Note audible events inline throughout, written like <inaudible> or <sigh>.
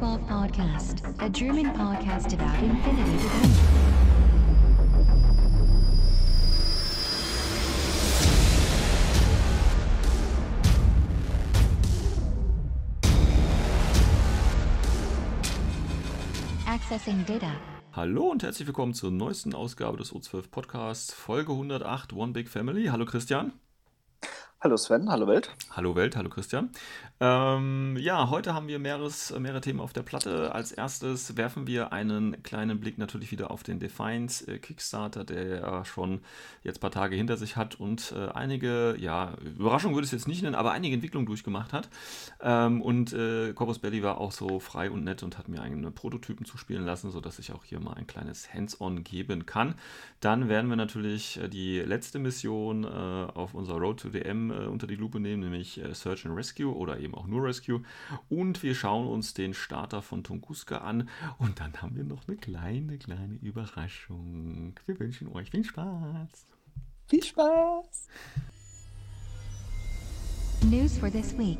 Welcome to the O12 Podcast, a German podcast about infinity. Accessing Data. Hallo und herzlich willkommen zur neuesten Ausgabe des O12 Podcasts, Folge 108, One Big Family. Hallo Christian. Hallo Sven, hallo Welt. Hallo Welt, hallo Christian. Ähm, ja, heute haben wir mehres, mehrere Themen auf der Platte. Als erstes werfen wir einen kleinen Blick natürlich wieder auf den Defiance äh, Kickstarter, der ja schon jetzt ein paar Tage hinter sich hat und äh, einige, ja, Überraschung würde ich es jetzt nicht nennen, aber einige Entwicklungen durchgemacht hat. Ähm, und äh, Corpus Belly war auch so frei und nett und hat mir eigene Prototypen zuspielen lassen, sodass ich auch hier mal ein kleines Hands-on geben kann. Dann werden wir natürlich äh, die letzte Mission äh, auf unserer Road to DM äh, unter die Lupe nehmen, nämlich äh, Search and Rescue oder eben auch nur Rescue. Und wir schauen uns den Starter von Tunguska an. Und dann haben wir noch eine kleine, kleine Überraschung. Wir wünschen euch viel Spaß. Viel Spaß! News for this week.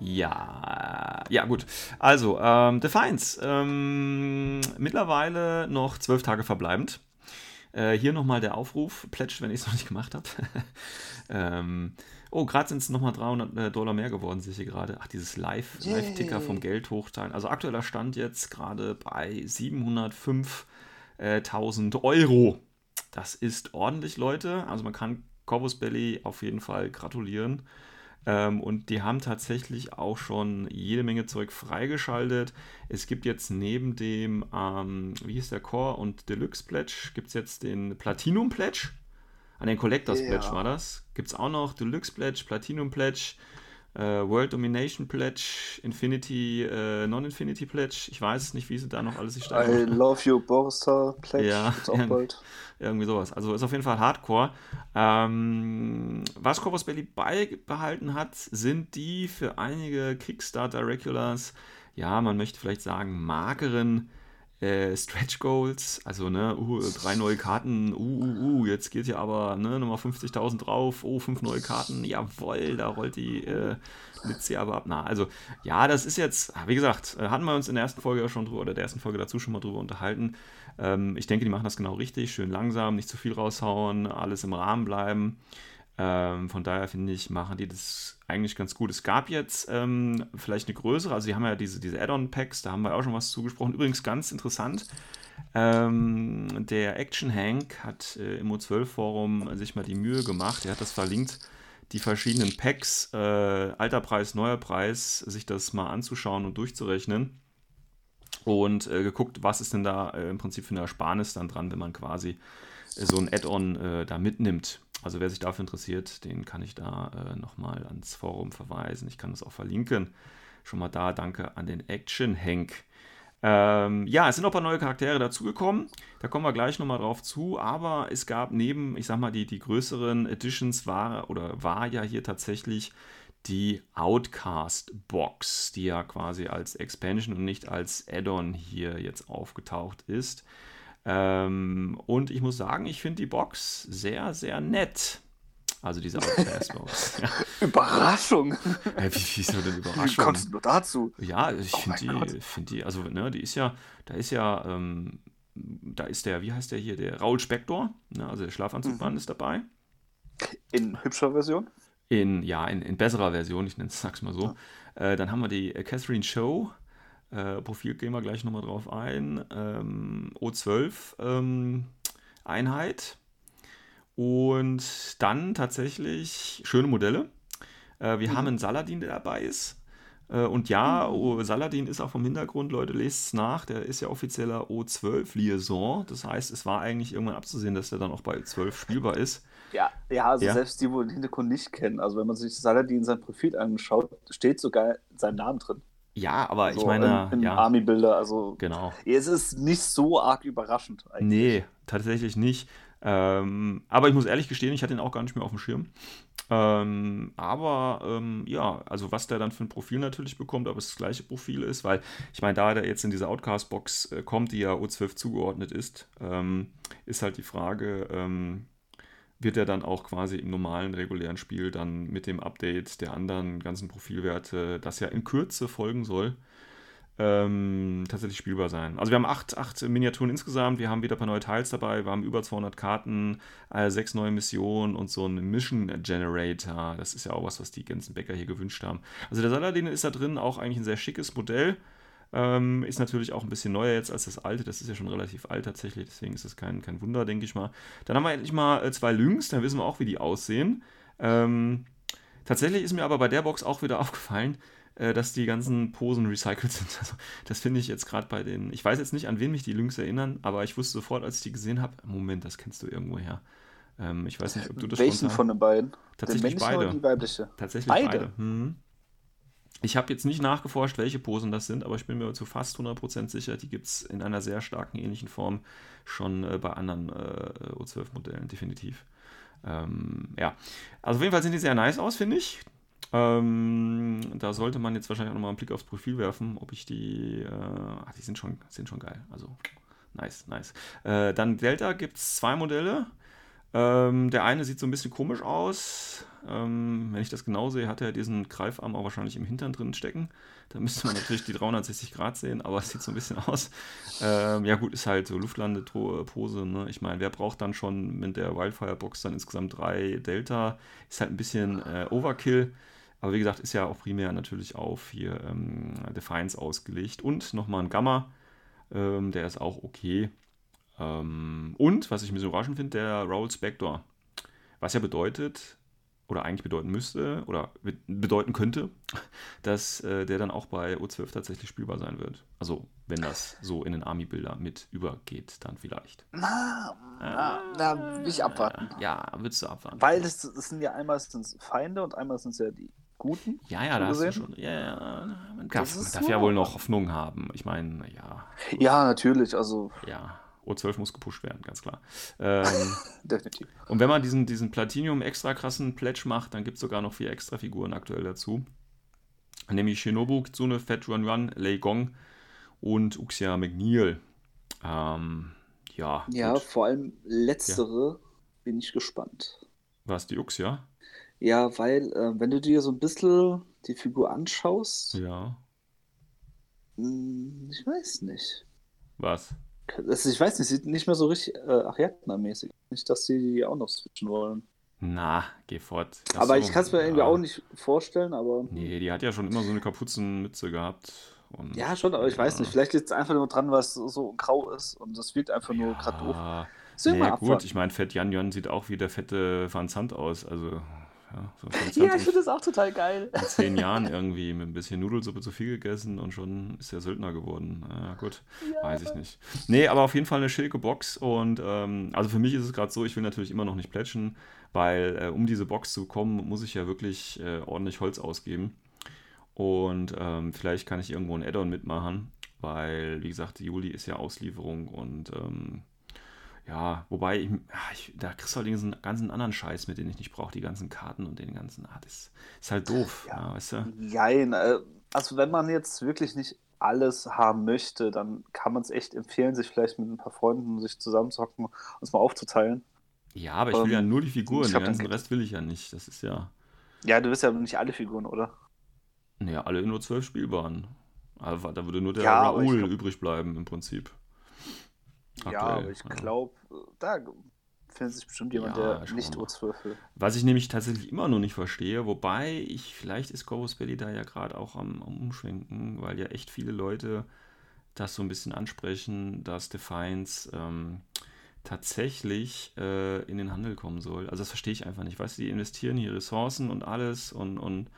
Ja, ja gut. Also, ähm, Defiance. Ähm, mittlerweile noch zwölf Tage verbleibend. Äh, hier nochmal der Aufruf, plätscht, wenn ich es noch nicht gemacht habe. <laughs> ähm, oh, gerade sind es nochmal 300 äh, Dollar mehr geworden, sehe ich hier gerade. Ach, dieses Live-Ticker vom Geld hochteilen. Also aktueller Stand jetzt gerade bei 705.000 äh, Euro. Das ist ordentlich, Leute. Also man kann Corvus Belly auf jeden Fall gratulieren. Ähm, und die haben tatsächlich auch schon jede Menge Zeug freigeschaltet. Es gibt jetzt neben dem, ähm, wie hieß der Core und Deluxe Pledge, gibt es jetzt den Platinum Pledge. An den Collectors ja. Pledge war das. Gibt es auch noch Deluxe Pledge, Platinum Pledge, äh, World Domination Pledge, Infinity, äh, Non-Infinity Pledge. Ich weiß nicht, wie sie da noch alles sich I love you, Borstar Pledge. Ja, auch bald. Irgendwie sowas. Also ist auf jeden Fall Hardcore. Ähm, was Corpus Belly beibehalten hat, sind die für einige Kickstarter Regulars, ja, man möchte vielleicht sagen, mageren äh, Stretch Goals, also ne, uh, drei neue Karten, uh, uh, uh, jetzt geht hier aber ne, nochmal 50.000 drauf, oh, fünf neue Karten, jawoll, da rollt die äh, aber ab. Na, also ja, das ist jetzt, wie gesagt, äh, hatten wir uns in der ersten Folge ja schon drüber, oder der ersten Folge dazu schon mal drüber unterhalten. Ähm, ich denke, die machen das genau richtig, schön langsam, nicht zu viel raushauen, alles im Rahmen bleiben. Ähm, von daher finde ich, machen die das eigentlich ganz gut. Es gab jetzt ähm, vielleicht eine größere, also die haben ja diese, diese Add-on-Packs, da haben wir auch schon was zugesprochen. Übrigens ganz interessant, ähm, der Action Hank hat äh, im O12-Forum sich mal die Mühe gemacht, er hat das verlinkt, die verschiedenen Packs, äh, alter Preis, neuer Preis, sich das mal anzuschauen und durchzurechnen. Und äh, geguckt, was ist denn da äh, im Prinzip für eine Ersparnis dann dran, wenn man quasi äh, so ein Add-on äh, da mitnimmt. Also wer sich dafür interessiert, den kann ich da äh, nochmal ans Forum verweisen. Ich kann das auch verlinken. Schon mal da, danke an den Action Hank. Ähm, ja, es sind noch ein paar neue Charaktere dazugekommen. Da kommen wir gleich nochmal drauf zu. Aber es gab neben, ich sag mal, die, die größeren Editions war oder war ja hier tatsächlich die Outcast Box, die ja quasi als Expansion und nicht als Add-on hier jetzt aufgetaucht ist. Ähm, und ich muss sagen, ich finde die Box sehr, sehr nett. Also diese Outcast-Box. <laughs> ja. Überraschung! Äh, wie, wie ist denn Überraschung? <laughs> Wie kommst du nur dazu? Ja, ich oh finde die, find die, also ne, die ist ja, da ist ja, ähm, da ist der, wie heißt der hier, der Raul Spector, ne, also der Schlafanzugband mhm. ist dabei. In hübscher Version? In, ja, in, in besserer Version, ich nenne es mal so. Ja. Äh, dann haben wir die äh, Catherine Show, äh, Profil gehen wir gleich nochmal drauf ein. Ähm, O12 ähm, Einheit. Und dann tatsächlich schöne Modelle. Äh, wir mhm. haben einen Saladin, der dabei ist. Äh, und ja, mhm. Saladin ist auch vom Hintergrund, Leute, lest es nach, der ist ja offizieller O12-Liaison. Das heißt, es war eigentlich irgendwann abzusehen, dass der dann auch bei 12 spielbar ist. Ja, ja also ja. selbst die, wo den Hintergrund nicht kennen, also wenn man sich Saladin sein Profil anschaut, steht sogar sein Name drin. Ja, aber so ich meine. In, in ja. Army-Bilder, also. Genau. Es ist nicht so arg überraschend eigentlich. Nee, tatsächlich nicht. Ähm, aber ich muss ehrlich gestehen, ich hatte ihn auch gar nicht mehr auf dem Schirm. Ähm, aber ähm, ja, also was der dann für ein Profil natürlich bekommt, ob es das gleiche Profil ist, weil ich meine, da der jetzt in diese Outcast-Box äh, kommt, die ja O12 zugeordnet ist, ähm, ist halt die Frage, ähm, wird er dann auch quasi im normalen, regulären Spiel dann mit dem Update der anderen ganzen Profilwerte, das ja in Kürze folgen soll, ähm, tatsächlich spielbar sein. Also wir haben acht, acht Miniaturen insgesamt, wir haben wieder ein paar neue Teils dabei, wir haben über 200 Karten, äh, sechs neue Missionen und so einen Mission Generator. Das ist ja auch was, was die ganzen Bäcker hier gewünscht haben. Also der Saladin ist da drin auch eigentlich ein sehr schickes Modell. Ähm, ist natürlich auch ein bisschen neuer jetzt als das alte. Das ist ja schon relativ alt tatsächlich, deswegen ist das kein, kein Wunder, denke ich mal. Dann haben wir endlich mal äh, zwei Lynx, dann wissen wir auch, wie die aussehen. Ähm, tatsächlich ist mir aber bei der Box auch wieder <laughs> aufgefallen, äh, dass die ganzen Posen recycelt sind. <laughs> Also, das finde ich jetzt gerade bei den. Ich weiß jetzt nicht, an wen mich die Lynx erinnern, aber ich wusste sofort, als ich die gesehen habe, Moment, das kennst du irgendwo her. Ähm, ich weiß nicht, ob du das Welchen von den beiden? Tatsächlich beide. Oder die weibliche? Tatsächlich beide. beide. Hm. Ich habe jetzt nicht nachgeforscht, welche Posen das sind, aber ich bin mir zu fast 100% sicher, die gibt es in einer sehr starken ähnlichen Form schon äh, bei anderen äh, O12-Modellen, definitiv. Ähm, ja, also auf jeden Fall sehen die sehr nice aus, finde ich. Ähm, da sollte man jetzt wahrscheinlich auch nochmal einen Blick aufs Profil werfen, ob ich die. Äh, ach, die sind schon, sind schon geil. Also, nice, nice. Äh, dann Delta gibt es zwei Modelle. Ähm, der eine sieht so ein bisschen komisch aus. Ähm, wenn ich das genau sehe, hat er diesen Greifarm auch wahrscheinlich im Hintern drin stecken. Da müsste man natürlich die 360 Grad sehen, aber <laughs> es sieht so ein bisschen aus. Ähm, ja, gut, ist halt so Luftlandepose. Ne? Ich meine, wer braucht dann schon mit der Wildfire-Box dann insgesamt drei Delta? Ist halt ein bisschen äh, Overkill. Aber wie gesagt, ist ja auch primär natürlich auf hier ähm, Defiance ausgelegt. Und nochmal ein Gamma. Ähm, der ist auch okay. Ähm, und, was ich mir so überraschend finde, der Rolls Backdoor. Was ja bedeutet, oder eigentlich bedeuten müsste, oder bedeuten könnte, <laughs> dass äh, der dann auch bei O12 tatsächlich spielbar sein wird. Also, wenn das so in den Army-Bilder mit übergeht, dann vielleicht. Na, na, na will ich abwarten. Ja, würdest du abwarten. Weil das, das sind ja einmal sind Feinde und einmal sind es ja die Guten. Ja, ja, da hast du schon. Ja, ja, man darf, man darf ja wohl noch Hoffnung haben. Ich meine, ja. Ja, natürlich. Also. Ja. O12 muss gepusht werden, ganz klar. Ähm, <laughs> Definitiv. Und wenn man diesen, diesen Platinium extra krassen Pledge macht, dann gibt es sogar noch vier extra Figuren aktuell dazu. Nämlich Shinobu, Kitsune, Fat Run Run, Lei Gong und Uxia McNeil. Ähm, ja. Ja, gut. vor allem letztere ja. bin ich gespannt. Was, die Uxia? Ja, weil, äh, wenn du dir so ein bisschen die Figur anschaust. Ja. Mh, hm, ich weiß nicht. Was? Das, ich weiß nicht, sieht nicht mehr so richtig äh, Ariadna-mäßig. Nicht, dass sie die auch noch switchen wollen. Na, geh fort. Das aber ich kann es mir ja. irgendwie auch nicht vorstellen, aber. Nee, die hat ja schon immer so eine Kapuzenmütze gehabt. ja, schon, aber ich weiß nicht. Vielleicht liegt es einfach nur dran, was so grau ist und das wirkt einfach nur ja, gerade doof. Nee, gut, ich meine, Fett Jan Jan sieht auch wie der fette Van Zandt aus. Also ja, so <laughs> ja ich finde das auch total geil. In zehn Jahren irgendwie mit ein bisschen Nudelsuppe zu viel gegessen und schon ist er Söldner geworden. Ja, gut, ja. weiß ich nicht. Nee, aber auf jeden Fall eine schilke Box und ähm, also für mich ist es gerade so, ich will natürlich immer noch nicht plätschen, weil äh, um diese Box zu bekommen, muss ich ja wirklich äh, ordentlich Holz ausgeben. Und ähm, vielleicht kann ich irgendwo ein Add-on mitmachen, weil, wie gesagt, Juli ist ja Auslieferung und ähm, ja, wobei, ich, ich, da kriegst du halt diesen ganzen anderen Scheiß, mit den ich nicht brauche, die ganzen Karten und den ganzen, ah, das ist halt doof, ja, ja weißt du? Jein, äh, also wenn man jetzt wirklich nicht alles haben möchte, dann kann man es echt empfehlen, sich vielleicht mit ein paar Freunden sich zusammenzocken und es mal aufzuteilen. Ja, aber ich will ähm, ja nur die Figuren, den ganzen Rest will ich ja nicht, das ist ja... Ja, du willst ja nicht alle Figuren, oder? Naja, alle nur zwölf spielbaren. Also, da würde nur der ja, Raoul glaub... übrig bleiben, im Prinzip. Aktuell, ja, aber ich glaube, da findet sich bestimmt jemand, ja, der nicht O12 will. Was ich nämlich tatsächlich immer noch nicht verstehe, wobei ich, vielleicht ist Corvus Belly da ja gerade auch am, am, Umschwenken, weil ja echt viele Leute das so ein bisschen ansprechen, dass Defiance ähm, tatsächlich äh, in den Handel kommen soll. Also das verstehe ich einfach nicht. Weißt du, die investieren hier Ressourcen und alles und, und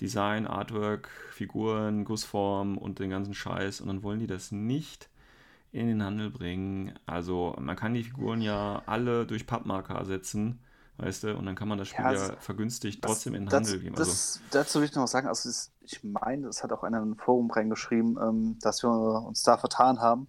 Design, Artwork, Figuren, Gussform und den ganzen Scheiß und dann wollen die das nicht in den Handel bringen. Also man kann die Figuren ja alle durch Pappmarker ersetzen, weißt du, und dann kann man das Spiel ja, also, ja vergünstigt das, trotzdem in den Handel geben. Also, das, dazu will ich noch sagen, also ist, ich meine, es hat auch einer in ein Forum reingeschrieben, ähm, dass wir uns da vertan haben.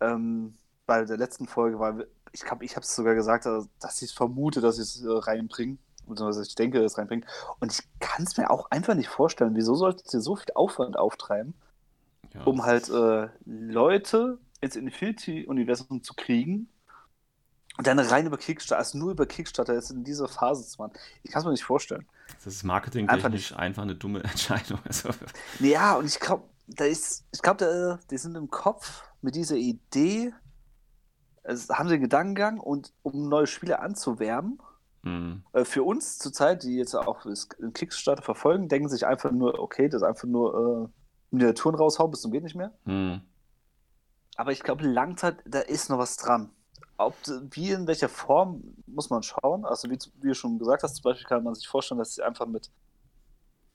Ähm, bei der letzten Folge war, ich glaube, ich habe es sogar gesagt, äh, dass ich vermute, dass ich es äh, reinbringe. Beziehungsweise ich denke, es reinbringt. Und ich kann es mir auch einfach nicht vorstellen, wieso solltet ihr so viel Aufwand auftreiben, ja, um halt äh, Leute ins Infinity-Universum zu kriegen Und dann rein über Kickstarter, also nur über Kickstarter jetzt in dieser Phase zu machen. Ich kann es mir nicht vorstellen. Das ist marketingtechnisch einfach, einfach eine dumme <laughs> Entscheidung. Also, ja, und ich glaube, da ist, ich glaube, die sind im Kopf mit dieser Idee, also haben sie einen Gedankengang und um neue Spiele anzuwerben, mhm. für uns zurzeit, die jetzt auch den Kickstarter verfolgen, denken sich einfach nur, okay, das ist einfach nur äh, Miniaturen raushauen, bis zum geht nicht mehr. Mhm. Aber ich glaube, Langzeit, da ist noch was dran. Ob, wie in welcher Form muss man schauen. Also wie, wie du schon gesagt hast, zum Beispiel kann man sich vorstellen, dass sie einfach mit,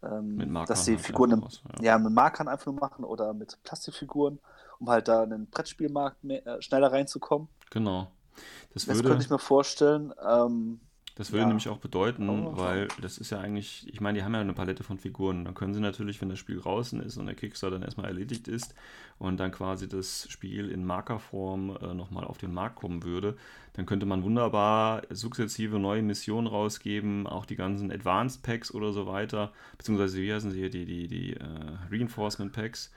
ähm, mit Markern dass die halt Figuren im, raus, ja. ja. mit Markern einfach nur machen oder mit Plastikfiguren, um halt da in den Brettspielmarkt mehr, äh, schneller reinzukommen. Genau. Das, das würde, könnte ich mir vorstellen. Ähm, das würde ja. nämlich auch bedeuten, oh, weil das ist ja eigentlich, ich meine, die haben ja eine Palette von Figuren. Dann können sie natürlich, wenn das Spiel draußen ist und der Kickstarter dann erstmal erledigt ist und dann quasi das Spiel in Markerform äh, nochmal auf den Markt kommen würde, dann könnte man wunderbar sukzessive neue Missionen rausgeben, auch die ganzen Advanced Packs oder so weiter, beziehungsweise wie heißen sie hier, die, die, die äh, Reinforcement Packs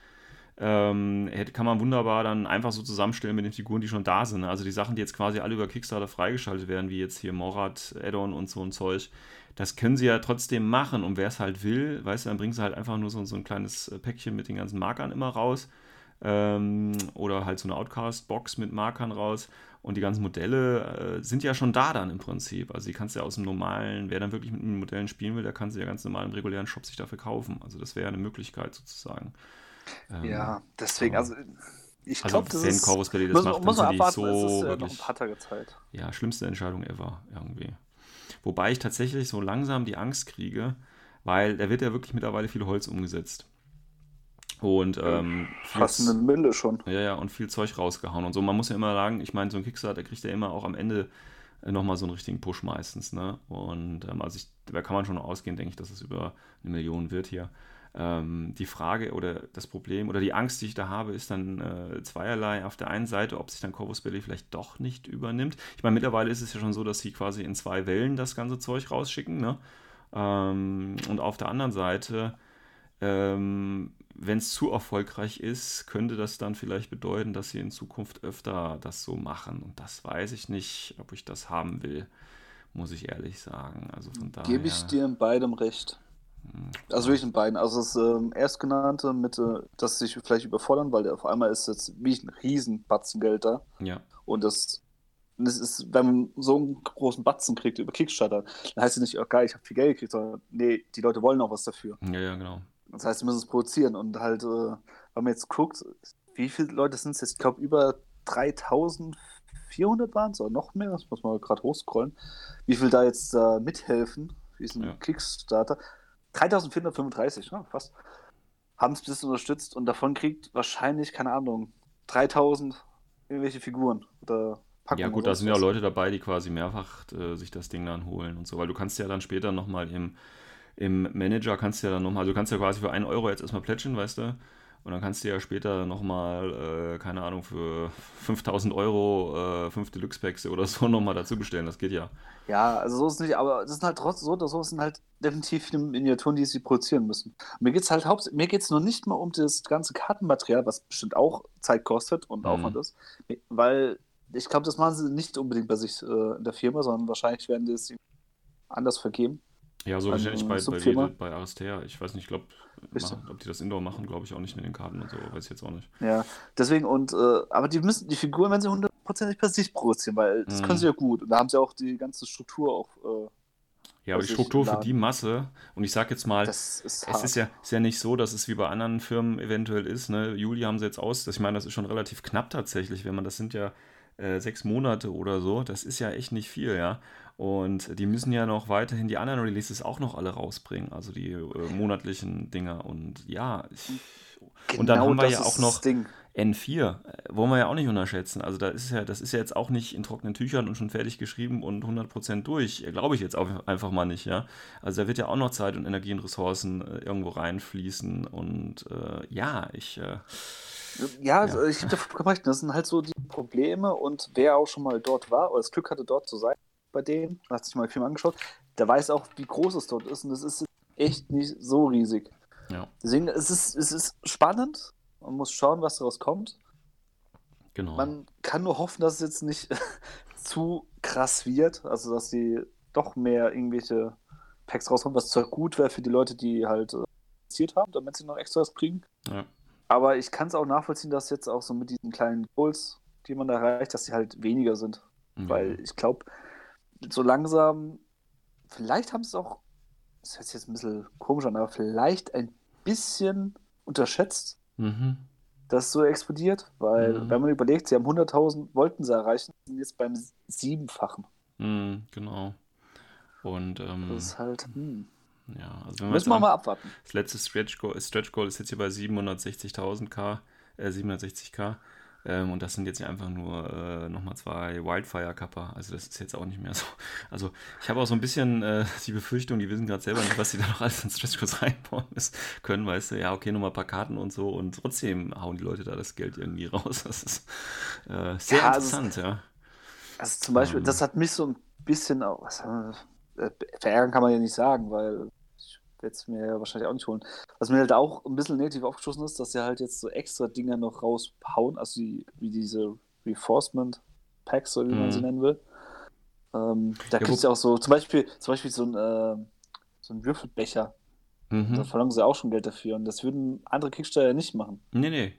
ähm, kann man wunderbar dann einfach so zusammenstellen mit den Figuren, die schon da sind. Also die Sachen, die jetzt quasi alle über Kickstarter freigeschaltet werden, wie jetzt hier Morat, Addon und so ein Zeug, das können sie ja trotzdem machen. Und wer es halt will, weißt du, dann bringen sie halt einfach nur so, so ein kleines äh, Päckchen mit den ganzen Markern immer raus. Ähm, oder halt so eine Outcast-Box mit Markern raus. Und die ganzen Modelle äh, sind ja schon da dann im Prinzip. Also die kannst du ja aus dem normalen, wer dann wirklich mit den Modellen spielen will, der kann sie ja ganz normal im regulären Shop sich dafür kaufen. Also das wäre eine Möglichkeit sozusagen. Ähm, ja, deswegen, also ich glaube, also, das wenn ist, Corvus Belli das muss, macht, muss man abwarten, so es ist ja wirklich, noch ein paar Tage Zeit. Ja, schlimmste Entscheidung ever irgendwie. Wobei ich tatsächlich so langsam die Angst kriege, weil da wird ja wirklich mittlerweile viel Holz umgesetzt. Und ähm, fast eine Mille schon. Ja, ja, und viel Zeug rausgehauen und so. Man muss ja immer sagen, ich meine, so ein Kickstarter kriegt ja immer auch am Ende äh, nochmal so einen richtigen Push meistens. Ne? Und ähm, also ich, da kann man schon ausgehen, denke ich, dass es über eine Million wird hier. Ähm, die Frage oder das Problem oder die Angst, die ich da habe, ist dann äh, zweierlei. Auf der einen Seite, ob sich dann Corvus Belli vielleicht doch nicht übernimmt. Ich meine, mittlerweile ist es ja schon so, dass sie quasi in zwei Wellen das ganze Zeug rausschicken. Ne? Ähm, und auf der anderen Seite, ähm, wenn es zu erfolgreich ist, könnte das dann vielleicht bedeuten, dass sie in Zukunft öfter das so machen. Und das weiß ich nicht, ob ich das haben will, muss ich ehrlich sagen. Also von daher. Gebe ich dir in beidem recht. Also wirklich in beiden. Also das ähm, erstgenannte mit, äh, dass sich vielleicht überfordern, weil auf einmal ist jetzt wie ein Riesenbatzen Geld da. Ja. Und das, das ist, wenn man so einen großen Batzen kriegt über Kickstarter, dann heißt es nicht, oh geil, ich habe viel Geld gekriegt, sondern nee, die Leute wollen auch was dafür. Ja, ja, genau. Das heißt, sie müssen es produzieren und halt, äh, wenn man jetzt guckt, wie viele Leute sind es jetzt? Ich glaube, über 3400 waren es oder noch mehr, das muss man gerade hochscrollen, wie viel da jetzt äh, mithelfen, diesen ja. Kickstarter. 3435, ne, fast, haben es bis unterstützt und davon kriegt wahrscheinlich, keine Ahnung, 3000 irgendwelche Figuren oder Packungen. Ja gut, da sind ja Leute dabei, die quasi mehrfach äh, sich das Ding dann holen und so, weil du kannst ja dann später nochmal im, im Manager, kannst du ja dann nochmal, also du kannst ja quasi für einen Euro jetzt erstmal plätschen, weißt du, und dann kannst du ja später nochmal, äh, keine Ahnung, für <laughs> 5000 Euro äh, fünf Deluxe-Packs oder so <laughs> nochmal dazu bestellen. Das geht ja. Ja, also so ist es nicht, aber das sind halt trotzdem so so, sind halt definitiv viele Miniaturen, die sie produzieren müssen. Mir geht es halt hauptsächlich, mir geht es nur nicht mal um das ganze Kartenmaterial, was bestimmt auch Zeit kostet und mhm. Aufwand ist, weil ich glaube, das machen sie nicht unbedingt bei sich äh, in der Firma, sondern wahrscheinlich werden die es anders vergeben. Ja, so wahrscheinlich bei, bei, bei Aristea. Ich weiß nicht, ich glaube, ob die das Indoor machen, glaube ich auch nicht mit den Karten und so, weiß ich jetzt auch nicht. Ja, deswegen und, äh, aber die müssen, die Figuren werden sie hundertprozentig per sich produzieren, weil das mhm. können sie ja gut. Und da haben sie auch die ganze Struktur auch. Äh, ja, aber die Struktur für die Masse, und ich sage jetzt mal, ist es ist ja, ist ja nicht so, dass es wie bei anderen Firmen eventuell ist. Ne? Juli haben sie jetzt aus, ich meine, das ist schon relativ knapp tatsächlich, wenn man, das sind ja äh, sechs Monate oder so, das ist ja echt nicht viel, ja. Und die müssen ja noch weiterhin die anderen Releases auch noch alle rausbringen, also die äh, monatlichen Dinger. Und ja, ich, genau und dann haben wir ja auch noch Ding. N4, äh, wollen wir ja auch nicht unterschätzen. Also da ist ja, das ist ja jetzt auch nicht in trockenen Tüchern und schon fertig geschrieben und 100% durch. Glaube ich jetzt auch einfach mal nicht, ja. Also da wird ja auch noch Zeit und Energie und Ressourcen äh, irgendwo reinfließen. Und äh, ja, ich. Äh, ja, ja. ich habe da recht. Das sind halt so die Probleme und wer auch schon mal dort war oder das Glück hatte, dort zu sein, bei denen, hat sich mal den Film angeschaut, der weiß auch, wie groß es dort ist und es ist echt nicht so riesig. Ja. Deswegen es ist es ist spannend. Man muss schauen, was daraus kommt. Genau. Man kann nur hoffen, dass es jetzt nicht <laughs> zu krass wird, also dass die doch mehr irgendwelche Packs rauskommen, was zwar gut wäre für die Leute, die halt äh, investiert haben, damit sie noch extras kriegen. Ja. Aber ich kann es auch nachvollziehen, dass jetzt auch so mit diesen kleinen Goals, die man da erreicht, dass die halt weniger sind. Weil ich glaube, so langsam, vielleicht haben sie es auch, das hört sich jetzt ein bisschen komisch an, aber vielleicht ein bisschen unterschätzt, Mhm. dass es so explodiert. Weil, Mhm. wenn man überlegt, sie haben 100.000, wollten sie erreichen, sind jetzt beim Siebenfachen. Mhm, genau. Und ähm, Das ist halt, hm. ja, also wenn man Müssen wir mal abwarten. Das letzte Stretch Goal, Stretch Goal ist jetzt hier bei 760.000k, äh, 760k. Ähm, und das sind jetzt ja einfach nur äh, nochmal zwei Wildfire-Kapper. Also das ist jetzt auch nicht mehr so. Also ich habe auch so ein bisschen äh, <laughs> die Befürchtung, die wissen gerade selber nicht, was sie da noch alles in Stretch Goals reinbauen müssen, können, weißt du, ja, okay, nochmal ein paar Karten und so. Und trotzdem hauen die Leute da das Geld irgendwie raus. <laughs> Das ist äh, sehr Ja, also interessant, ja. Also zum Beispiel, Ähm. das hat mich so ein bisschen auch, was, äh, verärgern kann man ja nicht sagen, weil werde es mir ja wahrscheinlich auch nicht holen. Was mir halt auch ein bisschen negativ aufgestoßen ist, dass sie halt jetzt so extra Dinger noch raushauen, also die, wie diese Reinforcement Packs, so wie man Mhm. sie nennen will. Ähm, da Ja, kriegst du auch so, zum Beispiel, zum Beispiel so ein, äh, so ein Würfelbecher. Da Mhm. verlangen sie auch schon Geld dafür. Und das würden andere Kickstarter ja nicht machen. Nee, nee.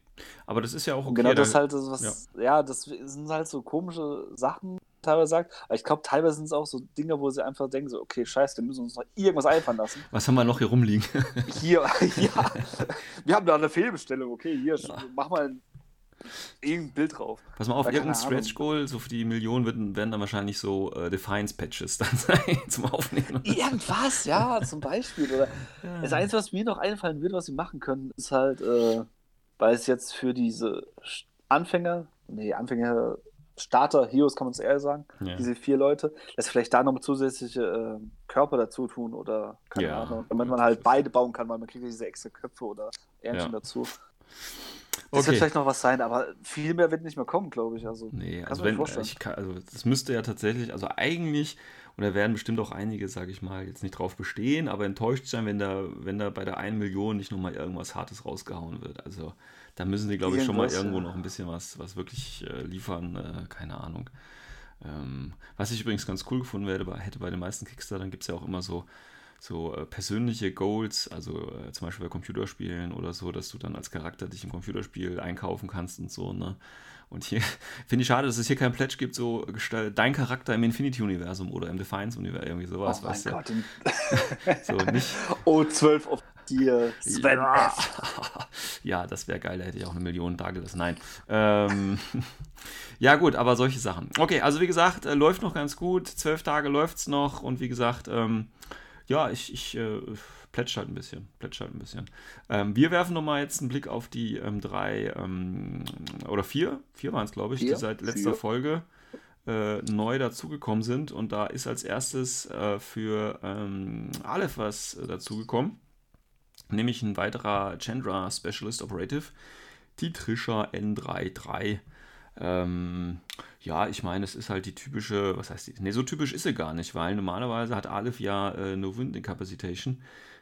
Aber das ist ja auch Und okay. genau das da- halt, was, ja. das sind halt so komische Sachen, teilweise sagt. Aber ich glaube, teilweise sind es auch so Dinge, wo sie einfach denken, so, okay, scheiße, wir müssen uns noch irgendwas einfallen lassen. Was haben wir noch hier rumliegen? <laughs> Hier, ja, <laughs> wir haben da eine Fehlbestellung, okay, hier, mach mal ein, irgendein Bild drauf. Pass mal auf, Weil, irgendein. Stretch Goal, so für die Millionen werden, werden dann wahrscheinlich so äh, Defiance-Patches dann <laughs> sein zum Aufnehmen. Irgendwas, ja, zum Beispiel. Oder das Einzige, was mir noch einfallen würde, was sie machen können, ist halt, äh, weil es jetzt für diese Anfänger, nee, Anfänger, Starter, Heroes kann man es eher sagen, Ja. diese vier Leute, dass vielleicht da noch zusätzliche äh, Körper dazu tun oder keine Ja. Ahnung, damit man halt beide bauen kann, weil man kriegt ja diese extra Köpfe oder Ärmchen Ja. dazu. Das Okay. wird vielleicht noch was sein, aber viel mehr wird nicht mehr kommen, glaube ich. Also, Nee, also wenn, vorstellen. ich kann, also das müsste ja tatsächlich, also eigentlich, und da werden bestimmt auch einige, sage ich mal, jetzt nicht drauf bestehen, aber enttäuscht sein, wenn da, wenn da bei der 1 Million nicht nochmal irgendwas Hartes rausgehauen wird. Also da müssen die, glaube ich, schon mal irgendwo ja. noch ein bisschen was, was wirklich äh, liefern, äh, keine Ahnung. Ähm, was ich übrigens ganz cool gefunden werde, hätte bei den meisten Kickstartern gibt es ja auch immer so, so äh, persönliche Goals, also äh, zum Beispiel bei Computerspielen oder so, dass du dann als Charakter dich im Computerspiel einkaufen kannst und so, ne? Und hier <laughs> finde ich schade, dass es hier kein Pledge gibt, so gestell- dein Charakter im Infinity-Universum oder im Defiance-Universum, irgendwie sowas, oh mein weißt du? Gott. den- <laughs> So nicht. <laughs> Oh, 12 auf dir, Sven Ja. F. <laughs> ja, das wäre geil, da hätte ich auch eine Million da gelassen. Nein. Ähm, <laughs> ja, gut, aber solche Sachen. Okay, also wie gesagt, äh, läuft noch ganz gut. Zwölf Tage läuft es noch und wie gesagt, ähm, ja, ich, ich äh, plätsch halt ein bisschen. Plätsch halt ein bisschen. Ähm, wir werfen nochmal jetzt einen Blick auf die ähm, drei ähm, oder vier, vier waren es, glaube ich, die Vier? seit letzter Vier. Folge äh, neu dazugekommen sind. Und da ist als erstes äh, für ähm, Aleph was äh, dazugekommen nämlich ein weiterer Chandra Specialist Operative, die Trisha N33. Ähm, ja, ich meine, es ist halt die typische, was heißt die? Ne, so typisch ist sie gar nicht, weil normalerweise hat Aleph ja äh, nur Wind Incapacitation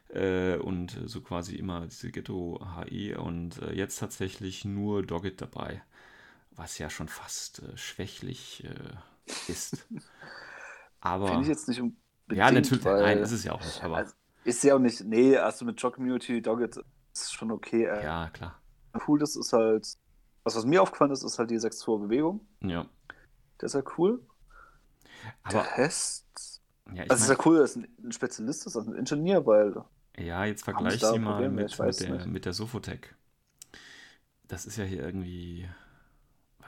äh, und so quasi immer diese Ghetto HE und äh, jetzt tatsächlich nur Doggett dabei, was ja schon fast äh, schwächlich äh, ist. <laughs> Aber Finde ich jetzt nicht unbedingt, ja, natürlich, nein, ist es ja auch nicht, aber Also, ist ja auch nicht, nee, also mit Jock Community Doggett ist schon okay. Äh, ja, klar. Cool, das ist halt, was, was mir aufgefallen ist, ist halt die 6-2 Bewegung. Ja. Der ist ja cool. Aber der Rest, ja, ich also ist ja cool, dass ein, ein Spezialist ist, also ein Ingenieur, weil Ja, jetzt vergleich Sie mal Problem? mit, mit, der, mit der Sofotec. Das ist ja hier irgendwie,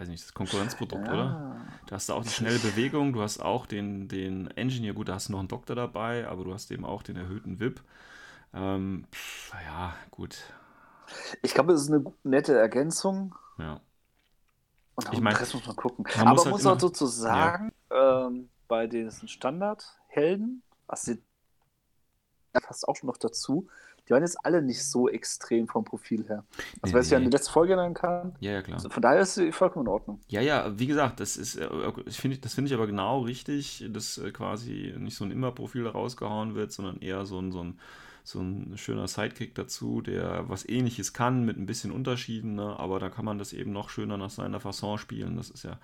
weiß nicht, das Konkurrenzprodukt, oder? ja, Du hast da auch die schnelle Bewegung, du hast auch den, den Engineer, gut, da hast du noch einen Doktor dabei, aber du hast eben auch den erhöhten VIP. Ähm, pff, ja, gut. ich glaube, es ist eine nette Ergänzung. Ja. Und Ich ich mein, Rest muss man gucken. man Aber muss man halt muss auch dazu sagen, ähm, bei diesen Standardhelden, was sie passt auch schon noch dazu, die waren jetzt alle nicht so extrem vom Profil her. Also, Nee, was ich an nee. die letzte Folge erinnern kann, Ja, ja, klar. also von daher ist sie vollkommen in Ordnung. Ja, ja, wie gesagt, das ist, äh, ich finde, das finde ich aber genau richtig, dass äh, quasi nicht so ein Immer-Profil rausgehauen wird, sondern eher so ein, so ein, so ein schöner Sidekick dazu, der was ähnliches kann, mit ein bisschen Unterschieden, ne? aber da kann man das eben noch schöner nach seiner Fasson spielen. Das ist ja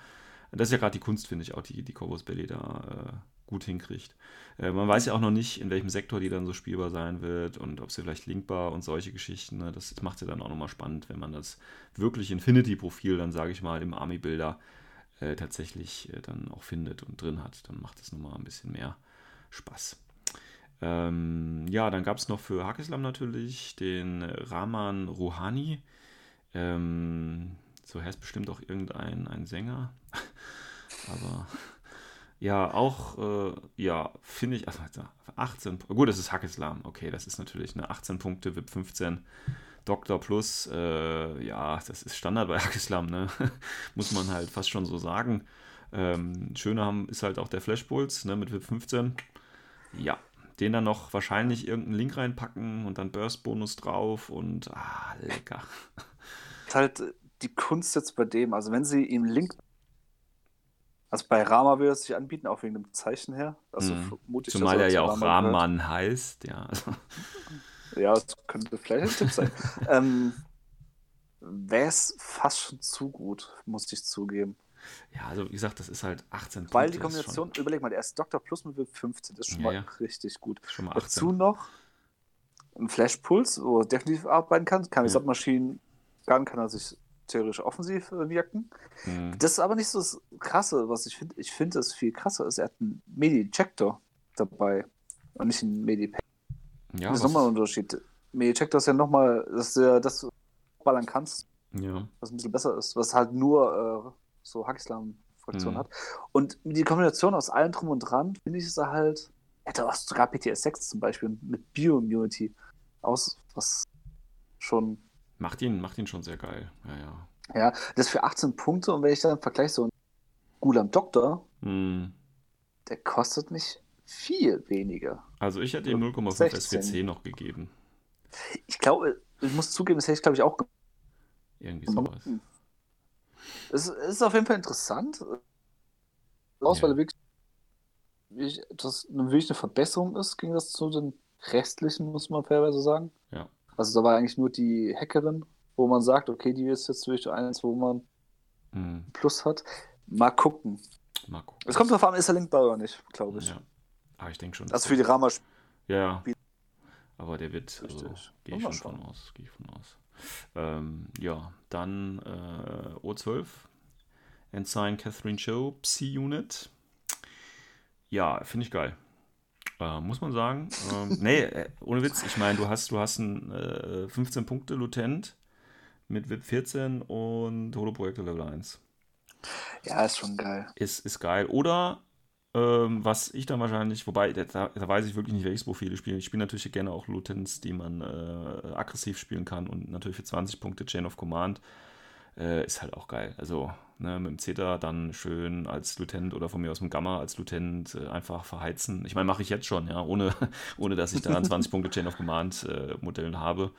Das ist ja gerade die Kunst, finde ich, auch die, die Corvus Belly da äh, gut hinkriegt. Äh, man weiß ja auch noch nicht, in welchem Sektor die dann so spielbar sein wird und ob sie vielleicht linkbar und solche Geschichten. Ne? Das, das macht sie dann auch nochmal spannend, wenn man das wirklich Infinity-Profil dann, sage ich mal, im Army-Builder äh, tatsächlich äh, dann auch findet und drin hat. Dann macht es nochmal ein bisschen mehr Spaß. Ähm, ja, dann gab es noch für Hakislam natürlich den Rahman Rouhani. Ähm, so heißt bestimmt auch irgendein ein Sänger. <laughs> Aber ja, auch, äh, ja, finde ich, also 18, gut, das ist Hakislam, okay, das ist natürlich eine 18 Punkte, VIP 15, Doktor Plus, äh, ja, das ist Standard bei <laughs> Hakislam, ne? <laughs> muss man halt fast schon so sagen. Ähm, schöner haben, ist halt auch der Flashpuls, ne, mit VIP 15. Ja, den dann noch wahrscheinlich irgendeinen Link reinpacken und dann Burst-Bonus drauf und, ah, lecker. ist halt die Kunst jetzt bei dem, also wenn sie ihm Link also bei Rama würde es sich anbieten, auch wegen dem Zeichen her. Also mhm. Zumal er ja auch Rahman heißt, ja. <laughs> ja, das könnte vielleicht ein Tipp sein. <laughs> ähm, Wäre es fast schon zu gut, muss ich zugeben. Ja, also wie gesagt, das ist halt 18 Weil die Kombination, schon... überleg mal, der ist Dr. Plus mit 15, das ist schon ja, mal ja. richtig gut. Schon mal 18. Dazu noch ein Flash-Puls, wo er definitiv arbeiten kann. Keine ja. Submaschinen, kann, kann er sich theoretisch offensiv wirken. Mhm. Das ist aber nicht so das Krasse, was ich finde. Ich finde es viel krasser ist, er hat einen Medi-Ejector dabei und nicht einen Medi-Pack. Ja, das ist nochmal ein Unterschied. Medi-Ejector ist ja nochmal, dass du das ballern kannst. Ja. Was ein bisschen besser ist, was halt nur äh, so Hackislam-Fraktion mhm. hat. Und die Kombination aus allem drum und dran, finde ich, ist er halt. Er hätte auch sogar PTS 6 zum Beispiel mit Bio-Immunity aus, was schon Macht ihn, macht ihn schon sehr geil. Ja, ja. Ja, das für 18 Punkte und wenn ich dann vergleiche so ein Gulam Doktor, hm. der kostet mich viel weniger. Also ich hätte ihm 0,5 SWC noch gegeben. Ich glaube, ich muss zugeben, das hätte ich glaube ich auch irgendwie sowas. Es ist auf jeden Fall interessant. Aus, ja. weil er wirklich, das wirklich eine Verbesserung ist, ging das zu den restlichen, muss man fairerweise sagen. Also da war eigentlich nur die Hackerin, wo man sagt, okay, die ist jetzt wirklich eins, wo man mhm. Plus hat. Mal gucken. Mal gucken. Es kommt darauf an, ist er linkbar oder nicht, glaube ich. Ja. Aber ich denke schon. Also für die Rama. Ja. Aber der wird, also gehe ich schon von aus. Gehe ich von aus. Ähm, ja, dann äh, O12. Ensign Catherine Show, Psi-Unit. Ja, finde ich geil. Äh, muss man sagen. Ähm, nee, äh, ohne Witz. Ich meine, du hast, du hast einen äh, 15 Punkte Lutent mit VIP 14 und Holo-Projekte Level 1. Ja, ist schon geil. Ist, ist geil. Oder ähm, was ich dann wahrscheinlich, wobei, da, da, weiß ich wirklich nicht, welches Profil ich spiele. Ich spiele natürlich gerne auch Lutens, die man äh, aggressiv spielen kann und natürlich für 20 Punkte Chain of Command. Äh, ist halt auch geil. Also ne, mit dem Zeta dann schön als Lieutenant oder von mir aus dem Gamma als Lieutenant äh, einfach verheizen. Ich meine, mache ich jetzt schon, ja, ohne, <laughs> ohne dass ich da 20 Punkte Chain of Command äh, Modellen habe.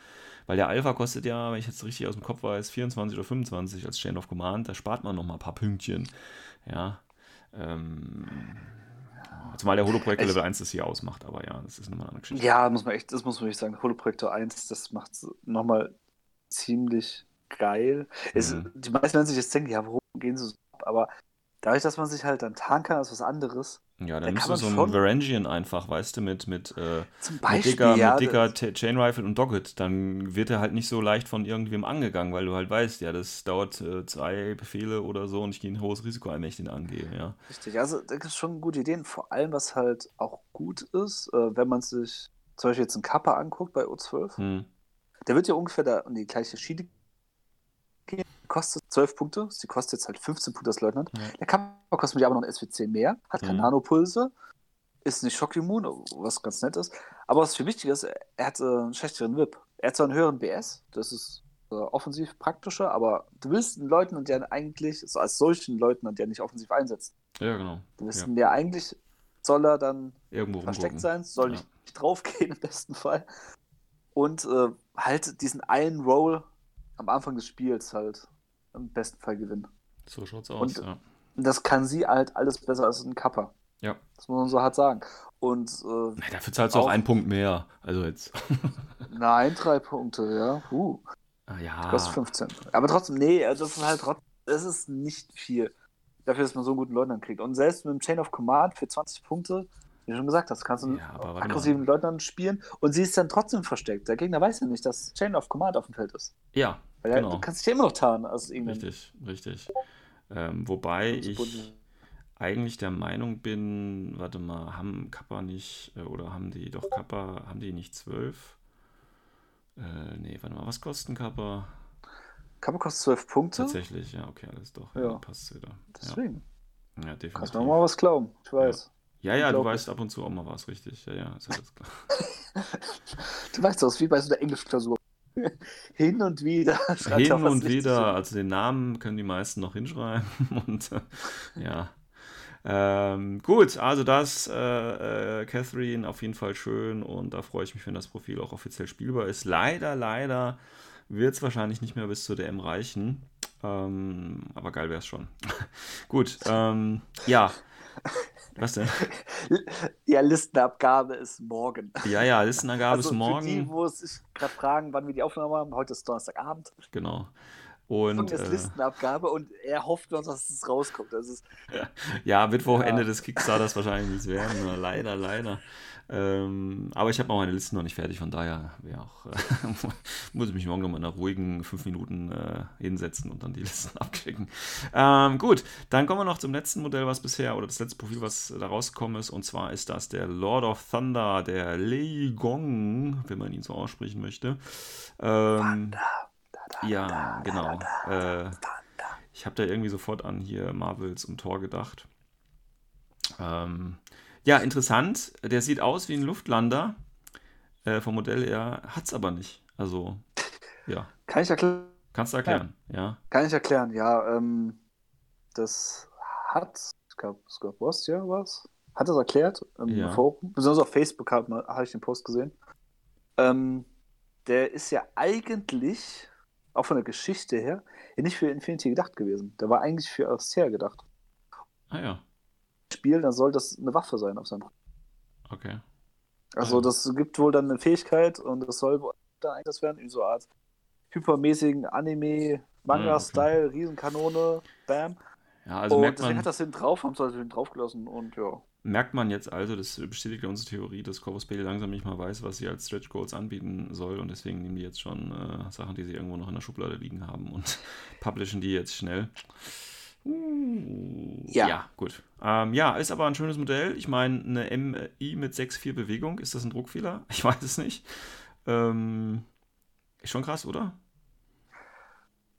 Weil der Alpha kostet ja, wenn ich jetzt richtig aus dem Kopf weiß, 24 oder 25 als Chain of Command. Da spart man nochmal ein paar Pünktchen. Ja. Ähm, Zumal der Holoprojektor Level 1 das hier ausmacht, aber ja, das ist nochmal eine andere Geschichte. Ja, muss man echt, das muss man echt sagen. Holoprojektor 1, das macht nochmal ziemlich geil. Es, mhm. Die meisten werden sich jetzt denken, ja, warum gehen sie so ab? Aber dadurch, dass man sich halt dann tarnen kann, ist was anderes. Ja, dann nimmst du so einen Varangian einfach, weißt du, mit, mit, äh, Beispiel, mit dicker, ja, mit dicker Chain Rifle und Dogget. Dann wird er halt nicht so leicht von irgendwem angegangen, weil du halt weißt, ja, das dauert äh, zwei Befehle oder so und ich gehe ein hohes Risiko ein, wenn ich den angehe, ja. Richtig, also das ist schon gute Ideen. Vor allem, was halt auch gut ist, äh, wenn man sich zum Beispiel jetzt einen Kappa anguckt bei O12, hm. der wird ja ungefähr da in die gleiche Schiene kostet 12 Punkte. Sie kostet jetzt halt 15 Punkte als Leutnant. Ja. Der Kappa kostet mich aber noch ein SWC mehr, hat keine mhm. Nanopulse, ist nicht schockimmun, was ganz nett ist. Aber was viel wichtiger ist, er hat äh, einen schlechteren WIP. Er hat zwar einen höheren BS, das ist äh, offensiv praktischer, aber du willst einen Leutnant, der eigentlich, so als solchen Leutnant, der nicht offensiv einsetzt. Ja, genau. Du willst ja. der eigentlich soll er dann Irgendwo versteckt rumgucken. sein, soll ja. nicht draufgehen im besten Fall. Und äh, halt diesen einen Roll am Anfang des Spiels halt im besten Fall gewinnen. So schaut's aus, und ja. Das kann sie halt alles besser als ein Kappa. Ja. Das muss man so hart sagen. Und äh, Na, dafür zahlst du auch, auch einen Punkt mehr. Also jetzt. <laughs> Nein, drei Punkte, ja. Uh. Ah, ja. Kostet 15. Aber trotzdem, nee, das ist halt trotzdem, das ist nicht viel. dafür, dass man so einen guten Leutnant kriegt. Und selbst mit dem Chain of Command für 20 Punkte, wie du schon gesagt hast, kannst du einen Ja, aggressiven. Leutnant spielen und sie ist dann trotzdem versteckt. Der Gegner weiß ja nicht, dass Chain of Command auf dem Feld ist. Ja, Weil genau. du kannst dich ja immer noch tarnen. Also Richtig, richtig. Ähm, wobei ich eigentlich der Meinung bin, warte mal, haben Kappa nicht, äh, oder haben die doch Kappa, haben die nicht zwölf? Äh, nee, warte mal, was kosten Kappa? Kappa kostet 12 Punkte. Tatsächlich, ja, okay, alles doch. Ja. Ja, passt wieder. Ja, Deswegen. ja Kannst definitiv. du mir mal was glauben. Ich weiß. Ja, ja, du Unglaublich. weißt ab und zu auch mal was, richtig. Ja, ja, ist alles klar. <laughs> Du weißt das, wie bei so einer Englischklausur. <laughs> Hin und wieder. schreibt er Hin und wieder, also den Namen können die meisten noch hinschreiben <laughs> und äh, ja. Ähm, gut, also das, äh, äh, Catherine, auf jeden Fall schön und da freue ich mich, wenn das Profil auch offiziell spielbar ist. Leider, leider wird es wahrscheinlich nicht mehr bis zur DM reichen, ähm, aber geil wäre es schon. <laughs> gut, ähm, ja. Was denn? <laughs> Ja, Listenabgabe ist morgen. Ja, ja, Listenangabe also ist morgen. Für die, wo es sich gerade fragen, wann wir die Aufnahme haben, heute ist Donnerstagabend. Genau. Und Und ist äh, Listenabgabe und er hofft noch, dass es rauskommt. Das ist, <laughs> Ja, Mittwochenende Ja. des Kickstarters wahrscheinlich nichts werden. Leider, leider. Ähm, aber ich habe auch meine Liste noch nicht fertig, von daher auch, äh, <laughs> muss ich mich morgen noch mal in einer ruhigen fünf Minuten äh, hinsetzen und dann die Listen <laughs> abklicken. Ähm, gut, dann kommen wir noch zum letzten Modell, was bisher, oder das letzte Profil, was da rausgekommen ist, und zwar ist das der Lord of Thunder, der Lei Gong, wenn man ihn so aussprechen möchte. Ähm, ja, genau. Äh, ich habe da irgendwie sofort an hier Marvels und Thor gedacht. Ähm, ja, interessant. Der sieht aus wie ein Luftlander. Äh, vom Modell her hat es aber nicht. Also, ja. kann ich erklären? Kannst du erklären, ja. Kann ich erklären, ja. Ähm, das hat, ich glaube, Scott Boss, ja, was? Hat das erklärt im Ja. Forum. Besonders auf Facebook habe hab ich den Post gesehen. Ähm, der ist ja eigentlich, auch von der Geschichte her, ja nicht für Infinity gedacht gewesen. Der war eigentlich für Austria gedacht. Ah ja, Spiel, dann soll das eine Waffe sein auf seinem okay. Also das gibt wohl dann eine Fähigkeit und das soll dann eingesetzt werden in so eine Art hypermäßigen Anime, Manga-Style, Riesenkanone, bam. Ja, also und merkt deswegen man, hat das hinten drauf, haben sie also hinten draufgelassen und ja. merkt man jetzt also, das bestätigt ja unsere Theorie, dass Corvus Belli langsam nicht mal weiß, was sie als Stretch Goals anbieten soll und deswegen nehmen die jetzt schon äh, Sachen, die sie irgendwo noch in der Schublade liegen haben und <laughs> publishen die jetzt schnell. Uh, Ja. ja, gut. Ähm, ja, ist aber ein schönes Modell. Ich meine, eine MI mit 6,4 Bewegung, ist das ein Druckfehler? <laughs> Ich weiß es nicht. Ähm, ist schon krass, oder?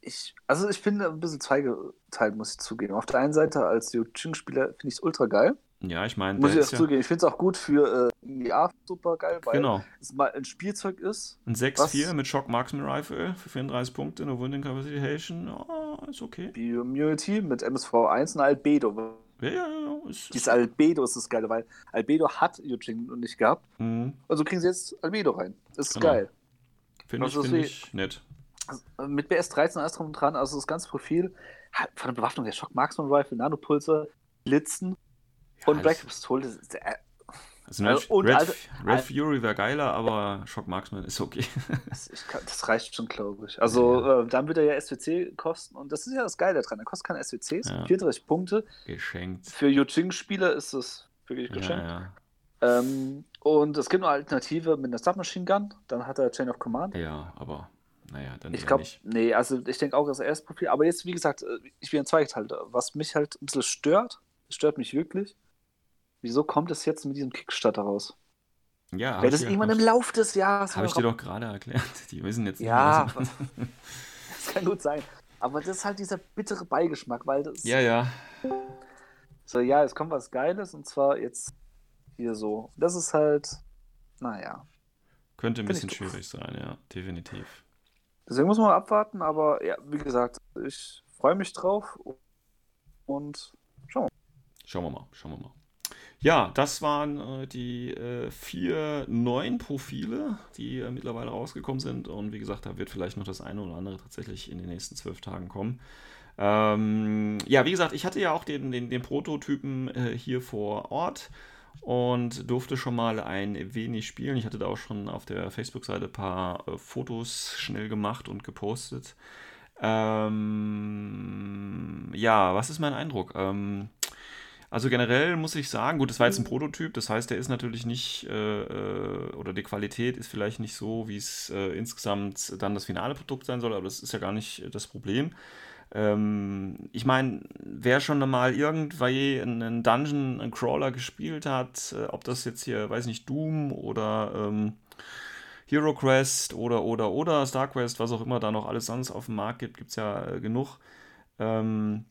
Ich, also ich bin ein bisschen zweigeteilt, muss ich zugeben. Auf der einen Seite als Yuching-Spieler finde ich es ultra geil. Ja, ich meine, Muss ich auch ist ja, zugeben. Ich finde es auch gut für äh, IA super geil, weil genau, es mal ein Spielzeug ist. ein 6,4 Was? mit Shock Marksman Rifle für 34 Punkte, eine Wounding Capacitation, oh, ist okay. Die Immunity mit MSV1 und Albedo. Ja, ja, ja, ist, Dieses Albedo ist das Geile, weil Albedo hat Yuching noch nicht gehabt. Mhm, Also kriegen sie jetzt Albedo rein. Ist Genau. geil. Finde ich, find ich nett. Also, mit BS13 alles drum und dran, also das ganze Profil von der Bewaffnung der Shock Marksman Rifle, Nanopulse, Blitzen und Black Pistol. Das ist, äh, Also Also, Red, und Red, also- Red Fury wäre geiler, aber Shock Marksman ist okay. <laughs> das, kann, das reicht schon, glaube ich. Also äh, dann wird er ja SWC kosten und das ist ja das Geile daran. Er kostet keine SWCs, Ja. 34 Punkte. Geschenkt. Für Yuching-Spieler ist das wirklich Ja, geschenkt. ja. Ähm, und es gibt eine Alternative mit einer Submachine Gun. Dann hat er Chain of Command. ja, aber naja, dann Ich glaube, nee, also ich denke auch, das erste Profil. Aber jetzt, wie gesagt, äh, ich bin zweigeteilt. Was mich halt ein bisschen stört, es stört mich wirklich. Wieso kommt es jetzt mit diesem Kickstarter raus? Ja, Wäre das irgendwann im ich- Lauf des Jahres Habe ich mal dir doch gerade erklärt. <laughs> Die wissen jetzt nicht, Ja, Das kann gut sein. Aber das ist halt dieser bittere Beigeschmack, weil das ja, ja. so, ja, es kommt was Geiles und zwar jetzt hier so. Das ist halt, naja. Könnte ein bisschen schwierig sein, ja, definitiv. Deswegen muss man mal abwarten, aber ja, wie gesagt, ich freue mich drauf und schauen wir Schauen wir mal, schauen wir mal. Ja, das waren äh, die äh, vier neuen Profile, die äh, mittlerweile rausgekommen sind. Und wie gesagt, da wird vielleicht noch das eine oder andere tatsächlich in den nächsten zwölf Tagen kommen. Ähm, ja, wie gesagt, ich hatte ja auch den, den, den Prototypen äh, hier vor Ort und durfte schon mal ein wenig spielen. Ich hatte da auch schon auf der Facebook-Seite ein paar äh, Fotos schnell gemacht und gepostet. Ähm, ja, was ist mein Eindruck? Ähm, also generell muss ich sagen, gut, das war jetzt ein Prototyp, das heißt, der ist natürlich nicht, äh, äh, oder die Qualität ist vielleicht nicht so, wie es äh, insgesamt dann das finale Produkt sein soll, aber das ist ja gar nicht das Problem. Ähm, ich meine, wer schon mal irgendwie einen Dungeon, einen Crawler gespielt hat, äh, ob das jetzt hier, weiß nicht, Doom oder ähm, Hero Quest oder, oder, oder StarQuest, was auch immer da noch alles sonst auf dem Markt gibt, gibt es ja äh, genug. Ähm,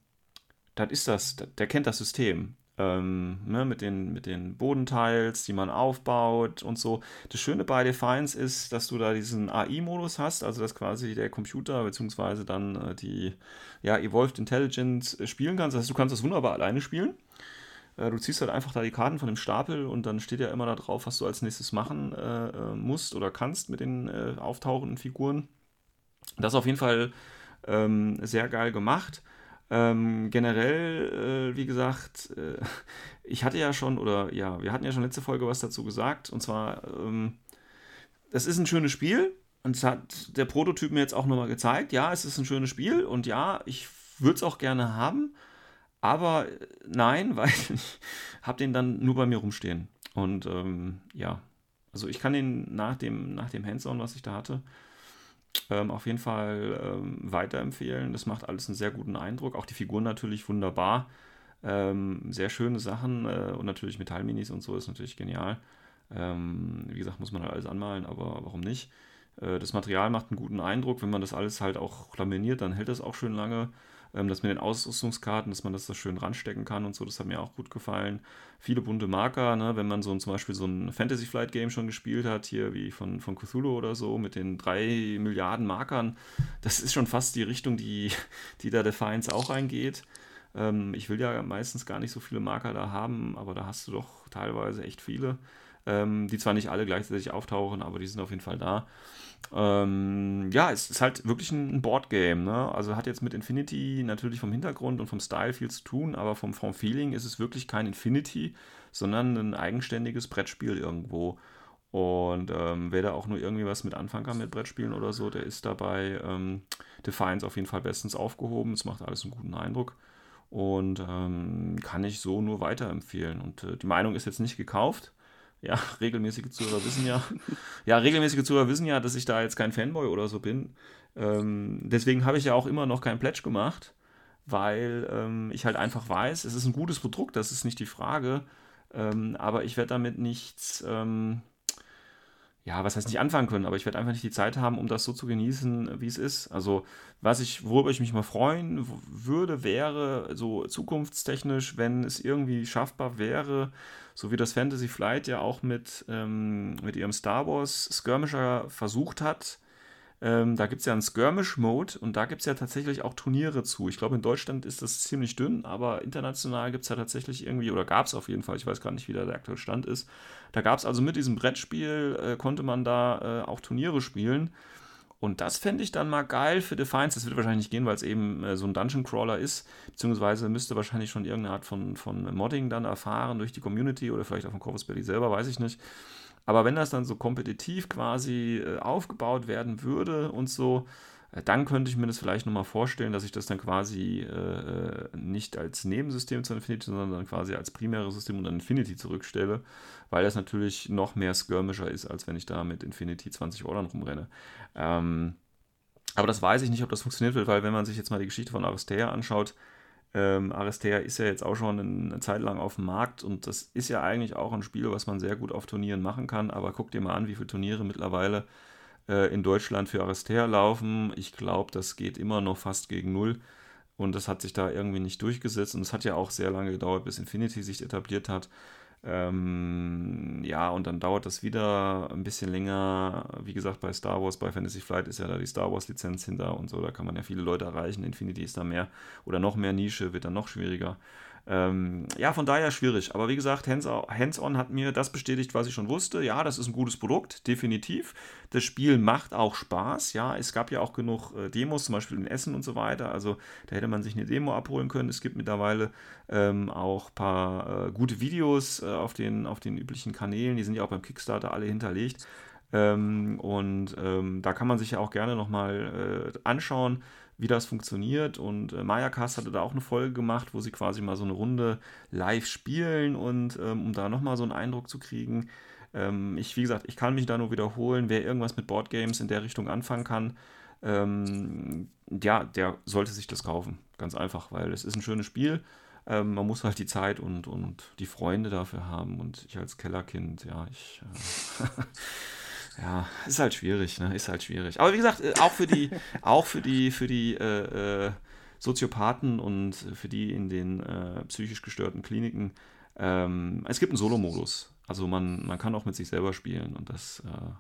das ist das, der kennt das System. Ähm, ne, mit, den, mit den Bodenteils, die man aufbaut und so. Das Schöne bei Defiance ist, dass du da diesen AI-Modus hast, also dass quasi der Computer bzw. dann äh, die ja, Evolved Intelligence äh, spielen kannst. Das heißt, du kannst das wunderbar alleine spielen. Äh, du ziehst halt einfach da die Karten von dem Stapel und dann steht ja immer da drauf, was du als nächstes machen äh, äh musst oder kannst mit den äh, auftauchenden Figuren. Das ist auf jeden Fall ähm, sehr geil gemacht. Ähm, generell, äh, wie gesagt, äh, <laughs> ich hatte ja schon, oder ja, wir hatten ja schon letzte Folge was dazu gesagt, und zwar, ähm, das ist ein schönes Spiel, und es hat der Prototyp mir jetzt auch nochmal gezeigt, ja, es ist ein schönes Spiel, und ja, ich würde es auch gerne haben, aber äh, nein, <laughs> weil ich habe den dann nur bei mir rumstehen. Und ähm, ja, also ich kann den nach dem, nach dem Hands-on, was ich da hatte, ähm, auf jeden Fall ähm, weiterempfehlen. Das macht alles einen sehr guten Eindruck. Auch die Figuren natürlich wunderbar. Ähm, sehr schöne Sachen äh, und natürlich Metallminis und so ist natürlich genial. Ähm, wie gesagt, muss man halt alles anmalen, aber warum nicht? Äh, das Material macht einen guten Eindruck. Wenn man das alles halt auch laminiert, dann hält das auch schön lange. Ähm, das mit den Ausrüstungskarten, dass man das da schön ranstecken kann und so, das hat mir auch gut gefallen. Viele bunte Marker, ne? wenn man so ein, zum Beispiel so ein Fantasy Flight Game schon gespielt hat, hier wie von, von Cthulhu oder so, mit den drei Milliarden Markern, das ist schon fast die Richtung, die, <laughs> die da Defiance auch eingeht. Ähm, ich will ja meistens gar nicht so viele Marker da haben, aber da hast du doch teilweise echt viele, ähm, die zwar nicht alle gleichzeitig auftauchen, aber die sind auf jeden Fall da. Ähm, ja, es ist halt wirklich ein Boardgame. Ne? Also hat jetzt mit Infinity natürlich vom Hintergrund und vom Style viel zu tun, aber vom, vom Feeling ist es wirklich kein Infinity, sondern ein eigenständiges Brettspiel irgendwo. Und ähm, wer da auch nur irgendwie was mit anfangen kann mit Brettspielen oder so, der ist dabei ähm, Defiance auf jeden Fall bestens aufgehoben. Es macht alles einen guten Eindruck und ähm, kann ich so nur weiterempfehlen. Und äh, die Meinung ist jetzt nicht gekauft ja, <laughs> regelmäßige Zuhörer wissen ja, ja, regelmäßige Zuhörer wissen ja, dass ich da jetzt kein Fanboy oder so bin. Ähm, deswegen habe ich ja auch immer noch kein Pledge gemacht, weil ähm, ich halt einfach weiß, es ist ein gutes Produkt, das ist nicht die Frage. Ähm, aber ich werde damit nichts, ähm, ja, was heißt nicht anfangen können, aber ich werde einfach nicht die Zeit haben, um das so zu genießen, wie es ist. Also, was ich, worüber ich mich mal freuen würde, wäre so zukunftstechnisch, wenn es irgendwie schaffbar wäre, so wie das Fantasy Flight ja auch mit, ähm, mit ihrem Star Wars Skirmisher versucht hat, ähm, da gibt es ja einen Skirmish-Mode und da gibt es ja tatsächlich auch Turniere zu. Ich glaube, in Deutschland ist das ziemlich dünn, aber international gibt es ja tatsächlich irgendwie, oder gab es auf jeden Fall, ich weiß gar nicht, wie da der aktuelle Stand ist. Da gab es also mit diesem Brettspiel, äh, konnte man da äh, auch Turniere spielen. Und das fände ich dann mal geil für Defiance. Das wird wahrscheinlich nicht gehen, weil es eben äh, so ein Dungeon Crawler ist, beziehungsweise müsste wahrscheinlich schon irgendeine Art von, von Modding dann erfahren durch die Community oder vielleicht auch von Corvus Belly selber, weiß ich nicht. Aber wenn das dann so kompetitiv quasi äh, aufgebaut werden würde und so, dann könnte ich mir das vielleicht nochmal vorstellen, dass ich das dann quasi äh, nicht als Nebensystem zu Infinity, sondern dann quasi als primäres System unter Infinity zurückstelle, weil das natürlich noch mehr skirmischer ist, als wenn ich da mit Infinity 20 Ordern rumrenne. Ähm, aber das weiß ich nicht, ob das funktioniert wird, weil wenn man sich jetzt mal die Geschichte von Aristea anschaut, ähm, Aristea ist ja jetzt auch schon eine Zeit lang auf dem Markt und das ist ja eigentlich auch ein Spiel, was man sehr gut auf Turnieren machen kann. Aber guck dir mal an, wie viele Turniere mittlerweile äh, in Deutschland für Aristea laufen. Ich glaube, das geht immer noch fast gegen Null. Und das hat sich da irgendwie nicht durchgesetzt. Und es hat ja auch sehr lange gedauert, bis Infinity sich etabliert hat. Ähm, ja, und dann dauert das wieder ein bisschen länger. Wie gesagt, bei Star Wars, bei Fantasy Flight ist ja da die Star Wars-Lizenz hinter und so. Da kann man ja viele Leute erreichen. Infinity ist da mehr oder noch mehr Nische, wird dann noch schwieriger. Ähm, ja, von daher schwierig. Aber wie gesagt, Hands-on hat mir das bestätigt, was ich schon wusste. Ja, das ist ein gutes Produkt, definitiv. Das Spiel macht auch Spaß. Ja, es gab ja auch genug äh, Demos, zum Beispiel in Essen und so weiter. Also da hätte man sich eine Demo abholen können. Es gibt mittlerweile ähm, auch ein paar äh, gute Videos äh, auf, den, auf den üblichen Kanälen. Die sind ja auch beim Kickstarter alle hinterlegt. Ähm, und ähm, da kann man sich ja auch gerne nochmal äh, anschauen wie das funktioniert. Und äh, Mayakas hatte da auch eine Folge gemacht, wo sie quasi mal so eine Runde live spielen und ähm, um da nochmal so einen Eindruck zu kriegen. Ähm, ich, wie gesagt, ich kann mich da nur wiederholen. Wer irgendwas mit Boardgames in der Richtung anfangen kann, ähm, ja, der sollte sich das kaufen. Ganz einfach, weil es ist ein schönes Spiel. Ähm, man muss halt die Zeit und, und die Freunde dafür haben. Und ich als Kellerkind, ja, ich. Äh, <laughs> ja, ist halt schwierig, ne? Ist halt schwierig. Aber wie gesagt, äh, auch für die, <laughs> auch für die, für die äh, äh, Soziopathen und für die in den äh, psychisch gestörten Kliniken, ähm, es gibt einen Solo-Modus. Also man, man kann auch mit sich selber spielen und das äh,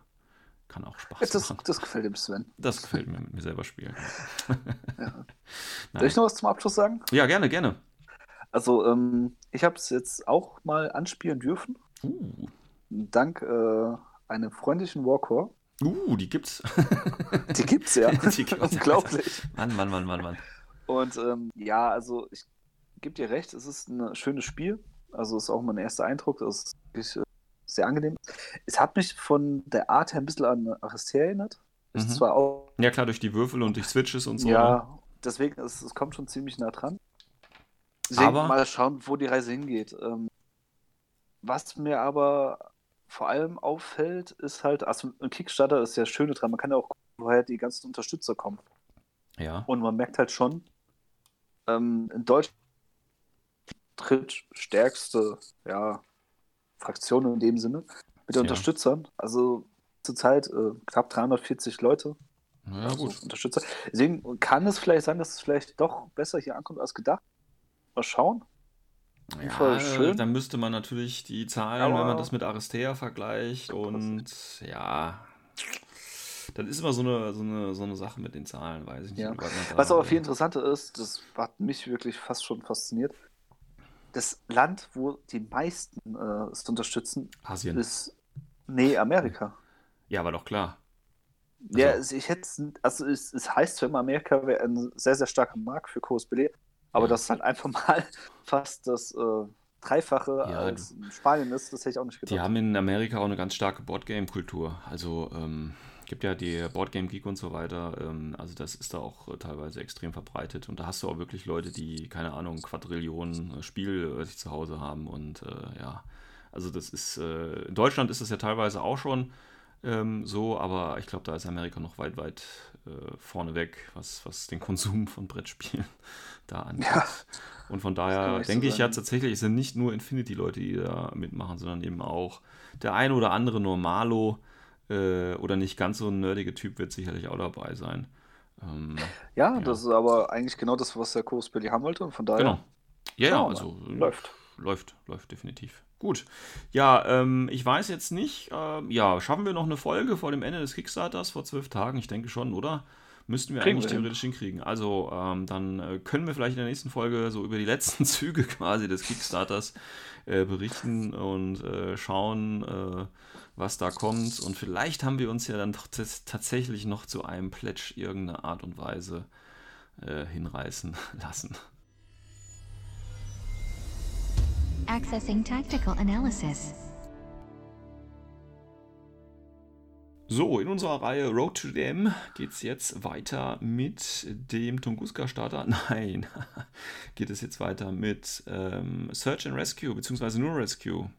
kann auch Spaß Das, machen. das gefällt dem Sven. Das gefällt mir, mit mir selber spielen. <laughs> Ja. <laughs> Soll ich noch was zum Abschluss sagen? Ja, gerne, gerne. Also, ähm, ich habe es jetzt auch mal anspielen dürfen. Uh, Dank äh, einem freundlichen Warcore. uh die gibt's. <laughs> Die gibt's ja. <laughs> Die gibt's. Unglaublich. Mann, Mann, Mann, Mann, Mann. Und ähm, ja, also ich gebe dir recht, es ist ein schönes Spiel. Also ist auch mein erster Eindruck. Das ist wirklich äh, sehr angenehm. Es hat mich von der Art her ein bisschen an Arrestia erinnert. Ist Mhm. zwar auch, Ja, klar, durch die Würfel und durch Switches und so. Ne? ja, deswegen, es, es kommt schon ziemlich nah dran. Deswegen Aber- mal schauen, wo die Reise hingeht. Ähm, was mir aber vor allem auffällt, ist halt, also ein Kickstarter ist ja das Schöne dran, man kann ja auch gucken, woher die ganzen Unterstützer kommen. Ja. Und man merkt halt schon, ähm, in Deutschland drittstärkste ja, Fraktion in dem Sinne mit Ja. Unterstützern. Also zurzeit äh, knapp 340 Leute. Ja, also gut. Unterstützer. Deswegen kann es vielleicht sein, dass es vielleicht doch besser hier ankommt als gedacht. Mal schauen. Ja, voll schön. dann müsste man natürlich die Zahlen, Aber- wenn man das mit Aristea vergleicht und ja, dann ist immer so eine, so eine, so eine Sache mit den Zahlen, weiß ich nicht. Ja. Was aber viel interessanter ist, das hat mich wirklich fast schon fasziniert. Das Land, wo die meisten äh, es unterstützen, Asien. ist nee, Amerika. Ja, war doch klar. Ja, Also- es- ich hätte also es, es heißt zwar immer, Amerika wäre ein sehr, sehr starker Markt für Coast Belay, aber Ja. dass es halt einfach <laughs> mal fast das äh, Dreifache Ja, als in Spanien ist, das hätte ich auch nicht Die gedacht. haben in Amerika auch eine ganz starke Boardgame-Kultur. Also ähm, gibt ja die Boardgame Geek und so weiter. Ähm, also das ist da auch äh, teilweise extrem verbreitet. Und da hast du auch wirklich Leute, die, keine Ahnung, Quadrillionen äh, Spiel äh, sich zu Hause haben. Und äh, ja, also das ist, äh, in Deutschland ist das ja teilweise auch schon ähm, so, aber ich glaube, da ist Amerika noch weit, weit äh, vorneweg, was, was den Konsum von Brettspielen <laughs> da angeht. Ja, Und von daher echt so denke ich ja tatsächlich, es sind nicht nur Infinity-Leute, die da mitmachen, sondern eben auch der ein oder andere Normalo äh, oder nicht ganz so ein nerdige Typ wird sicherlich auch dabei sein. Ähm, ja, ja. das ist aber eigentlich genau das, was der Coast Belay haben wollte und von daher genau. Ja, ja, also läuft. läuft, läuft definitiv. Gut. Ja, ähm, ich weiß jetzt nicht, ähm, ja, schaffen wir noch eine Folge vor dem Ende des Kickstarters vor zwölf Tagen? Ich denke schon, oder? Müssten wir Kriegen eigentlich wir hin. theoretisch hinkriegen. Also, ähm, dann äh, können wir vielleicht in der nächsten Folge so über die letzten <laughs> Züge quasi des Kickstarters äh, berichten und äh, schauen, äh, was da kommt. Und vielleicht haben wir uns ja dann doch tats- tatsächlich noch zu einem Pledge irgendeine Art und Weise äh, hinreißen <laughs> lassen. Accessing tactical analysis. So, in unserer Reihe Road to Them geht es jetzt weiter mit dem Tunguska-Starter. <laughs> Nein, <laughs> geht es jetzt weiter mit ähm, Search and Rescue, beziehungsweise nur Rescue.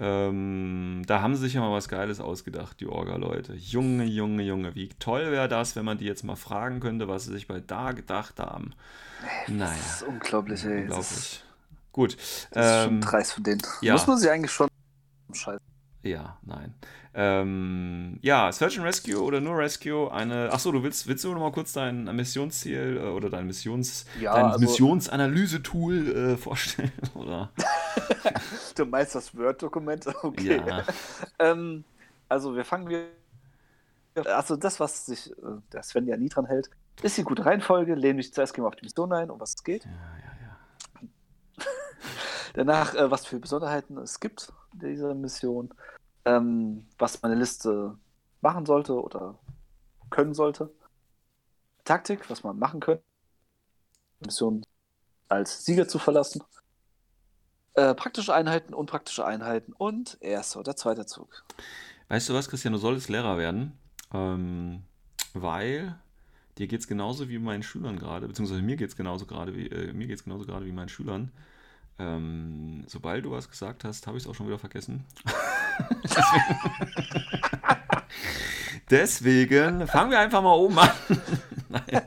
Ähm, da haben sie sich ja mal was Geiles ausgedacht, die Orga-Leute. Junge, Junge, Junge, wie toll wäre das, wenn man die jetzt mal fragen könnte, was sie sich bei da gedacht haben. Naja, Das ist unglaublich, ey. Das, unglaublich. Gut. das ist schon ähm, dreist von denen. ja. Muss man sich eigentlich schon scheiße. Ja, nein. Ähm, ja, Search and Rescue oder nur Rescue, eine. Achso, du willst, willst du noch mal kurz dein Missionsziel äh, oder dein Missions, Ja, dein also- Missionsanalyse-Tool äh, vorstellen? <laughs> Oder? <laughs> Du meinst das Word-Dokument? <laughs> Okay. Ja. Ähm, also wir fangen wir. Also das, was sich äh, der Sven ja nie dran hält, ist die gute Reihenfolge. Lehne mich zuerst wir auf die Mission ein, um was es geht. Ja, ja. Danach, äh, was für Besonderheiten es gibt in dieser Mission. Ähm, was meine Liste machen sollte oder können sollte. Taktik, was man machen könnte. Mission als Sieger zu verlassen. Äh, praktische Einheiten, unpraktische Einheiten und erster oder zweiter Zug. Weißt du was, Christian, du solltest Lehrer werden, ähm, weil dir geht es genauso wie meinen Schülern gerade, beziehungsweise mir geht es genauso gerade wie äh, mir geht's genauso gerade wie meinen Schülern. Ähm, sobald du was gesagt hast, habe ich es auch schon wieder vergessen. <laughs> Deswegen fangen wir einfach mal oben an. <laughs> Nein.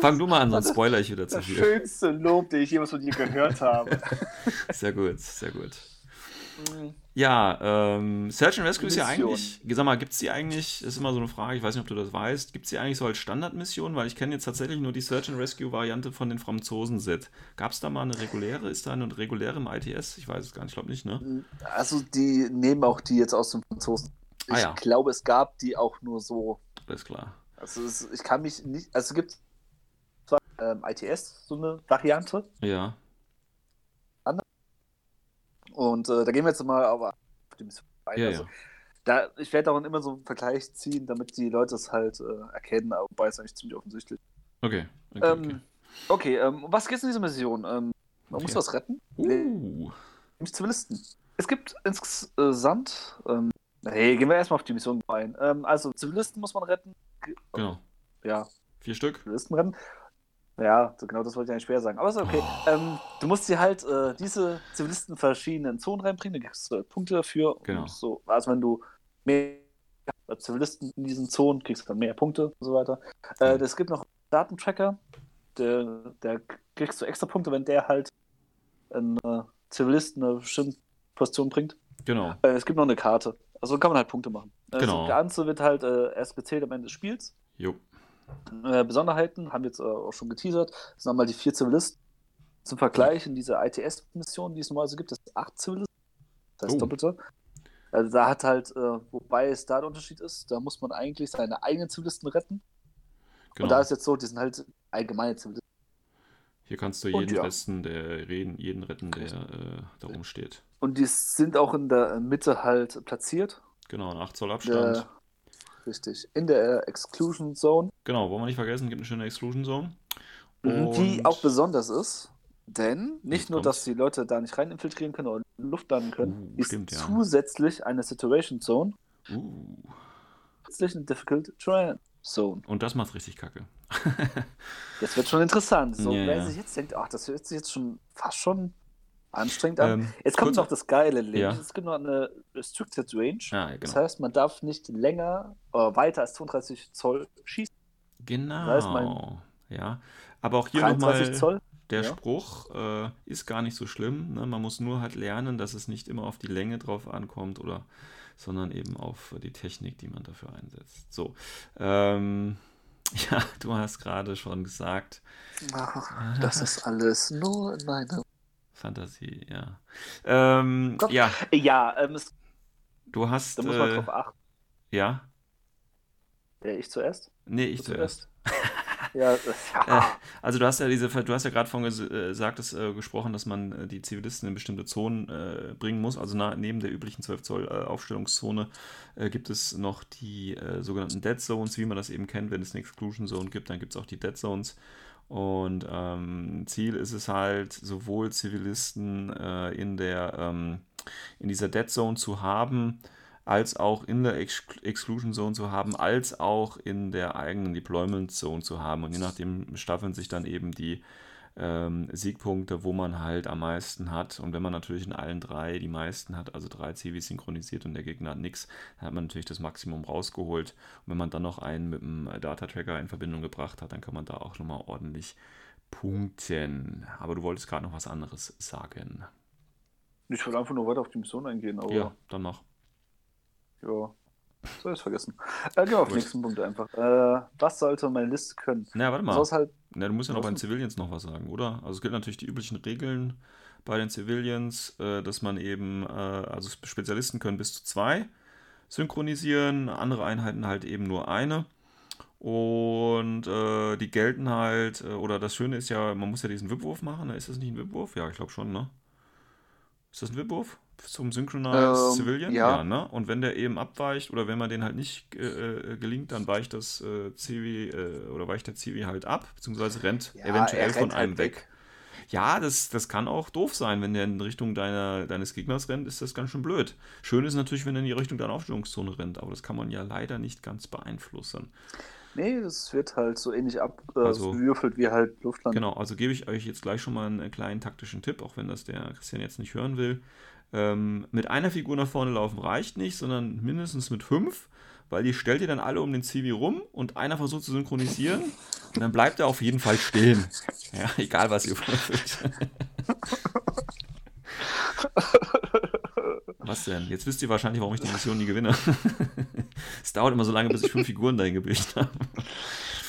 Fang du mal an, sonst spoiler ich wieder zu Das viel. schönste Lob, den ich jemals von dir gehört habe. Sehr gut, sehr gut. Ja, ähm, Search and Rescue ist ja Mission. eigentlich, sag mal, gibt es die eigentlich, ist immer so eine Frage, ich weiß nicht, ob du das weißt, gibt es die eigentlich so als Standardmission? Weil ich kenne jetzt tatsächlich nur die Search and Rescue-Variante von den Franzosen-Set. Gab es da mal eine reguläre? Ist da eine reguläre im ITS? Ich weiß es gar nicht, ich glaube nicht, ne? Also die nehmen auch die jetzt aus dem Franzosen. Ich Ah ja. glaube, es gab die auch nur so. Alles klar. Also es, ich kann mich nicht. Also es gibt zwar ähm, ITS so eine Variante Ja, und äh, da gehen wir jetzt mal aber auf die Mission ein. ja, also, ja. Da, ich werde auch immer so einen Vergleich ziehen, damit die Leute es halt äh, erkennen, aber wobei es eigentlich ziemlich offensichtlich. Okay, okay, Ähm, okay. okay, ähm, was geht es in dieser Mission? Ähm, man Okay. muss was retten, Uh, nämlich Zivilisten. Es gibt insgesamt, ähm, hey, gehen wir erstmal auf die Mission ein. Ähm, also Zivilisten muss man retten. Ge- genau. Ja, Vier Stück? Zivilisten retten. Ja, so genau das wollte ich eigentlich schwer sagen. Aber ist okay. Oh. Ähm, du musst dir halt äh, diese Zivilisten in verschiedenen Zonen reinbringen, da kriegst du halt Punkte dafür. Genau. Und so, also wenn du mehr Zivilisten in diesen Zonen kriegst dann mehr Punkte und so weiter. Äh, Mhm. Es gibt noch einen Datentracker, der, der kriegst du extra Punkte, wenn der halt einen äh, Zivilisten eine bestimmte Position bringt. Genau. Äh, es gibt noch eine Karte. Also kann man halt Punkte machen. Also Genau. Das Ganze wird halt äh, erst gezählt am Ende des Spiels. Jo. Äh, Besonderheiten haben wir jetzt äh, auch schon geteasert. Das sind einmal die vier Zivilisten. Zum Vergleich in dieser ITS-Mission, die es normalerweise gibt, das sind acht Zivilisten. Das heißt Oh. doppelte. Also da hat halt, äh, wobei es da der Unterschied ist, da muss man eigentlich seine eigenen Zivilisten retten. Genau. Und da ist jetzt so, die sind halt allgemeine Zivilisten. Hier kannst du Und jeden ja. retten, der reden, jeden retten, der äh, da rumsteht. Und die sind auch in der Mitte halt platziert. Genau, ein 8 Zoll Abstand. Der, richtig. In der Exclusion Zone. Genau, wollen wir nicht vergessen, gibt eine schöne Exclusion Zone. Die Und- auch besonders ist, denn nicht nur, dass die Leute da nicht rein infiltrieren können oder die Luft landen können, Uh, ist stimmt, ja. zusätzlich eine Situation Zone, Uh, zusätzlich eine Difficult Terrain Zone. und das macht richtig kacke. <laughs> Das wird schon interessant. So, Ja, wer ja. sich jetzt denkt, ach, das hört sich jetzt schon fast schon anstrengend an. Ähm, jetzt kommt noch das Geile, Ja. es gibt noch eine Restricted Range. Ah, ja, Das genau. heißt, man darf nicht länger äh, weiter als 32 Zoll schießen. Genau. Da ist mein- ja. Aber auch hier 33 nochmal der ja. Spruch äh, ist gar nicht so schlimm. Ne? Man muss nur halt lernen, dass es nicht immer auf die Länge drauf ankommt oder sondern eben auf die Technik, die man dafür einsetzt. So. Ähm, <laughs> ja, du hast gerade schon gesagt, Ach, das ist alles nur in meiner. Fantasie, ja. Ähm, Gott. ja, Ja, ähm, es, du hast. da muss man äh, drauf achten. ja, Wer ich zuerst? nee, ich Du zuerst. <laughs> Ja, Äh, ja. also du hast ja diese, du hast ja gerade von ges- äh, gesagt, dass, äh, gesprochen, dass man äh, die Zivilisten in bestimmte Zonen äh, bringen muss. Also na, neben der üblichen 12 Zoll äh, Aufstellungszone äh, gibt es noch die äh, sogenannten Dead Zones, wie man das eben kennt. Wenn es eine Exclusion Zone gibt, dann gibt es auch die Dead Zones. Und ähm, Ziel ist es halt, sowohl Zivilisten äh, in der ähm, in dieser Dead Zone zu haben, als auch in der Ex Exclusion Zone zu haben, als auch in der eigenen Deployment Zone zu haben. Und je nachdem staffeln sich dann eben die ähm, Siegpunkte, wo man halt am meisten hat. Und wenn man natürlich in allen drei die meisten hat, also drei Civis synchronisiert und der Gegner hat nichts, dann hat man natürlich das Maximum rausgeholt. Und wenn man dann noch einen mit dem Data Tracker in Verbindung gebracht hat, dann kann man da auch nochmal ordentlich punkten. Aber du wolltest gerade noch was anderes sagen. Ich wollte einfach nur weiter auf die Mission eingehen, aber Ja, dann mach. ja. Soll ich vergessen. Äh, gehen wir auf den nächsten Punkt einfach. Äh, was sollte meine Liste können? Na, warte mal. Soll es halt, Na, du musst ja noch bei den? Civilians noch was sagen, oder? Also es gilt natürlich die üblichen Regeln bei den Civilians, äh, dass man eben, äh, also Spezialisten können bis zu zwei synchronisieren, andere Einheiten halt eben nur eine. Und äh, die gelten halt, äh, oder das Schöne ist ja, man muss ja diesen Wipwurf machen. ne? Ist das nicht ein Wipwurf? Ja, ich glaube schon, ne? Ist das ein Wipwurf? Zum Synchronized Ähm, Civilian? ja. ne? Und wenn der eben abweicht oder wenn man den halt nicht äh, äh, gelingt, dann weicht das äh, Civi äh, oder weicht der Civi halt ab, beziehungsweise rennt Ja, eventuell er von rennt einem halt weg. weg. Ja, das, das kann auch doof sein. Wenn der in Richtung deiner, deines Gegners rennt, ist das ganz schön blöd. Schön ist natürlich, wenn er in die Richtung deiner Aufstellungszone rennt, aber das kann man ja leider nicht ganz beeinflussen. Nee, das wird halt so ähnlich Also- abgewürfelt wie halt Luftland. Genau, also gebe ich euch jetzt gleich schon mal einen kleinen taktischen Tipp, auch wenn das der Christian jetzt nicht hören will. Ähm, mit einer Figur nach vorne laufen reicht nicht, sondern mindestens mit fünf, weil die stellt ihr dann alle um den Zivi rum und einer versucht zu synchronisieren und dann bleibt er auf jeden Fall stehen. Ja, egal was ihr würfelt. Was denn? Jetzt wisst ihr wahrscheinlich, warum ich die Mission nie gewinne. <laughs> es dauert immer so lange, bis ich fünf Figuren dahin gebildet habe.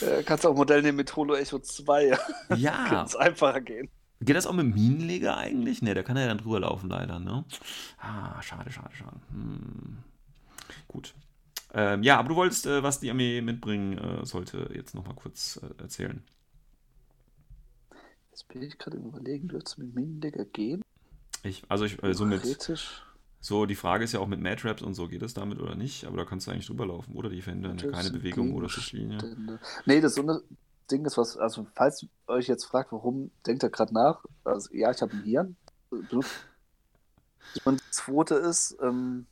Äh, kannst auch Modell nehmen mit Holo Echo 2. Ja, <laughs> Kann es einfacher gehen. Geht das auch mit Minenleger eigentlich? Ne, der kann ja dann drüber laufen, leider, ne? Ah, schade, schade, schade. Hm. Gut. Ähm, ja, aber du wolltest, äh, was die Armee mitbringen äh, sollte, jetzt nochmal kurz äh, erzählen. Jetzt bin ich gerade im Überlegen, dürfte es mit Minenleger gehen? Ich, also ich, äh, so mit, so die Frage ist ja auch mit Matraps und so, geht es damit oder nicht? Aber da kannst du eigentlich drüber laufen, oder? Die verhindern ja keine Bewegung oder. Gegenstände. Nee, das Unter- Ding ist was, also falls ihr euch jetzt fragt, warum denkt er gerade nach, also ja, ich habe ein Hirn. Und das zweite ist, ähm,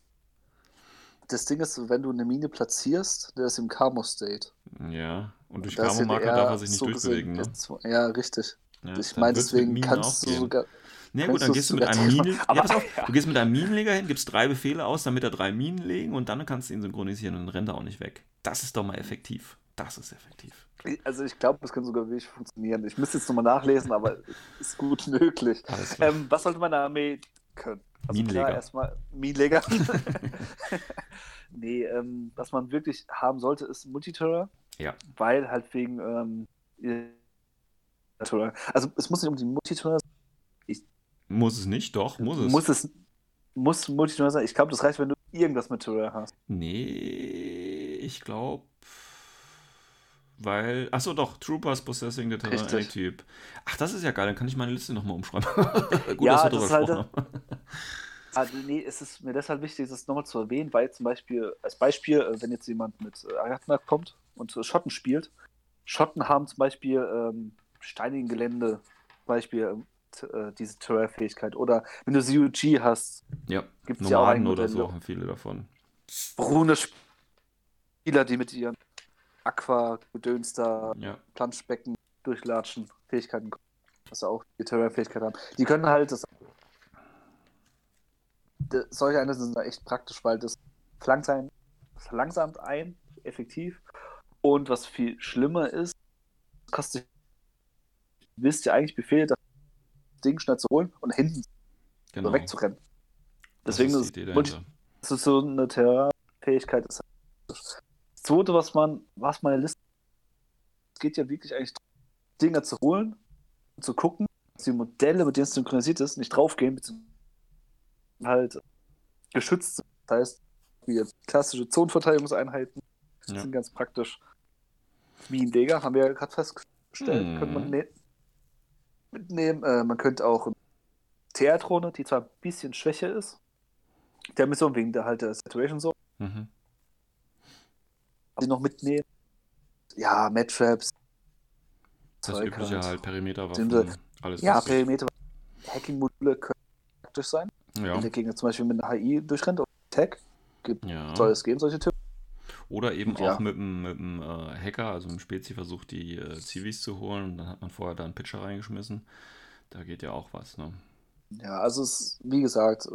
das Ding ist, wenn du eine Mine platzierst, der ist im Karmo-State. Ja, und durch Karmo-Marker darf er sich nicht so durchbewegen, ne? gesehen jetzt- Ja, richtig. Ja, ich meine, deswegen kannst auch du gehen. sogar. Na gut, Kannst dann gehst du mit einem Minen. Aber- ja, auf, ja. <laughs> du gehst mit einem Minenleger hin, gibst drei Befehle aus, damit er drei Minen legen und dann kannst du ihn synchronisieren und dann rennt er auch nicht weg. Das ist doch mal effektiv. Das ist effektiv. Also ich glaube, das kann sogar wirklich funktionieren. Ich müsste jetzt nochmal nachlesen, aber <laughs> ist gut möglich. Ähm, was sollte meine Armee können? Also Minenleger. Klar, erstmal Minenleger. <laughs> nee, ähm, was man wirklich haben sollte, ist Multiterror, Ja. weil halt wegen ähm, also es muss nicht um die Multiterror Muss es nicht? Doch, muss es. Muss es muss Multiterror sein. Ich glaube, das reicht, wenn du irgendwas mit Terror hast. Nee, ich glaube. Weil. Achso, doch, Troopers Possessing the Terrain. A-Typ. Ach, das ist ja geil, dann kann ich meine Liste nochmal umschreiben. <laughs> Gut, Ja, dass wir ist halt- gesprochen haben. <laughs> Also, nee, es ist mir deshalb wichtig, das nochmal zu erwähnen, weil zum Beispiel, als Beispiel, äh, wenn jetzt jemand mit äh, Arachnak kommt und äh, Schotten spielt, Schotten haben zum Beispiel ähm, steinigen Gelände, zum Beispiel ähm, äh, diese Terror-Fähigkeit. Oder wenn du CUG hast, Ja, gibt's ja auch Nomaden oder so haben viele davon. brune Spieler, die mit ihren Aqua-Gedöns da Ja. Planschbecken durchlatschen, Fähigkeiten, was auch die Terror-Fähigkeit haben. Die können halt das. de- Solche Einheiten sind da echt praktisch, weil das verlangsamt, verlangsamt ein, effektiv. Und was viel schlimmer ist, es kostet. Wisst ja eigentlich Befehl, das Ding schnell zu holen und hinten Genau. wegzurennen. Das Deswegen ist ist, dahinter. das ist so eine Terrorfähigkeit. ist halt Das zweite, was man, was meine Liste, es geht ja wirklich eigentlich darum, Dinge zu holen und zu gucken, dass die Modelle, mit denen es synchronisiert ist, nicht draufgehen, beziehungsweise halt geschützt sind. Das heißt, wie jetzt klassische Zonenverteidigungseinheiten Ja. sind ganz praktisch. Minenleger haben wir ja gerade festgestellt, Hm. könnte man ne mitnehmen. Äh, man könnte auch Theatrone, die zwar ein bisschen schwächer ist, der Mission wegen der halt der Situation so, Mhm. Die noch mitnehmen. Ja, Mad-Traps. Das Zeug übliche halt. halt, Perimeterwaffen, alles Ja. Perimeter. Hacking-Module können praktisch sein. Ja. Wenn der Gegner zum Beispiel mit einer HI durchrennt oder Tag, ja. soll es geben, solche Typen. Oder eben Ja. auch mit dem, mit dem äh, Hacker, also mit dem Spezi versucht, die äh, Zivis zu holen und dann hat man vorher da einen Pitcher reingeschmissen. Da geht ja auch was, ne? Ja, also es wie gesagt,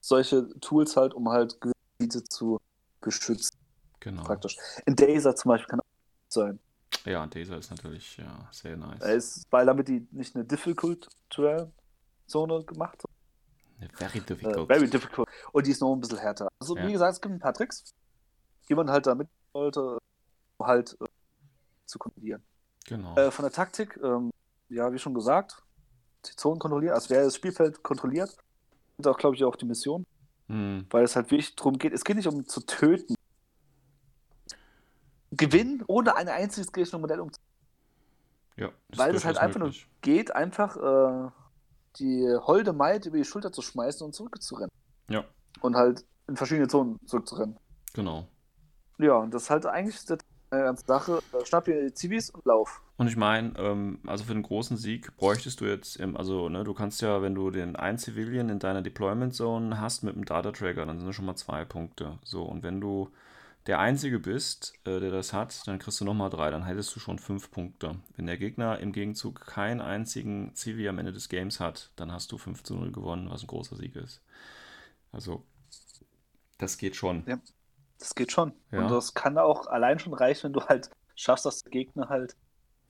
solche Tools halt, um halt Gebiete zu beschützen, Genau. praktisch. In Dazer zum Beispiel kann auch sein. Ja, dieser ist natürlich ja, sehr nice. Er ist, weil damit die nicht eine Difficult Zone gemacht hat. Very Äh, difficult. very difficult. Und die ist noch ein bisschen härter. Also, Ja. wie gesagt, es gibt ein paar Tricks, die man halt damit sollte, um halt äh, zu kontrollieren. Genau. Äh, von der Taktik, ähm, ja, wie schon gesagt, die Zonen kontrollieren, also wer das Spielfeld kontrolliert, und auch, glaube ich, auch die Mission, Hm. weil es halt wirklich darum geht, es geht nicht um zu töten. Gewinnen, ohne ein einziges gegnerisches Modell um Ja, weil das halt einfach nur möglich. geht, einfach äh, die holde Maid über die Schulter zu schmeißen und zurückzurennen. Ja, Und halt in verschiedene Zonen zurückzurennen. genau. Ja, und das ist halt eigentlich die ganze Sache. Äh, Schnapp dir die Zivis und lauf. Und ich meine, ähm, also für den großen Sieg bräuchtest du jetzt, im, also ne, du kannst ja, wenn du den einen Civilian in deiner Deployment Zone hast mit dem Data Tracker, dann sind das schon mal zwei Punkte. So, und wenn du der Einzige bist, äh, der das hat, dann kriegst du nochmal drei, dann hättest du schon fünf Punkte. Wenn der Gegner im Gegenzug keinen einzigen Civi am Ende des Games hat, dann hast du 5 zu 0 gewonnen, was ein großer Sieg ist. Also, das geht schon. Ja, das geht schon. Ja. Und das kann auch allein schon reichen, wenn du halt schaffst, dass der Gegner halt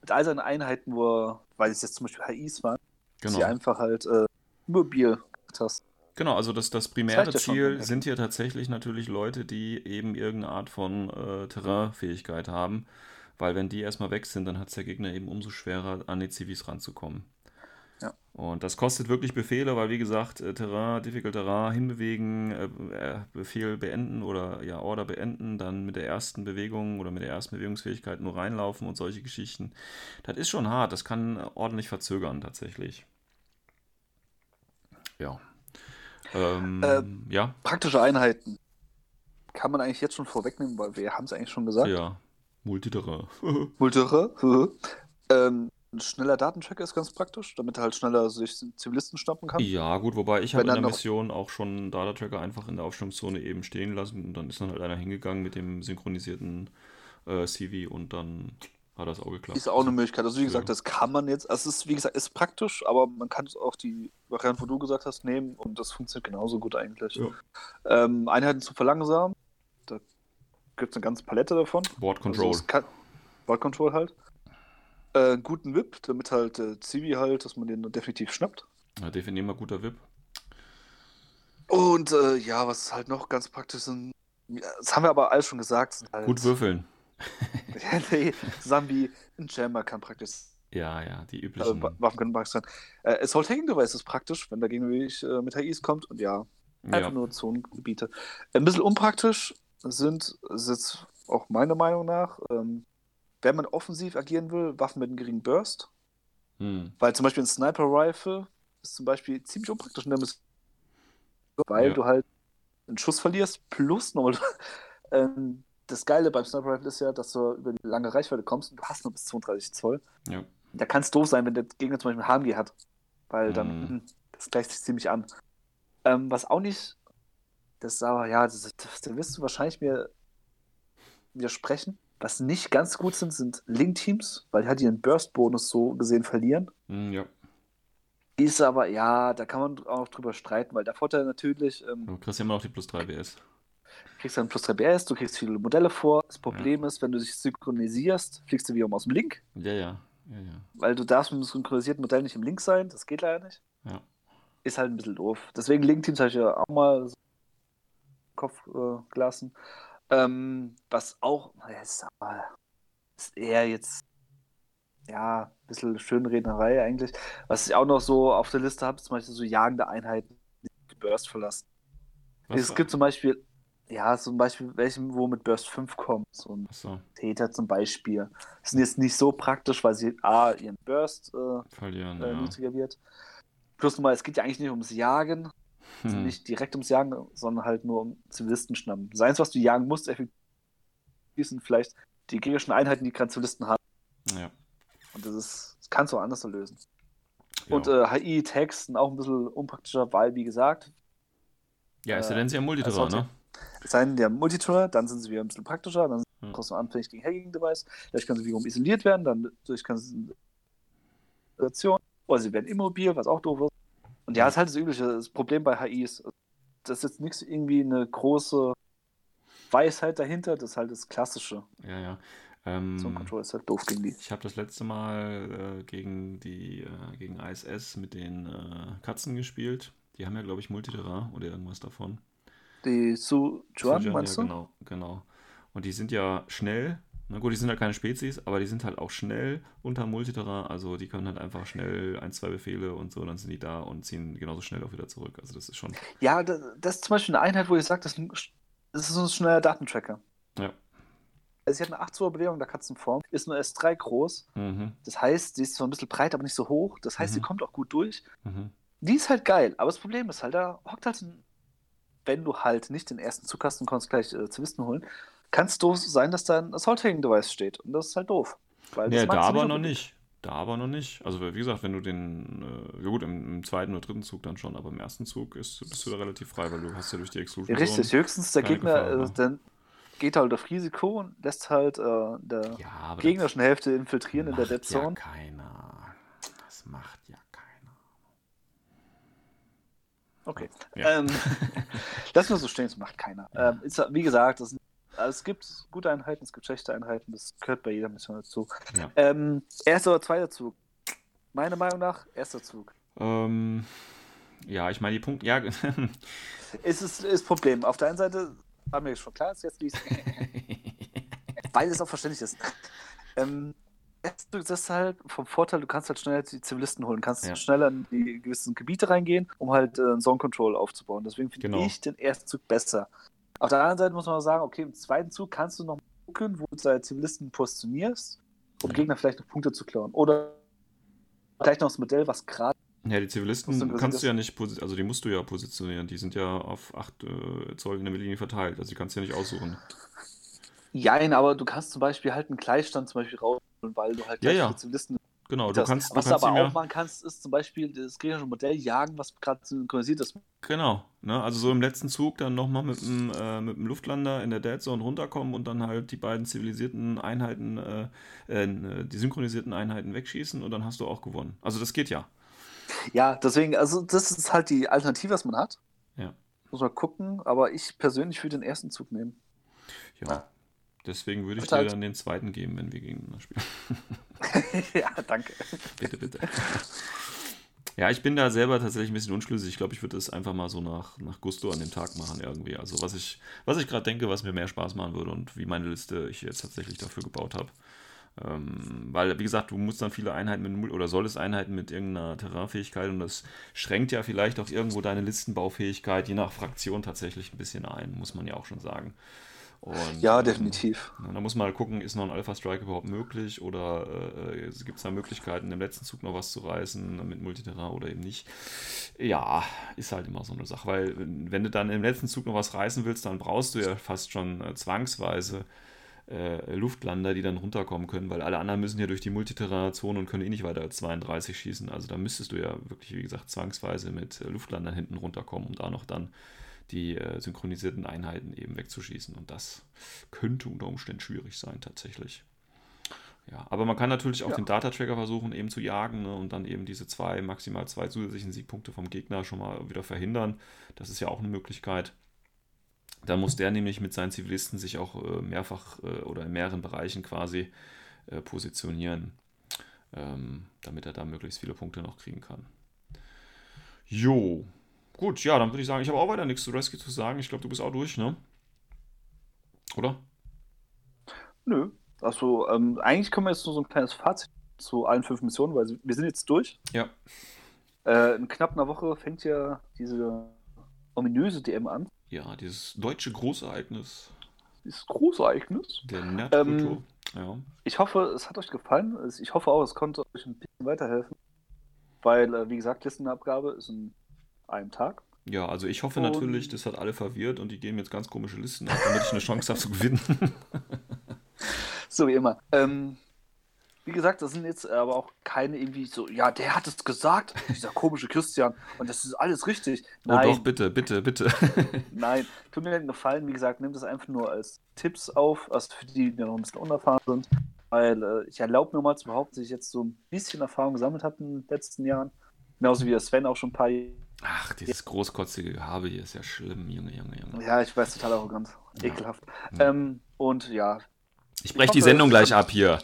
mit all seinen Einheiten, wo er, weil es jetzt zum Beispiel HIs waren, Genau. sie einfach halt äh, mobil gemacht hast. Genau, also das, das primäre schon, Ziel ja. sind hier tatsächlich natürlich Leute, die eben irgendeine Art von äh, Terrainfähigkeit haben, weil wenn die erstmal weg sind, dann hat es der Gegner eben umso schwerer, an die Zivis ranzukommen. Ja. Und das kostet wirklich Befehle, weil wie gesagt, äh, Terrain, Difficult Terrain, hinbewegen, äh, äh, Befehl beenden oder ja, Order beenden, dann mit der ersten Bewegung oder mit der ersten Bewegungsfähigkeit nur reinlaufen und solche Geschichten. Das ist schon hart, das kann äh, ordentlich verzögern tatsächlich. Ja. Ähm, Äh, ja, Praktische Einheiten kann man eigentlich jetzt schon vorwegnehmen, weil wir haben es eigentlich schon gesagt. ja. Multiterrain. <laughs> Multiple. ähm, ein schneller Datentracker ist ganz praktisch, damit er halt schneller sich Zivilisten schnappen kann. Ja, gut, wobei ich habe in der Mission auch schon einen Data Tracker einfach in der Aufstellungszone eben stehen lassen und dann ist dann halt einer hingegangen mit dem synchronisierten äh, CV und dann hat das auch geklappt. Ist auch eine Möglichkeit. Also wie gesagt, das kann man jetzt. Also es ist, wie gesagt, ist praktisch, aber man kann es auch die Variante, wo du gesagt hast, nehmen und das funktioniert genauso gut eigentlich. Ja. Ähm, Einheiten zu verlangsamen, da gibt es eine ganze Palette davon. Board Control. Also kann, Board Control halt. Äh, guten Whip, damit halt äh, Zivi halt, dass man den definitiv schnappt. ja, definier mal guter VIP. Und äh, ja, was halt noch ganz praktisch sind, das haben wir aber alles schon gesagt, halt Gut würfeln. Ja, nee, wie ein Jammer kann praktisch Ja, ja, die äh, üblichen. Wa- Waffen können praktisch sein. Äh, Assault Hacking Device ist praktisch, wenn der wirklich äh, mit HIs kommt und ja, einfach ja. nur Zonengebiete. Ein bisschen unpraktisch sind, ist jetzt auch meiner Meinung nach, ähm, wenn man offensiv agieren will, Waffen mit einem geringen Burst. Hm. Weil zum Beispiel ein Sniper Rifle ist zum Beispiel ziemlich unpraktisch in der Mission, weil Ja. du halt einen Schuss verlierst, plus nochmal. <laughs> ähm, das Geile beim Sniper Rifle ist ja, dass du über die lange Reichweite kommst und du hast nur bis 32 Zoll. Ja. Da kann es doof sein, wenn der Gegner zum Beispiel einen HMG hat. Weil dann, Mhm. hm, das gleicht sich ziemlich an. Ähm, was auch nicht, das ist aber, ja, das, das, da wirst du wahrscheinlich mir widersprechen. Was nicht ganz gut sind, sind Link-Teams, weil die halt ihren Burst-Bonus so gesehen verlieren. Hm, ja. Ist aber, ja, da kann man auch drüber streiten, weil der Vorteil natürlich, ähm, Du kriegst ja immer noch die plus 3 BS. Du kriegst dann plus 3 BS, du kriegst viele Modelle vor. Das Problem ist, wenn du dich synchronisierst, fliegst du wiederum aus dem Link, Ja, ja. Ja, ja. weil du darfst mit einem synchronisierten Modell nicht im Link sein. Das geht leider nicht. Ja. Ist halt ein bisschen doof. Deswegen Link-Teams habe ich ja auch mal so Kopf äh, gelassen. Ähm, was auch, ist, aber, ist eher jetzt, ja, ein bisschen Schönrednerei eigentlich. Was ich auch noch so auf der Liste habe, zum Beispiel so jagende Einheiten, die die Burst verlassen. Was es gibt zum Beispiel, ja, zum Beispiel welche, wo mit Burst 5 kommt. So ein Achso, Täter zum Beispiel. Sind jetzt nicht so praktisch, weil sie A, ihren Burst äh, verlieren. äh, Ja. niedriger wird. Plus nochmal, es geht ja eigentlich nicht ums Jagen, also Hm. nicht direkt ums Jagen, sondern halt nur um Zivilisten schnappen. Das Einzige, was du jagen musst, effektiv sind vielleicht die gegnerischen Einheiten, die gerade Zivilisten haben. Ja. Und das ist, das kannst du auch anders lösen. Ja. Und äh, HI-Tags sind auch ein bisschen unpraktischer, weil, wie gesagt, ja, ist ja äh, denn sehr also- ne? Es sei denn, der Multitour, dann sind sie wieder ein bisschen praktischer, dann sind sie trotzdem anfällig gegen Hacking-Device. Dadurch können sie wiederum isoliert werden, dann dadurch kann sie Situation, oder sie werden immobil, was auch doof ist. Und ja, ist halt das übliche das Problem bei HIs. Das ist jetzt nichts irgendwie eine große Weisheit dahinter, das ist halt das Klassische. Ja, ja. Ähm, Zone Control ist halt doof gegen die. Ich habe das letzte Mal äh, gegen die äh, gegen ISS mit den äh, Katzen gespielt. Die haben ja, glaube ich, Multiterrain oder irgendwas davon. Die Su Juan, Sujan, meinst ja, du? genau, genau. Und die sind ja schnell. Na gut, die sind ja keine Spezies, aber die sind halt auch schnell unter Multiterrain. Also die können halt einfach schnell ein, zwei Befehle und so, dann sind die da und ziehen genauso schnell auch wieder zurück. Also das ist schon. Ja, das, das ist zum Beispiel eine Einheit, wo ich sage, das, ist ein- das ist so ein schneller Datentracker. Ja. Also sie hat eine 8 Zoll Bewegung der Katzenform, ist nur S3 groß. Mhm, Das heißt, sie ist zwar ein bisschen breit, aber nicht so hoch. Das heißt, sie Mhm. kommt auch gut durch. mhm. Die ist halt geil, aber das Problem ist halt, da hockt halt ein, wenn du halt nicht den ersten Zug hast und kannst gleich äh, Zivilisten holen, kann es doof sein, dass da ein Assault Hacking Device steht. Und das ist halt doof. Weil Ja, da aber noch nicht. Da aber noch nicht. Also wie gesagt, wenn du den, äh, ja gut, im, im zweiten oder dritten Zug dann schon, aber im ersten Zug ist, bist du da relativ frei, weil du hast ja durch die Exclusion richtig, höchstens der Gegner Gefahr, äh, ne? dann geht halt auf Risiko und lässt halt äh, der Ja, gegnerischen Hälfte infiltrieren in der Dead Zone. Ja keiner. Das macht ja keiner. Okay. Ja. Ähm, <laughs> lass mal so stehen, das macht keiner. Ja. Ähm, ist, wie gesagt, das, also es gibt gute Einheiten, es gibt schlechte Einheiten, das gehört bei jeder Mission dazu. Ja. Ähm, erster oder zweiter Zug? Meiner Meinung nach, erster Zug. Ähm, ja, ich meine, die Punkte, ja, <laughs> Es ist das Problem. Auf der einen Seite war mir schon klar, dass jetzt liest, <laughs> weil es auch verständlich ist. Ähm, Zug ist halt vom Vorteil, du kannst halt schneller die Zivilisten holen, kannst Ja. schneller in die gewissen Gebiete reingehen, um halt äh, Zone Control aufzubauen. Deswegen finde Genau. ich den ersten Zug besser. Auf der anderen Seite muss man auch sagen, okay, im zweiten Zug kannst du noch gucken, wo du deine Zivilisten positionierst, um Ja. Gegner vielleicht noch Punkte zu klauen. Oder vielleicht noch das Modell, was gerade ja, die Zivilisten kannst du ja nicht, posi- also die musst du ja positionieren. Die sind ja auf 8 äh, Zoll in der Mittellinie verteilt. Also die kannst du ja nicht aussuchen. Jein, aber du kannst zum Beispiel halt einen Gleichstand zum Beispiel rausholen, weil du halt Ja, gleich ja. viele Zivilisten Genau, du kannst, du Was du kannst aber auch machen kannst, ist zum Beispiel das gegnerische Modell jagen, was gerade synchronisiert ist. Genau, ne? also so im letzten Zug dann nochmal mit dem, äh, mit dem Luftlander in der Dead Zone runterkommen und dann halt die beiden zivilisierten Einheiten, äh, äh, die synchronisierten Einheiten wegschießen und dann hast du auch gewonnen. Also das geht ja. Ja, deswegen, also das ist halt die Alternative, was man hat. Ja. Muss man gucken, aber ich persönlich würde den ersten Zug nehmen. Ja. Deswegen würde ich dir dann den zweiten geben, wenn wir gegeneinander spielen. <laughs> ja, danke. bitte, bitte. Ja, ich bin da selber tatsächlich ein bisschen unschlüssig. Ich glaube, ich würde es einfach mal so nach, nach Gusto an dem Tag machen irgendwie. Also was ich, was ich gerade denke, was mir mehr Spaß machen würde und wie meine Liste ich jetzt tatsächlich dafür gebaut habe. Ähm, weil, wie gesagt, du musst dann viele Einheiten mit, oder solltest Einheiten mit irgendeiner Terrainfähigkeit und das schränkt ja vielleicht auch irgendwo deine Listenbaufähigkeit je nach Fraktion tatsächlich ein bisschen ein, muss man ja auch schon sagen. Und, Ja, ähm, definitiv. ja, da muss man halt gucken, ist noch ein Alpha Strike überhaupt möglich oder äh, gibt es da Möglichkeiten, im letzten Zug noch was zu reißen mit Multiterrain oder eben nicht. Ja, ist halt immer so eine Sache, weil wenn du dann im letzten Zug noch was reißen willst, dann brauchst du ja fast schon äh, zwangsweise äh, Luftlander, die dann runterkommen können, weil alle anderen müssen ja durch die Multiterrain-Zone und können eh nicht weiter als 32 schießen. Also da müsstest du ja wirklich, wie gesagt, zwangsweise mit äh, Luftlandern hinten runterkommen, um da noch dann die äh, synchronisierten Einheiten eben wegzuschießen. Und das könnte unter Umständen schwierig sein, tatsächlich. Ja, aber man kann natürlich auch Ja. den Data-Tracker versuchen, eben zu jagen ne, und dann eben diese zwei, maximal zwei zusätzlichen Siegpunkte vom Gegner schon mal wieder verhindern. Das ist ja auch eine Möglichkeit. Dann muss der nämlich mit seinen Zivilisten sich auch äh, mehrfach äh, oder in mehreren Bereichen quasi äh, positionieren, ähm, damit er da möglichst viele Punkte noch kriegen kann. Jo, gut, ja, dann würde ich sagen, ich habe auch weiter nichts zu Rescue zu sagen. Ich glaube, du bist auch durch, ne? Oder? Nö. Also, ähm, eigentlich können wir jetzt nur so ein kleines Fazit zu allen fünf Missionen, weil wir sind jetzt durch. Ja. Äh, in knapp einer Woche fängt ja diese ominöse DM an. Ja, dieses deutsche Großereignis Dieses große Ereignis. der Nerdkultur. Ähm, ja. Ich hoffe, es hat euch gefallen. Ich hoffe auch, es konnte euch ein bisschen weiterhelfen. Weil, äh, wie gesagt, Listenabgabe ist in einem Tag. ja, also ich hoffe Und- natürlich, das hat alle verwirrt und die geben jetzt ganz komische Listen ab, damit ich eine Chance habe zu gewinnen. <laughs> So wie immer. Ähm, wie gesagt, das sind jetzt aber auch keine irgendwie so, ja, der hat es gesagt, dieser komische Christian, und das ist alles richtig. oh Nein, doch, bitte, bitte, bitte. <laughs> nein, tut mir einen Gefallen, wie gesagt, nehmt das einfach nur als Tipps auf, also für die, die noch ein bisschen unerfahren sind, weil äh, ich erlaube mir mal zu behaupten, dass ich jetzt so ein bisschen Erfahrung gesammelt habe in den letzten Jahren. Genauso wie der Sven auch schon ein paar Ach, dieses großkotzige Gehabe hier ist ja schlimm, Junge, Junge, Junge. Ja, ich weiß, total arrogant. Ekelhaft. Ja. Ähm, und ja, Ich breche die Sendung gleich ab hier.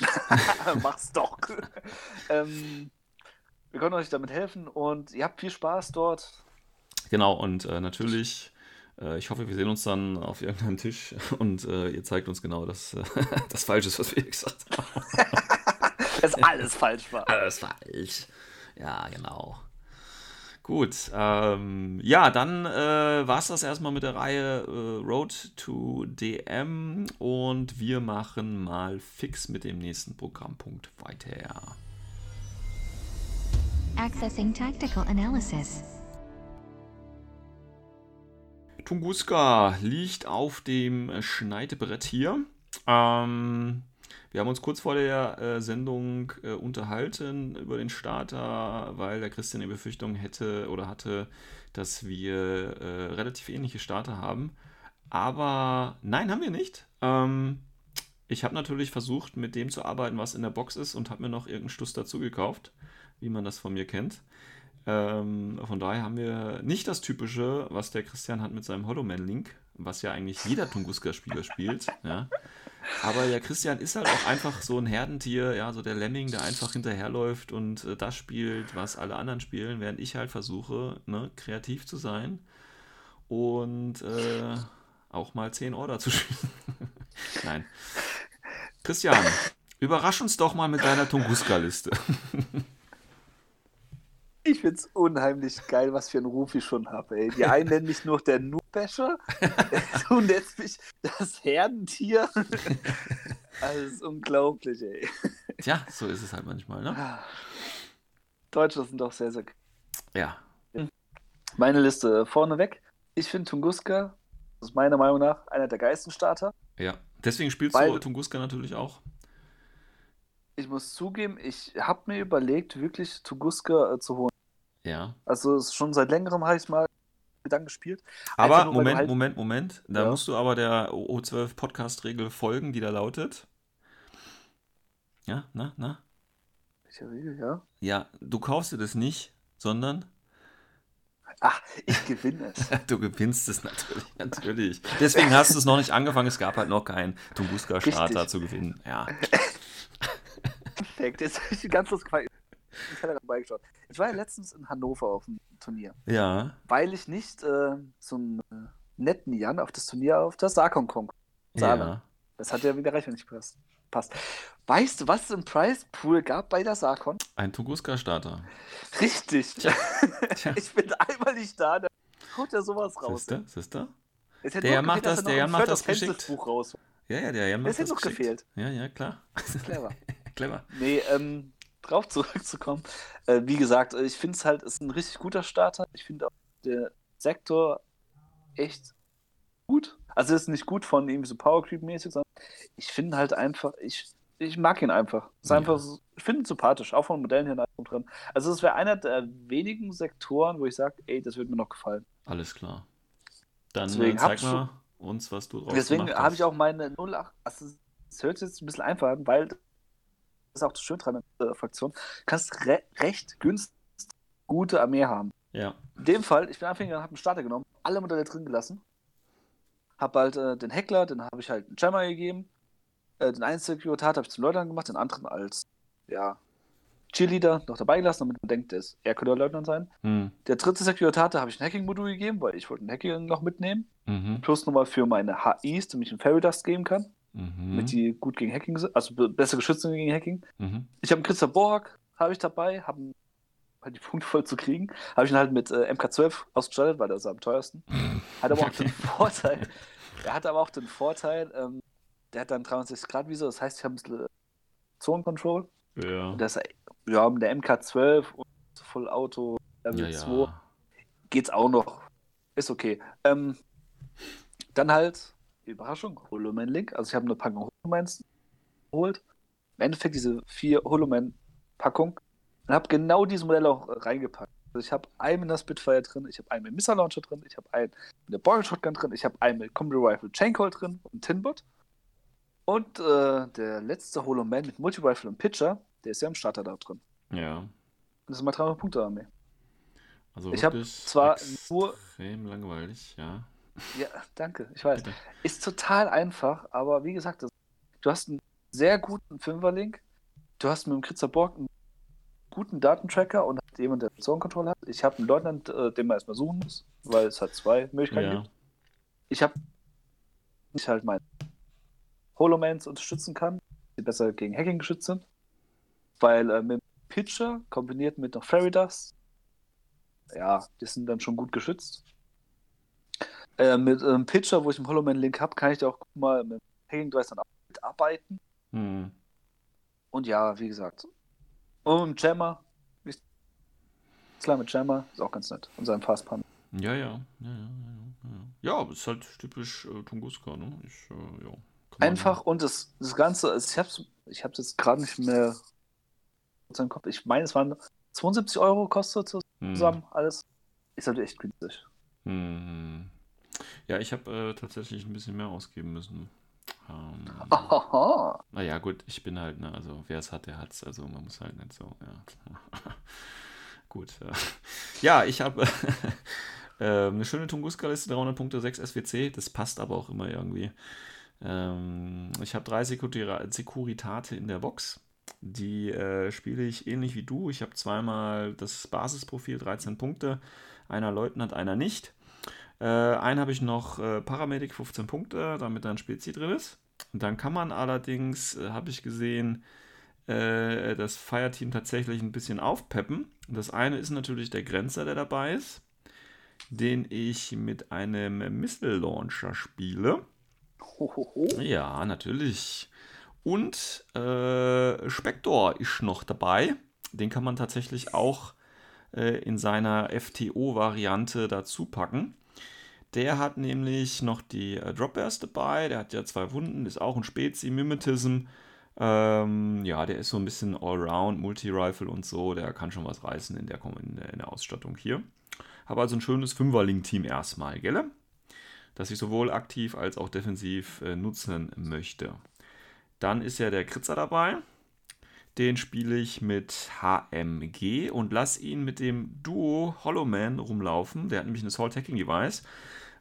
<laughs> mach's doch. <laughs> ähm, wir können euch damit helfen und ihr habt viel Spaß dort. Genau, und äh, natürlich, äh, ich hoffe, wir sehen uns dann auf irgendeinem Tisch <laughs> und äh, ihr zeigt uns genau, dass das falsch ist, was wir gesagt haben. Dass alles falsch war. Alles falsch. Ja, genau. Gut, ähm, ja, dann äh, war es das erstmal mit der Reihe äh, Road to DM und wir machen mal fix mit dem nächsten Programmpunkt weiter. Accessing tactical analysis. Tunguska liegt auf dem Schneidebrett hier. Ähm, Wir haben uns kurz vor der äh, Sendung äh, unterhalten über den Starter, weil der Christian die Befürchtung hätte oder hatte, dass wir äh, relativ ähnliche Starter haben. Aber nein, haben wir nicht. Ähm, ich habe natürlich versucht, mit dem zu arbeiten, was in der Box ist und habe mir noch irgendeinen Stuss dazu gekauft, wie man das von mir kennt. Ähm, von daher haben wir nicht das Typische, was der Christian hat mit seinem Hollow Man Link, was ja eigentlich jeder Tunguska-Spieler spielt. Ja. Aber der Christian ist halt auch einfach so ein Herdentier, ja, so der Lemming, der einfach hinterherläuft und äh, das spielt, was alle anderen spielen, während ich halt versuche, ne, kreativ zu sein und äh, auch mal 10 Order zu <laughs> spielen. Nein. Christian, überrasch uns doch mal mit deiner Tunguska-Liste. <laughs> Ich find's unheimlich geil, was für einen Ruf ich schon habe, ey. Die einen nennen mich nur der Noobbasher, du nennst mich das Herdentier. Also, das ist unglaublich, ey. Tja, so ist es halt manchmal, ne? Deutsche sind doch sehr, sehr. Ja. Meine Liste vorneweg. Ich finde Tunguska, das ist meiner Meinung nach einer der geilsten Starter. Ja. Deswegen spielst Weil- du Tunguska natürlich auch. Ich muss zugeben, ich habe mir überlegt, wirklich Tunguska äh, zu holen. Ja. Also ist schon seit längerem habe ich mal Gedanken gespielt. Aber nur, Moment, halt- Moment, Moment. Da Ja. musst du aber der O12 Podcast-Regel folgen, die da lautet. Ja, na, na? Welche Regel, ja? Ja, du kaufst dir das nicht, sondern Ach, ich gewinne es. <laughs> du gewinnst es natürlich, natürlich. Deswegen hast du es noch nicht angefangen. Es gab halt noch keinen Tunguska-Starter zu gewinnen. Ja. <laughs> Perfekt. Jetzt habe ich ganz kurz gefallen. <laughs> Ich hatte dabei geschaut. Ich war ja letztens in Hannover auf dem Turnier, Ja. weil ich nicht äh, so einen äh, netten Jan auf das Turnier auf das Sarkon kommen. Saarland. Ja. Das hat ja wieder recht, wenn nicht passt. passt. Weißt du, was es im Prize Pool gab bei der Sarkon? Ein Tunguska-Starter. Richtig. Tja. <laughs> ich bin einmal nicht da, da haut ja sowas raus. Es hätte Der Jan macht das- er noch der Jan macht das geschickt. Raus. Ja, ja, der Jan macht Das hätte das noch geschickt. gefehlt. Ja, ja, klar. Clever. <laughs> Clever. Nee, ähm, drauf <laughs> zurückzukommen. Äh, wie gesagt, ich finde es halt, ist ein richtig guter Starter. Ich finde auch der Sektor echt gut. Also ist nicht gut von irgendwie so Power Creep mäßig, sondern ich finde halt einfach, ich, ich mag ihn einfach. Ist Ja. einfach, so- ich finde ihn sympathisch, auch von Modellen her drin. Also es wäre einer der wenigen Sektoren, wo ich sage, ey, das würde mir noch gefallen. Alles klar. Dann Deswegen äh, zeig hab's mal uns, was du draus Deswegen habe ich auch meine 08. Also es hört sich jetzt ein bisschen einfach an, weil ist auch das Schöne dran an der Fraktion. Kannst re recht günstig gute Armee haben. Ja. In dem Fall, ich bin Anfänger, habe einen Starter genommen, alle Modelle drin gelassen. Habe halt äh, den Heckler, den habe ich halt einen Jammer gegeben. Äh, den einen Securitat habe ich zum Leutnant gemacht, den anderen als, ja, Cheerleader noch dabei gelassen, damit man denkt, ist, er könnte Leutnant sein. Hm. Der dritte Securitat habe ich ein Hacking-Modul gegeben, weil ich wollte ein Hacking noch mitnehmen. Mhm. Plus nochmal für meine HIs, damit ich einen Fairy Dust geben kann, Mhm. damit die gut gegen Hacking sind, also be- besser geschützt sind gegen Hacking. Mhm. Ich habe einen Christa Borg, habe ich dabei, habe halt die Punkte voll zu kriegen. Habe ich ihn halt mit äh, MK12 ausgestattet, weil das ist am teuersten. <laughs> Hat aber auch den Vorteil, er hat aber auch den Vorteil, ähm, der hat dann 63 Grad Visor, das heißt, ich habe ein bisschen äh, Zone Control. Ja. Das, ja, mit der MK12 und Full Auto Level ja, 2 ja. geht's auch noch. Ist okay. Ähm, dann halt, Überraschung, Holoman Link. Also ich habe eine Packung Holomans geholt. Im Endeffekt diese vier Holoman-Packungen. Und habe genau diese Modelle auch reingepackt. Also ich habe einen mit der Spitfire drin, ich habe einen mit Missile Launcher drin, ich habe einen mit der Borg Shotgun drin, ich habe einen mit Combi Rifle Chain Coil drin und Tinbot. Und äh, der letzte Holoman mit Multi Rifle und Pitcher, der ist ja im Starter da drin. ja. Und das ist mal 300 Punkte Armee. Also Ich hab wirklich zwar nur- extrem langweilig, ja. Ja, danke, ich weiß. Bitte. Ist total einfach, aber wie gesagt, du hast einen sehr guten Fünferlink. Du hast mit dem Kritzer Borg einen guten Datentracker und jemand, der Zone Control hat. Ich habe einen Leutnant, äh, den man erstmal suchen muss, weil es halt zwei Möglichkeiten Ja. gibt. Ich habe ich halt meine Holomans unterstützen kann, die besser gegen Hacking geschützt sind. Weil äh, mit dem Pitcher kombiniert mit noch Fairy Dust, ja, die sind dann schon gut geschützt. Äh, mit einem Pitcher, wo ich einen Holoman-Link habe, kann ich da auch mal mit Hacking Device dann mitarbeiten. Hm. Und ja, wie gesagt. Und mit Jammer. ist Klar, mit Jammer ist auch ganz nett. Und seinem Fastpun. Ja, ja. Ja, ja, ja, ja. ja, aber es ist halt typisch äh, Tunguska, ne? Ich, äh, ja. Einfach und das, das Ganze, also ich hab's, ich hab's jetzt gerade nicht mehr im Kopf. Ich meine, es waren 72 Euro kostet Hm. zusammen alles. Ist halt echt günstig. Hm. Ja, ich habe äh, tatsächlich ein bisschen mehr ausgeben müssen. Ähm, naja, gut, ich bin halt, ne, also wer es hat, der hat's. Also man muss halt nicht so, ja. <laughs> gut. Äh. Ja, ich habe <laughs> äh, eine schöne Tunguska-Liste, 300 Punkte, 6 SWC. Das passt aber auch immer irgendwie. Ähm, ich habe drei Sekuritate in der Box. Die äh, spiele ich ähnlich wie du. Ich habe zweimal das Basisprofil, 13 Punkte. Einer Leutnant, einer nicht. Äh, einen habe ich noch äh, Paramedic, 15 Punkte, damit dann Spezi drin ist. Und dann kann man allerdings, äh, habe ich gesehen, äh, das Fireteam tatsächlich ein bisschen aufpeppen. Das eine ist natürlich der Grenzer, der dabei ist, den ich mit einem Missile Launcher spiele. Hohoho. Ja, natürlich. Und äh, Spector ist noch dabei. Den kann man tatsächlich auch äh, in seiner FTO-Variante dazu packen. Der hat nämlich noch die äh, Drop Bears dabei. Der hat ja zwei Wunden, ist auch ein Spezi, Mimetism. Ähm, ja, der ist so ein bisschen Allround, Multi-Rifle und so. Der kann schon was reißen in der, in der, in der Ausstattung hier. Habe also ein schönes Fünferling-Team erstmal, gell? Das ich sowohl aktiv als auch defensiv äh, nutzen möchte. Dann ist ja der Kritzer dabei. Den spiele ich mit HMG und lasse ihn mit dem Duo Hollowman rumlaufen. Der hat nämlich ein Assault Hacking Device.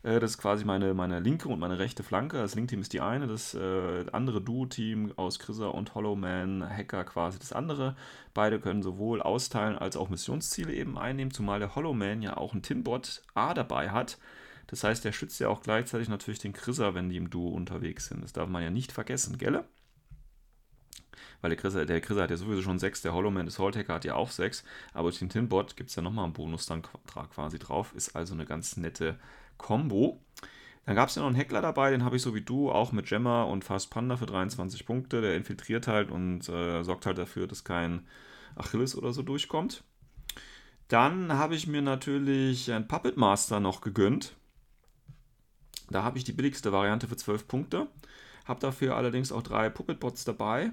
Äh, Das ist quasi meine, meine linke und meine rechte Flanke. Das Link-Team ist die eine, das äh, andere Duo-Team aus Chrisser und Hollowman Hacker quasi das andere. Beide können sowohl austeilen als auch Missionsziele eben einnehmen, zumal der Hollowman ja auch ein Tinbot A dabei hat. Das heißt, der schützt ja auch gleichzeitig natürlich den Chrisser, wenn die im Duo unterwegs sind. Das darf man ja nicht vergessen, gell? Weil der Chrisser, der Chrisser hat ja sowieso schon 6, der Hollowman des Hacker hat ja auch 6, aber durch den Tinbot gibt es ja nochmal einen Bonus dann quasi drauf. Ist also eine ganz nette Combo. Dann gab es ja noch einen Heckler dabei, den habe ich so wie du, auch mit Gemma und Fast Panda für 23 Punkte. Der infiltriert halt und äh, sorgt halt dafür, dass kein Achilles oder so durchkommt. Dann habe ich mir natürlich einen Puppet Master noch gegönnt. Da habe ich die billigste Variante für 12 Punkte. Habe dafür allerdings auch drei Puppet Bots dabei.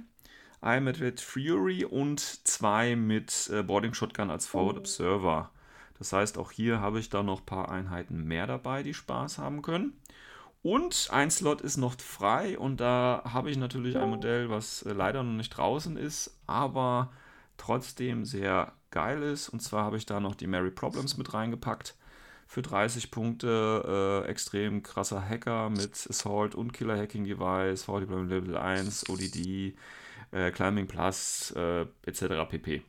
Ein mit Red Fury und zwei mit äh, Boarding Shotgun als Forward Observer. Das heißt, auch hier habe ich da noch ein paar Einheiten mehr dabei, die Spaß haben können. Und ein Slot ist noch frei und da habe ich natürlich ein Modell, was äh, leider noch nicht draußen ist, aber trotzdem sehr geil ist. Und zwar habe ich da noch die Mary Problems mit reingepackt. Für 30 Punkte äh, extrem krasser Hacker mit Assault und Killer Hacking Device, VD Level 1, ODD, äh, Climbing Plus äh, etc. pp.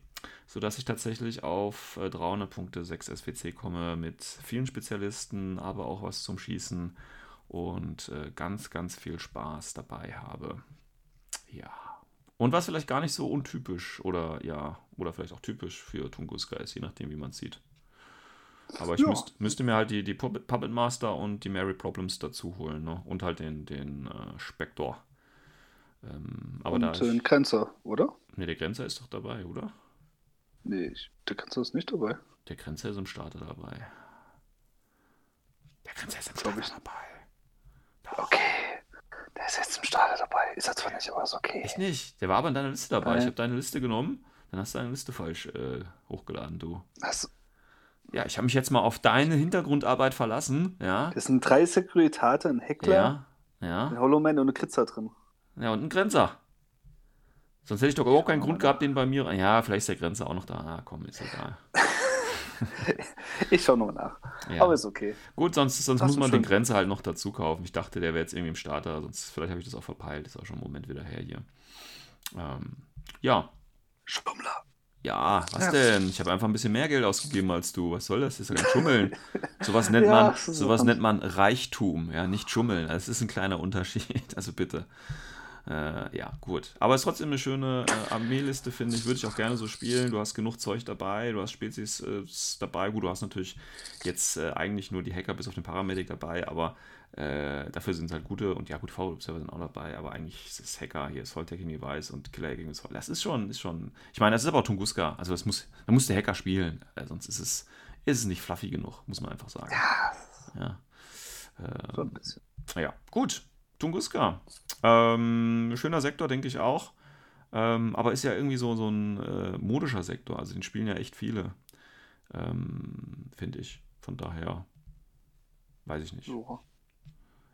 Sodass ich tatsächlich auf äh, 300 Punkte 6 SWC komme mit vielen Spezialisten, aber auch was zum Schießen und äh, ganz, ganz viel Spaß dabei habe. Ja. Und was vielleicht gar nicht so untypisch oder ja, oder vielleicht auch typisch für Tunguska ist, je nachdem, wie man es sieht. Aber ich Ja. müsst, müsste mir halt die, die Puppet, Master und die Mary Problems dazu holen, ne? Und halt den, den äh, Spector. Ähm, aber Und da. äh, ein Ich, Grenzer, oder? ne, der Grenzer ist doch dabei, oder? Nee, ich, der Grenzer ist nicht dabei. Der Grenzer ist im Starter dabei. Der Grenzer ist im Starter ich. dabei. Okay. Der ist jetzt im Starter dabei. Ist er zwar nicht, aber ist okay. Echt nicht? Der war aber in deiner Liste dabei. Äh. Ich habe deine Liste genommen, dann hast du deine Liste falsch äh, hochgeladen, du. Das, Ja, ich habe mich jetzt mal auf deine Hintergrundarbeit verlassen. Ja. es sind drei Sekuritate, ein Heckler, Ja. Ja. ein Hollowman und ein Kritzer drin. Ja, und ein Grenzer. Sonst hätte ich doch überhaupt keinen Grund gehabt, den bei mir. Ja, vielleicht ist der Grenzer auch noch da. Ah, komm, ist egal. <laughs> Ich schau nochmal nach. Ja. Aber ist okay. Gut, sonst, sonst muss man den Grenzer halt noch dazu kaufen. Ich dachte, der wäre jetzt irgendwie im Starter, sonst vielleicht habe ich das auch verpeilt. Ist auch schon einen Moment wieder her hier. Ähm, ja, Schummler. ja, was Ja. denn? Ich habe einfach ein bisschen mehr Geld ausgegeben als du. Was soll das? Das ist ja kein Schummeln. <laughs> Sowas nennt Ja, man, ist sowas so. nennt man Reichtum, ja, nicht Schummeln. Das ist ein kleiner Unterschied. <laughs> Also bitte. Äh, ja, gut. Aber es ist trotzdem eine schöne äh, Armeeliste, finde ich. Würde ich auch gerne so spielen. Du hast genug Zeug dabei, du hast Spezies äh, dabei. Gut, du hast natürlich jetzt äh, eigentlich nur die Hacker bis auf den Paramedic dabei, aber äh, dafür sind es halt gute und ja, gut, V-Observer sind auch dabei, aber eigentlich ist es Hacker hier, Soul Taking Device und Killer Hacking ist voll. Das ist schon, ist schon. Ich meine, das ist aber auch Tunguska. Also das muss, da muss der Hacker spielen. Äh, sonst ist es, ist es nicht fluffy genug, muss man einfach sagen. Ja. So ein bisschen. Ja, gut. Tunguska. Ähm, schöner Sektor, denke ich auch. Ähm, aber ist ja irgendwie so, so ein äh, modischer Sektor. Also den spielen ja echt viele. Ähm, Finde ich. Von daher weiß ich nicht. So.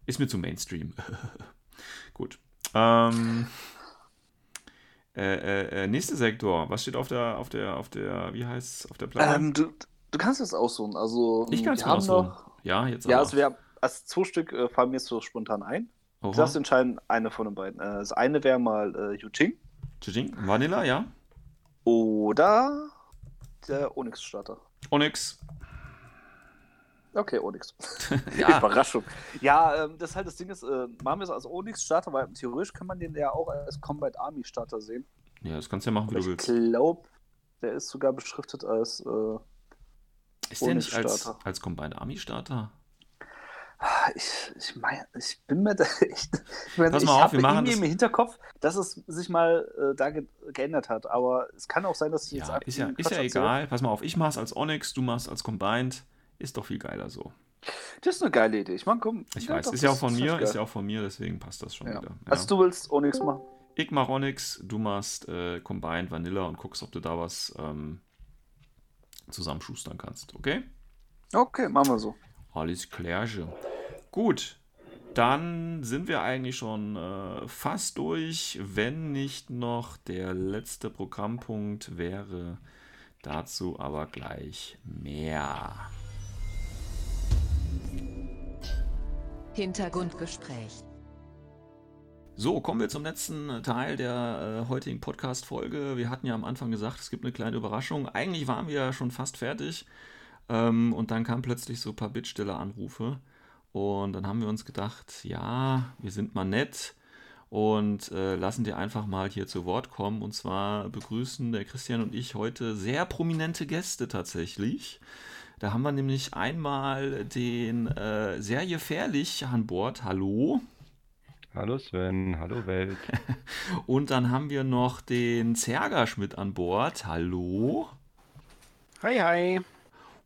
Ist mir zu Mainstream. <laughs> Gut. Ähm, äh, äh, äh, nächster Sektor. Was steht auf der, auf der, auf der, wie heißt auf der Platte? Ähm, du, du kannst es aussuchen. Also, ich kann es haben aussuchen. noch. Ja, jetzt Ja, aber. also, wir, als zwei Stück äh, fallen mir so spontan ein. Du darfst entscheiden, eine von den beiden. Äh, das eine wäre mal äh, Yuching Tsching. Vanilla, ja. oder der Onyx-Starter. Onyx. Okay, Onyx. <laughs> <laughs> Ja. Überraschung. Ja, ähm, das ist halt das Ding ist, äh, machen wir es als Onyx-Starter, weil theoretisch kann man den ja auch als Combat Army-Starter sehen. Ja, das kannst du ja machen, wie Aber du ich willst. glaube, der ist sogar beschriftet als. Äh, Ist der nicht als, als Combined Army Starter? Ich ich meine, ich bin mir da <laughs> echt. Ich, mein, Pass ich mal auf, habe wir machen irgendwie das- im Hinterkopf, dass es sich mal äh, da ge geändert hat. Aber es kann auch sein, dass ich jetzt Ja, einfach ist ja, ist ja egal. Pass mal auf, ich mach's als Onyx, du machst als Combined. Ist doch viel geiler so. Das ist eine geile Idee. Ich meine, komm. Ich weiß, doch, ist ja auch von das mir, ist ja auch von mir, deswegen passt das schon Ja. wieder. Ja. Also du willst Onyx machen? ich mach Onyx, du machst äh, Combined Vanilla und guckst, ob du da was ähm, zusammenschustern kannst, okay? Okay, machen wir so. Alles klärche. Gut, dann sind wir eigentlich schon äh, fast durch, wenn nicht noch der letzte Programmpunkt wäre. Dazu aber gleich mehr. Hintergrundgespräch. So, kommen wir zum letzten Teil der äh, heutigen Podcast-Folge. Wir hatten ja am Anfang gesagt, es gibt eine kleine Überraschung. Eigentlich waren wir ja schon fast fertig. Ähm, und dann kamen plötzlich so ein paar Bittsteller-Anrufe. Und dann haben wir uns gedacht, ja, wir sind mal nett und äh, lassen dir einfach mal hier zu Wort kommen. Und zwar begrüßen der Christian und ich heute sehr prominente Gäste tatsächlich. Da haben wir nämlich einmal den äh, sehr gefährlich an Bord. Hallo. Hallo Sven, hallo Welt. <laughs> Und dann haben wir noch den Zergasch mit an Bord. Hallo. Hi, hi.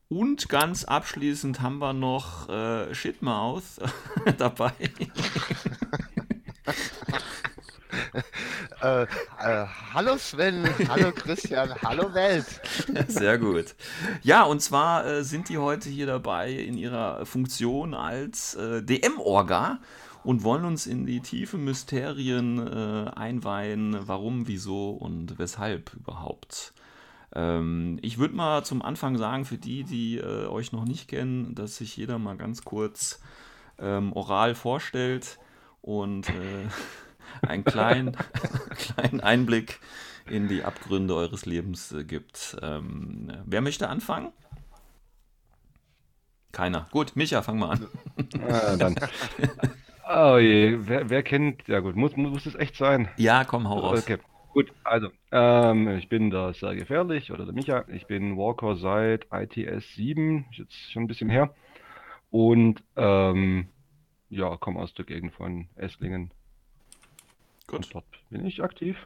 Und ganz abschließend haben wir noch äh, Shitmouth <laughs> dabei. Äh, äh, hallo Sven, hallo Christian, hallo Welt. Sehr gut. Ja, und zwar äh, sind die heute hier dabei in ihrer Funktion als äh, DM-Orga und wollen uns in die tiefen Mysterien äh, einweihen, warum, wieso und weshalb überhaupt. Ähm, ich würde mal zum Anfang sagen, für die, die äh, euch noch nicht kennen, dass sich jeder mal ganz kurz ähm, oral vorstellt und äh, <laughs> einen kleinen, <laughs> kleinen Einblick in die Abgründe eures Lebens äh, gibt. Ähm, wer möchte anfangen? Keiner. Gut, Micha, fang mal an. Ah, dann. <laughs> Oh je, wer, wer kennt, ja gut, muss, muss, es echt sein. Ja, komm, hau raus. Okay, gut, also, ähm, ich bin da sehr gefährlich, oder der Micha, ich bin Walker seit ITS 7, ist jetzt schon ein bisschen her. Und, ähm, ja, komme aus der Gegend von Esslingen. Gut. Und dort bin ich aktiv.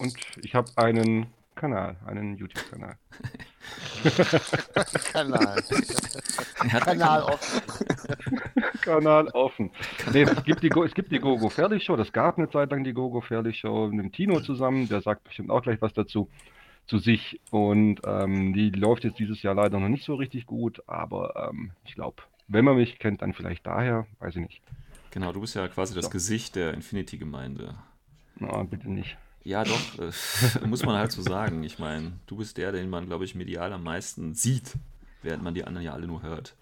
Und ich habe einen Kanal, einen YouTube-Kanal. <laughs> Kanal. Kanal offen. Kanal offen. Nee, es <laughs> gibt die, Go es gibt die Gogo Fairlich Show, das gab eine Zeit lang die Gogo Fairlich Show mit dem Tino zusammen, der sagt bestimmt auch gleich was dazu, zu sich. Und ähm, die läuft jetzt dieses Jahr leider noch nicht so richtig gut, aber ähm, ich glaube, wenn man mich kennt, dann vielleicht daher, weiß ich nicht. Genau, du bist ja quasi das. Gesicht der Infinity-Gemeinde. Na, bitte nicht. Ja, doch, äh, <laughs> muss man halt so sagen. Ich meine, du bist der, den man, glaube ich, medial am meisten sieht, während man die anderen ja alle nur hört.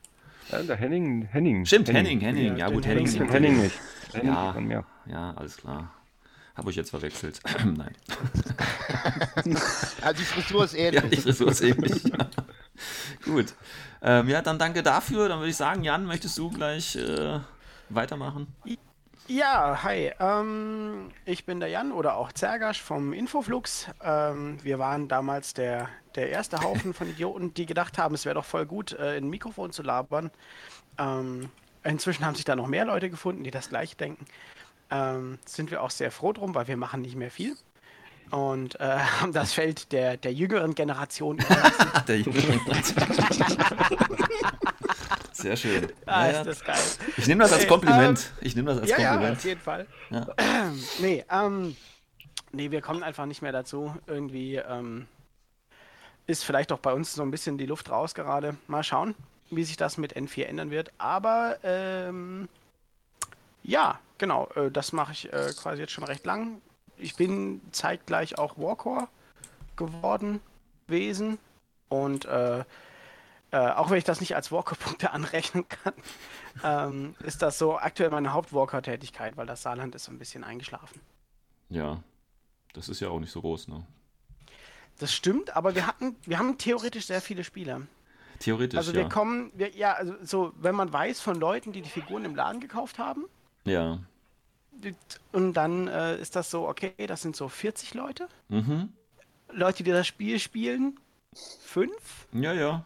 Ja, der Henning, Henning. Stimmt, Henning, Henning. Ja, Ja, gut, Henning bin Henning nicht. Henning Ja. man mehr. Ja, alles klar. Habe ich jetzt verwechselt. <clears throat> Nein. <laughs> Ja, die Frisur ist Ja, ähnlich. die Frisur ist ähnlich. <laughs> Gut. Ähm, ja, dann danke dafür. Dann würde ich sagen, Jan, möchtest du gleich äh, weitermachen? Ja, hi. Ähm, ich bin der Jan oder auch Zergasch vom Infoflux. Ähm, wir waren damals der, der erste Haufen von <laughs> Idioten, die gedacht haben, es wäre doch voll gut, äh, in ein Mikrofon zu labern. Ähm, inzwischen haben sich da noch mehr Leute gefunden, die das gleiche denken. Ähm, sind wir auch sehr froh drum, weil wir machen nicht mehr viel. Und äh, <laughs> haben das Feld der, der jüngeren Generation <laughs> überlassen. Der Junge. Sehr schön. ah, Ja, ja. ist das geil. Ich nehme das als Kompliment. Ich nehme das als Ja, ja, Kompliment. auf jeden Fall. Ja. <clears throat> Nee, ähm, nee, wir kommen einfach nicht mehr dazu. Irgendwie ähm, ist vielleicht auch bei uns so ein bisschen die Luft raus gerade. Mal schauen, wie sich das mit N4 ändern wird. Aber ähm, ja, genau, äh, das mache ich äh, quasi jetzt schon recht lang. Ich bin zeitgleich auch Warcore geworden, gewesen. Und äh, äh, auch wenn ich das nicht als Walker-Punkte <laughs> anrechnen kann, ähm, ist das so aktuell meine Haupt-Walker-Tätigkeit, weil das Saarland ist so ein bisschen eingeschlafen. ja, das ist ja auch nicht so groß, ne? Das stimmt, aber wir hatten, wir haben theoretisch sehr viele Spieler. Theoretisch, Also wir ja. kommen, wir, ja, also so, wenn man weiß von Leuten, die die Figuren im Laden gekauft haben, Ja. Und dann äh, ist das so, okay, das sind so 40 Leute. Mhm. Leute, die das Spiel spielen, fünf. Ja, ja.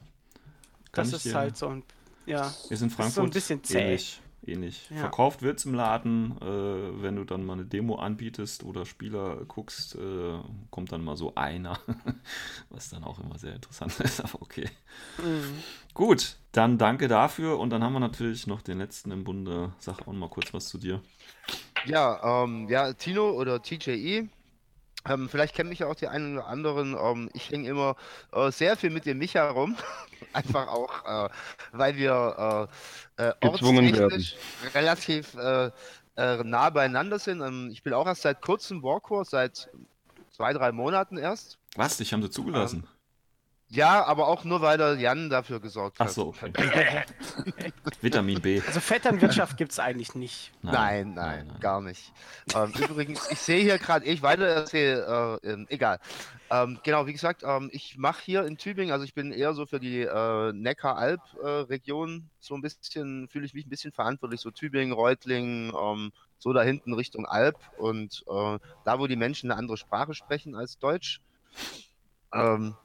Kann Das ist dir- halt so ein, ja, Ist in ist so Frankfurt ein bisschen zäh. ähnlich. ähnlich. Ja. Verkauft wird es im Laden, äh, wenn du dann mal eine Demo anbietest oder Spieler guckst, äh, kommt dann mal so einer, <laughs> was dann auch immer sehr interessant <laughs> ist, aber okay. Mhm. Gut, dann danke dafür und dann haben wir natürlich noch den letzten im Bunde. Sag auch mal kurz was zu dir. Ja, ähm, ja, Tino oder TJE. Ähm, vielleicht kennen mich ja auch die einen oder anderen. Ähm, ich hänge immer äh, sehr viel mit dem Micha rum. <laughs> Einfach auch, äh, weil wir äh, äh, relativ äh, äh, nah beieinander sind. Ähm, ich bin auch erst seit kurzem Warcore, seit zwei, drei Monaten erst. Was? Dich haben sie zugelassen? Ja, aber auch nur, weil der Jan dafür gesorgt hat. Ach so, okay. <laughs> Vitamin B. Also Vetternwirtschaft gibt es eigentlich nicht. Nein, nein, gar nicht. Ähm, übrigens, ich sehe hier gerade, ich weiter erzähle, äh, ähm, egal. Ähm, genau, wie gesagt, ähm, ich mache hier in Tübingen, also ich bin eher so für die äh, Neckar-Alb-Region so ein bisschen, fühle ich mich ein bisschen verantwortlich, so Tübingen, Reutlingen, ähm, so da hinten Richtung Alb und äh, da, wo die Menschen eine andere Sprache sprechen als Deutsch. Ähm,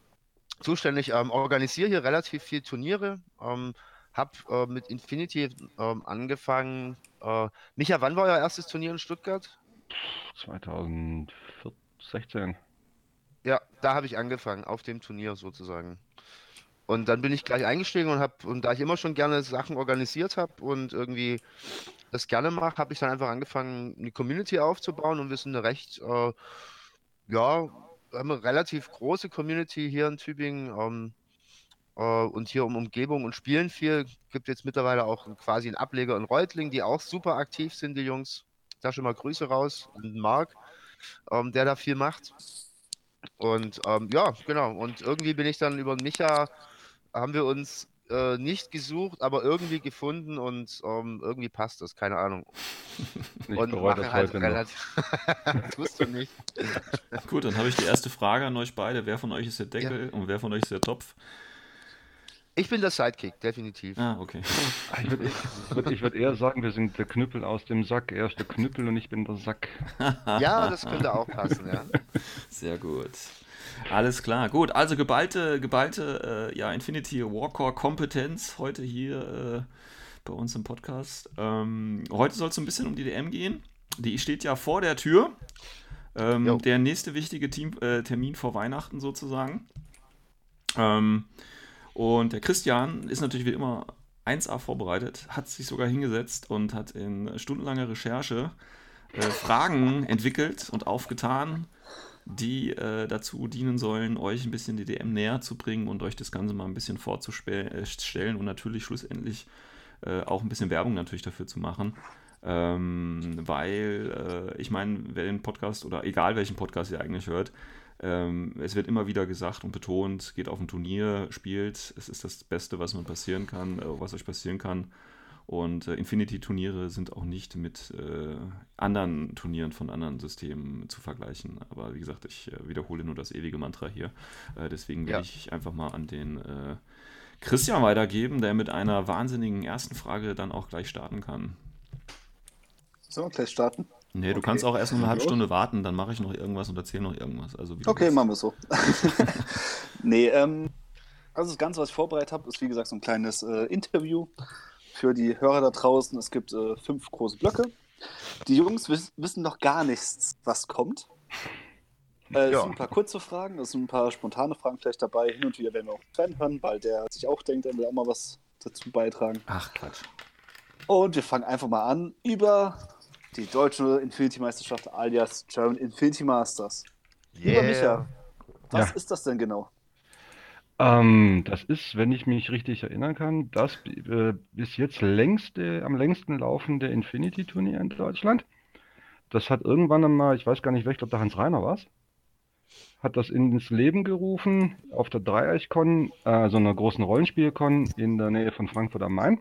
zuständig, ähm, organisiere hier relativ viel Turniere, ähm, habe äh, mit Infinity ähm, angefangen. Äh, Micha, wann war euer erstes Turnier in Stuttgart? 2016. Ja, da habe ich angefangen, auf dem Turnier sozusagen. Und dann bin ich gleich eingestiegen und habe, und da ich immer schon gerne Sachen organisiert habe und irgendwie das gerne mache, habe ich dann einfach angefangen, eine Community aufzubauen und wir sind eine recht, äh, ja, haben eine relativ große Community hier in Tübingen ähm, äh, und hier um Umgebung und spielen viel. Gibt jetzt mittlerweile auch quasi einen Ableger in Reutling, die auch super aktiv sind, die Jungs. Da schon mal Grüße raus den Marc, ähm, der da viel macht. Und ähm, ja, genau. Und irgendwie bin ich dann über Micha, haben wir uns äh, nicht gesucht, aber irgendwie gefunden und ähm, irgendwie passt das, keine Ahnung. <laughs> Ich und bereue mache das halt heute relativ. <laughs> Tust du nicht. <laughs> Gut, dann habe ich die erste Frage an euch beide. Wer von euch ist der Deckel und wer von euch ist der Topf? Ich bin der Sidekick, definitiv. Ah, okay. Ich würde würd, würd eher sagen, wir sind der Knüppel aus dem Sack. Er ist der Knüppel und ich bin der Sack. Ja, das könnte auch passen, ja. Sehr gut. Alles klar. Gut, also geballte, geballte äh, ja, Infinity Warcore Kompetenz heute hier äh, bei uns im Podcast. Ähm, heute soll es so ein bisschen um die DM gehen. Die steht ja vor der Tür. Ähm, der nächste wichtige Team, äh, Termin vor Weihnachten sozusagen. Ähm, und der Christian ist natürlich wie immer 1A vorbereitet, hat sich sogar hingesetzt und hat in stundenlanger Recherche äh, Fragen <laughs> entwickelt und aufgetan, die äh, dazu dienen sollen, euch ein bisschen die DM näher zu bringen und euch das Ganze mal ein bisschen vorzustellen und natürlich schlussendlich äh, auch ein bisschen Werbung natürlich dafür zu machen. Ähm, weil, äh, ich meine, wer den Podcast oder egal welchen Podcast ihr eigentlich hört, ähm, es wird immer wieder gesagt und betont, geht auf ein Turnier, spielt, es ist das Beste, was man passieren kann, äh, was euch passieren kann. Und äh, Infinity-Turniere sind auch nicht mit äh, anderen Turnieren von anderen Systemen zu vergleichen. Aber wie gesagt, ich äh, wiederhole nur das ewige Mantra hier. Äh, deswegen will Ja. ich einfach mal an den äh, Christian weitergeben, der mit einer wahnsinnigen ersten Frage dann auch gleich starten kann. Wir gleich starten? Nee, du Okay. kannst auch erst noch eine halbe. Stunde warten, dann mache ich noch irgendwas und erzähle noch irgendwas. Also du Okay, willst. machen wir so. <laughs> nee, ähm, also das Ganze, was ich vorbereitet habe, ist wie gesagt so ein kleines äh, Interview für die Hörer da draußen. Es gibt äh, fünf große Blöcke. Die Jungs wiss, wissen noch gar nichts, was kommt. Äh, es Ja. sind ein paar kurze Fragen, es sind ein paar spontane Fragen vielleicht dabei. Hin und wieder werden wir auch Fan hören, weil der sich auch denkt, er will auch mal was dazu beitragen. Ach, Quatsch. Und wir fangen einfach mal an über die deutsche Infinity-Meisterschaft alias German Infinity Masters. Lieber Micha, was Ja. ist das denn genau? Ähm, das ist, wenn ich mich richtig erinnern kann, das äh, bis jetzt längste, am längsten laufende Infinity-Turnier in Deutschland. Das hat irgendwann einmal, ich weiß gar nicht, wer, glaube, der Hans Reiner war hat das ins Leben gerufen auf der Dreieichkon, äh, so einer großen Rollenspielkon in der Nähe von Frankfurt am Main.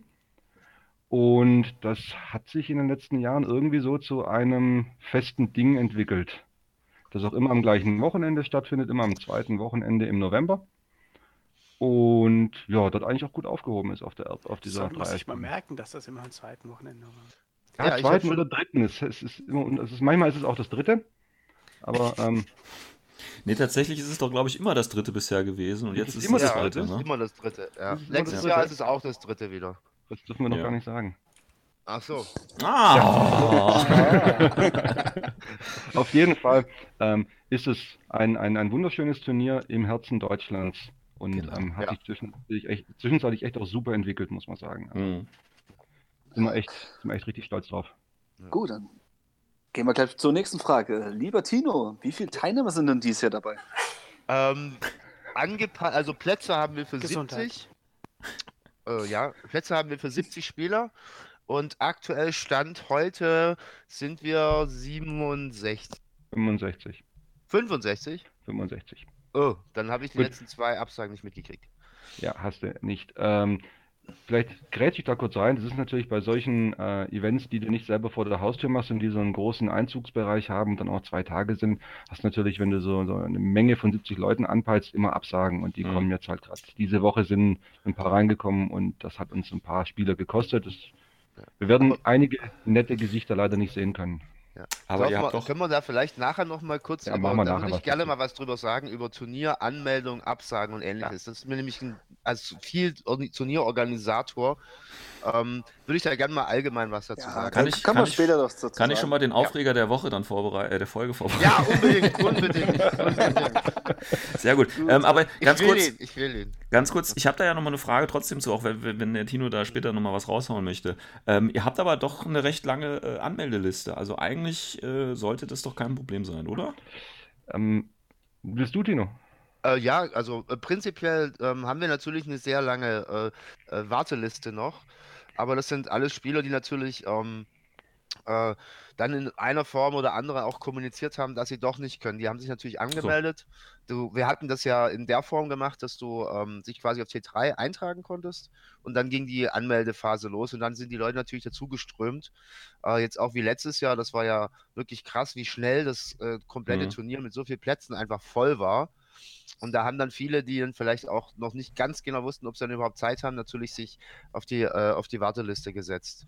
Und das hat sich in den letzten Jahren irgendwie so zu einem festen Ding entwickelt. Das auch immer am gleichen Wochenende stattfindet, immer am zweiten Wochenende im November. Und ja, dort eigentlich auch gut aufgehoben ist auf, der, auf dieser Sollte man sich mal merken, dass das immer am zweiten Wochenende war. Ja, Ja, ich zweiten schon- oder dritten. Es, es ist immer, es ist, manchmal ist es auch das dritte. Aber ähm, <laughs> Nee, tatsächlich ist es doch, glaube ich, immer das dritte bisher gewesen und Es jetzt ist ist immer es das Ja, dritte, das ist ne? immer das dritte. Ja. Das ist immer Nächstes das Jahr dritte. ist es auch das dritte wieder. das dürfen wir noch Ja. gar nicht sagen. Ach so. Ah! <laughs> Auf jeden Fall ähm, ist es ein, ein, ein wunderschönes Turnier im Herzen Deutschlands. Und Genau, ähm, hat ja. sich zwischenzeitlich echt, zwischenzeitlich echt auch super entwickelt, muss man sagen. Also, Hm. sind, wir echt, sind wir echt richtig stolz drauf. Gut, dann gehen wir gleich zur nächsten Frage. Lieber Tino, wie viele Teilnehmer sind denn dieses Jahr dabei? Ähm, angepa also Plätze haben wir für Gesundheit. 70. Äh, ja, Plätze haben wir für 70 Spieler. Und aktuell Stand heute sind wir 67. 65. 65? 65. Oh, dann habe ich die Gut. letzten zwei Absagen nicht mitgekriegt. Ja, hast du nicht. Ähm, vielleicht grätsche ich da kurz rein. Das ist natürlich bei solchen äh, Events, die du nicht selber vor der Haustür machst und die so einen großen Einzugsbereich haben und dann auch zwei Tage sind, hast natürlich, wenn du so, so eine Menge von 70 Leuten anpeilst, immer Absagen und die Mhm. kommen jetzt halt gerade. Diese Woche sind ein paar reingekommen und das hat uns ein paar Spieler gekostet. Das, wir werden einige nette Gesichter leider nicht sehen können. Ja. Aber ihr habt doch. Können wir da vielleicht nachher noch mal kurz, Ja, wir da würde ich gerne mal was drüber sagen, über Turnier, Anmeldung, Absagen und ähnliches. Das ist mir nämlich ein, als viel Turnierorganisator, ähm, würde ich da gerne mal allgemein was dazu sagen. kann ich- kann kann man ich- später was dazu Kann ich schon mal den Aufreger der Woche dann vorbereiten, äh, der Folge vorbereiten? Ja, unbedingt, unbedingt, <laughs> unbedingt. Sehr gut. Ähm, aber ganz ich will kurz, ihn, ich will ihn. Ganz kurz, ich habe da ja nochmal eine Frage trotzdem zu, auch wenn, wenn der Tino da später nochmal was raushauen möchte. Ähm, ihr habt aber doch eine recht lange äh, Anmeldeliste. Also eigentlich äh, sollte das doch kein Problem sein, oder? Ähm, bist du, Tino? Äh, ja, also äh, prinzipiell ähm, haben wir natürlich eine sehr lange äh, äh, Warteliste noch, aber das sind alles Spieler, die natürlich ähm, äh, dann in einer Form oder anderer auch kommuniziert haben, dass sie doch nicht können. Die haben sich natürlich angemeldet. Du, wir hatten das ja in der Form gemacht, dass du ähm, dich quasi auf T3 eintragen konntest und dann ging die Anmeldephase los und dann sind die Leute natürlich dazugeströmt. Äh, jetzt auch wie letztes Jahr, das war ja wirklich krass, wie schnell das äh, komplette Mhm. Turnier mit so vielen Plätzen einfach voll war. Und da haben dann viele, die dann vielleicht auch noch nicht ganz genau wussten, ob sie dann überhaupt Zeit haben, natürlich sich auf die, äh, auf die Warteliste gesetzt.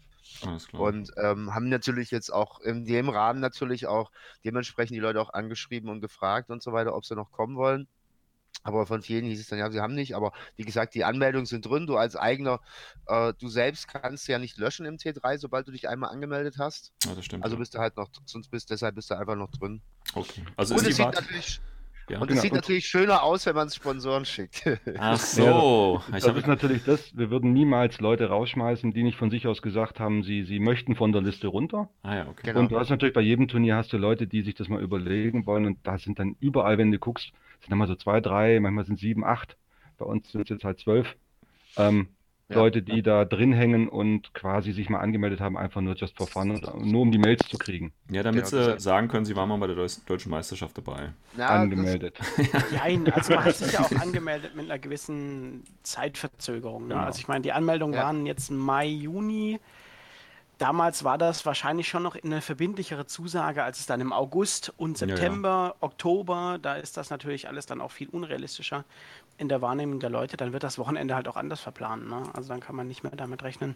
Und ähm, haben natürlich jetzt auch in dem Rahmen natürlich auch dementsprechend die Leute auch angeschrieben und gefragt und so weiter, ob sie noch kommen wollen. Aber von vielen hieß es dann, ja, sie haben nicht. Aber wie gesagt, die Anmeldungen sind drin. Du als eigener, äh, du selbst kannst ja nicht löschen im T3, sobald du dich einmal angemeldet hast. ja, das stimmt. Also bist du halt noch, sonst bist deshalb bist du einfach noch drin. okay. Also und ist es die sieht, natürlich, ja. und Genau. es sieht natürlich schöner aus, wenn man Sponsoren schickt. <laughs> Ach so. Ich Das ist natürlich das, wir würden niemals Leute rausschmeißen, die nicht von sich aus gesagt haben, sie, sie möchten von der Liste runter. ah ja, okay. Genau. Und du hast natürlich bei jedem Turnier hast du Leute, die sich das mal überlegen wollen und da sind dann überall, wenn du guckst, sind dann mal so zwei, drei, manchmal sind sieben, acht. Bei uns sind es jetzt halt zwölf. Ähm, Ja. Leute, die da drin hängen und quasi sich mal angemeldet haben, einfach nur just for fun, und, nur um die Mails zu kriegen. Ja, damit Genau, sie sagen können, sie waren mal bei der deutschen Meisterschaft dabei. Ja, angemeldet. <laughs> Nein, also man hat sich ja auch <laughs> angemeldet mit einer gewissen Zeitverzögerung. Ne? Genau. Also ich meine, die Anmeldungen Ja. waren jetzt Mai, Juni. Damals war das wahrscheinlich schon noch eine verbindlichere Zusage, als es dann im August und Ja, ja. September, Oktober, da ist das natürlich alles dann auch viel unrealistischer in der Wahrnehmung der Leute. Dann wird das Wochenende halt auch anders verplanen. Ne? Also dann kann man nicht mehr damit rechnen,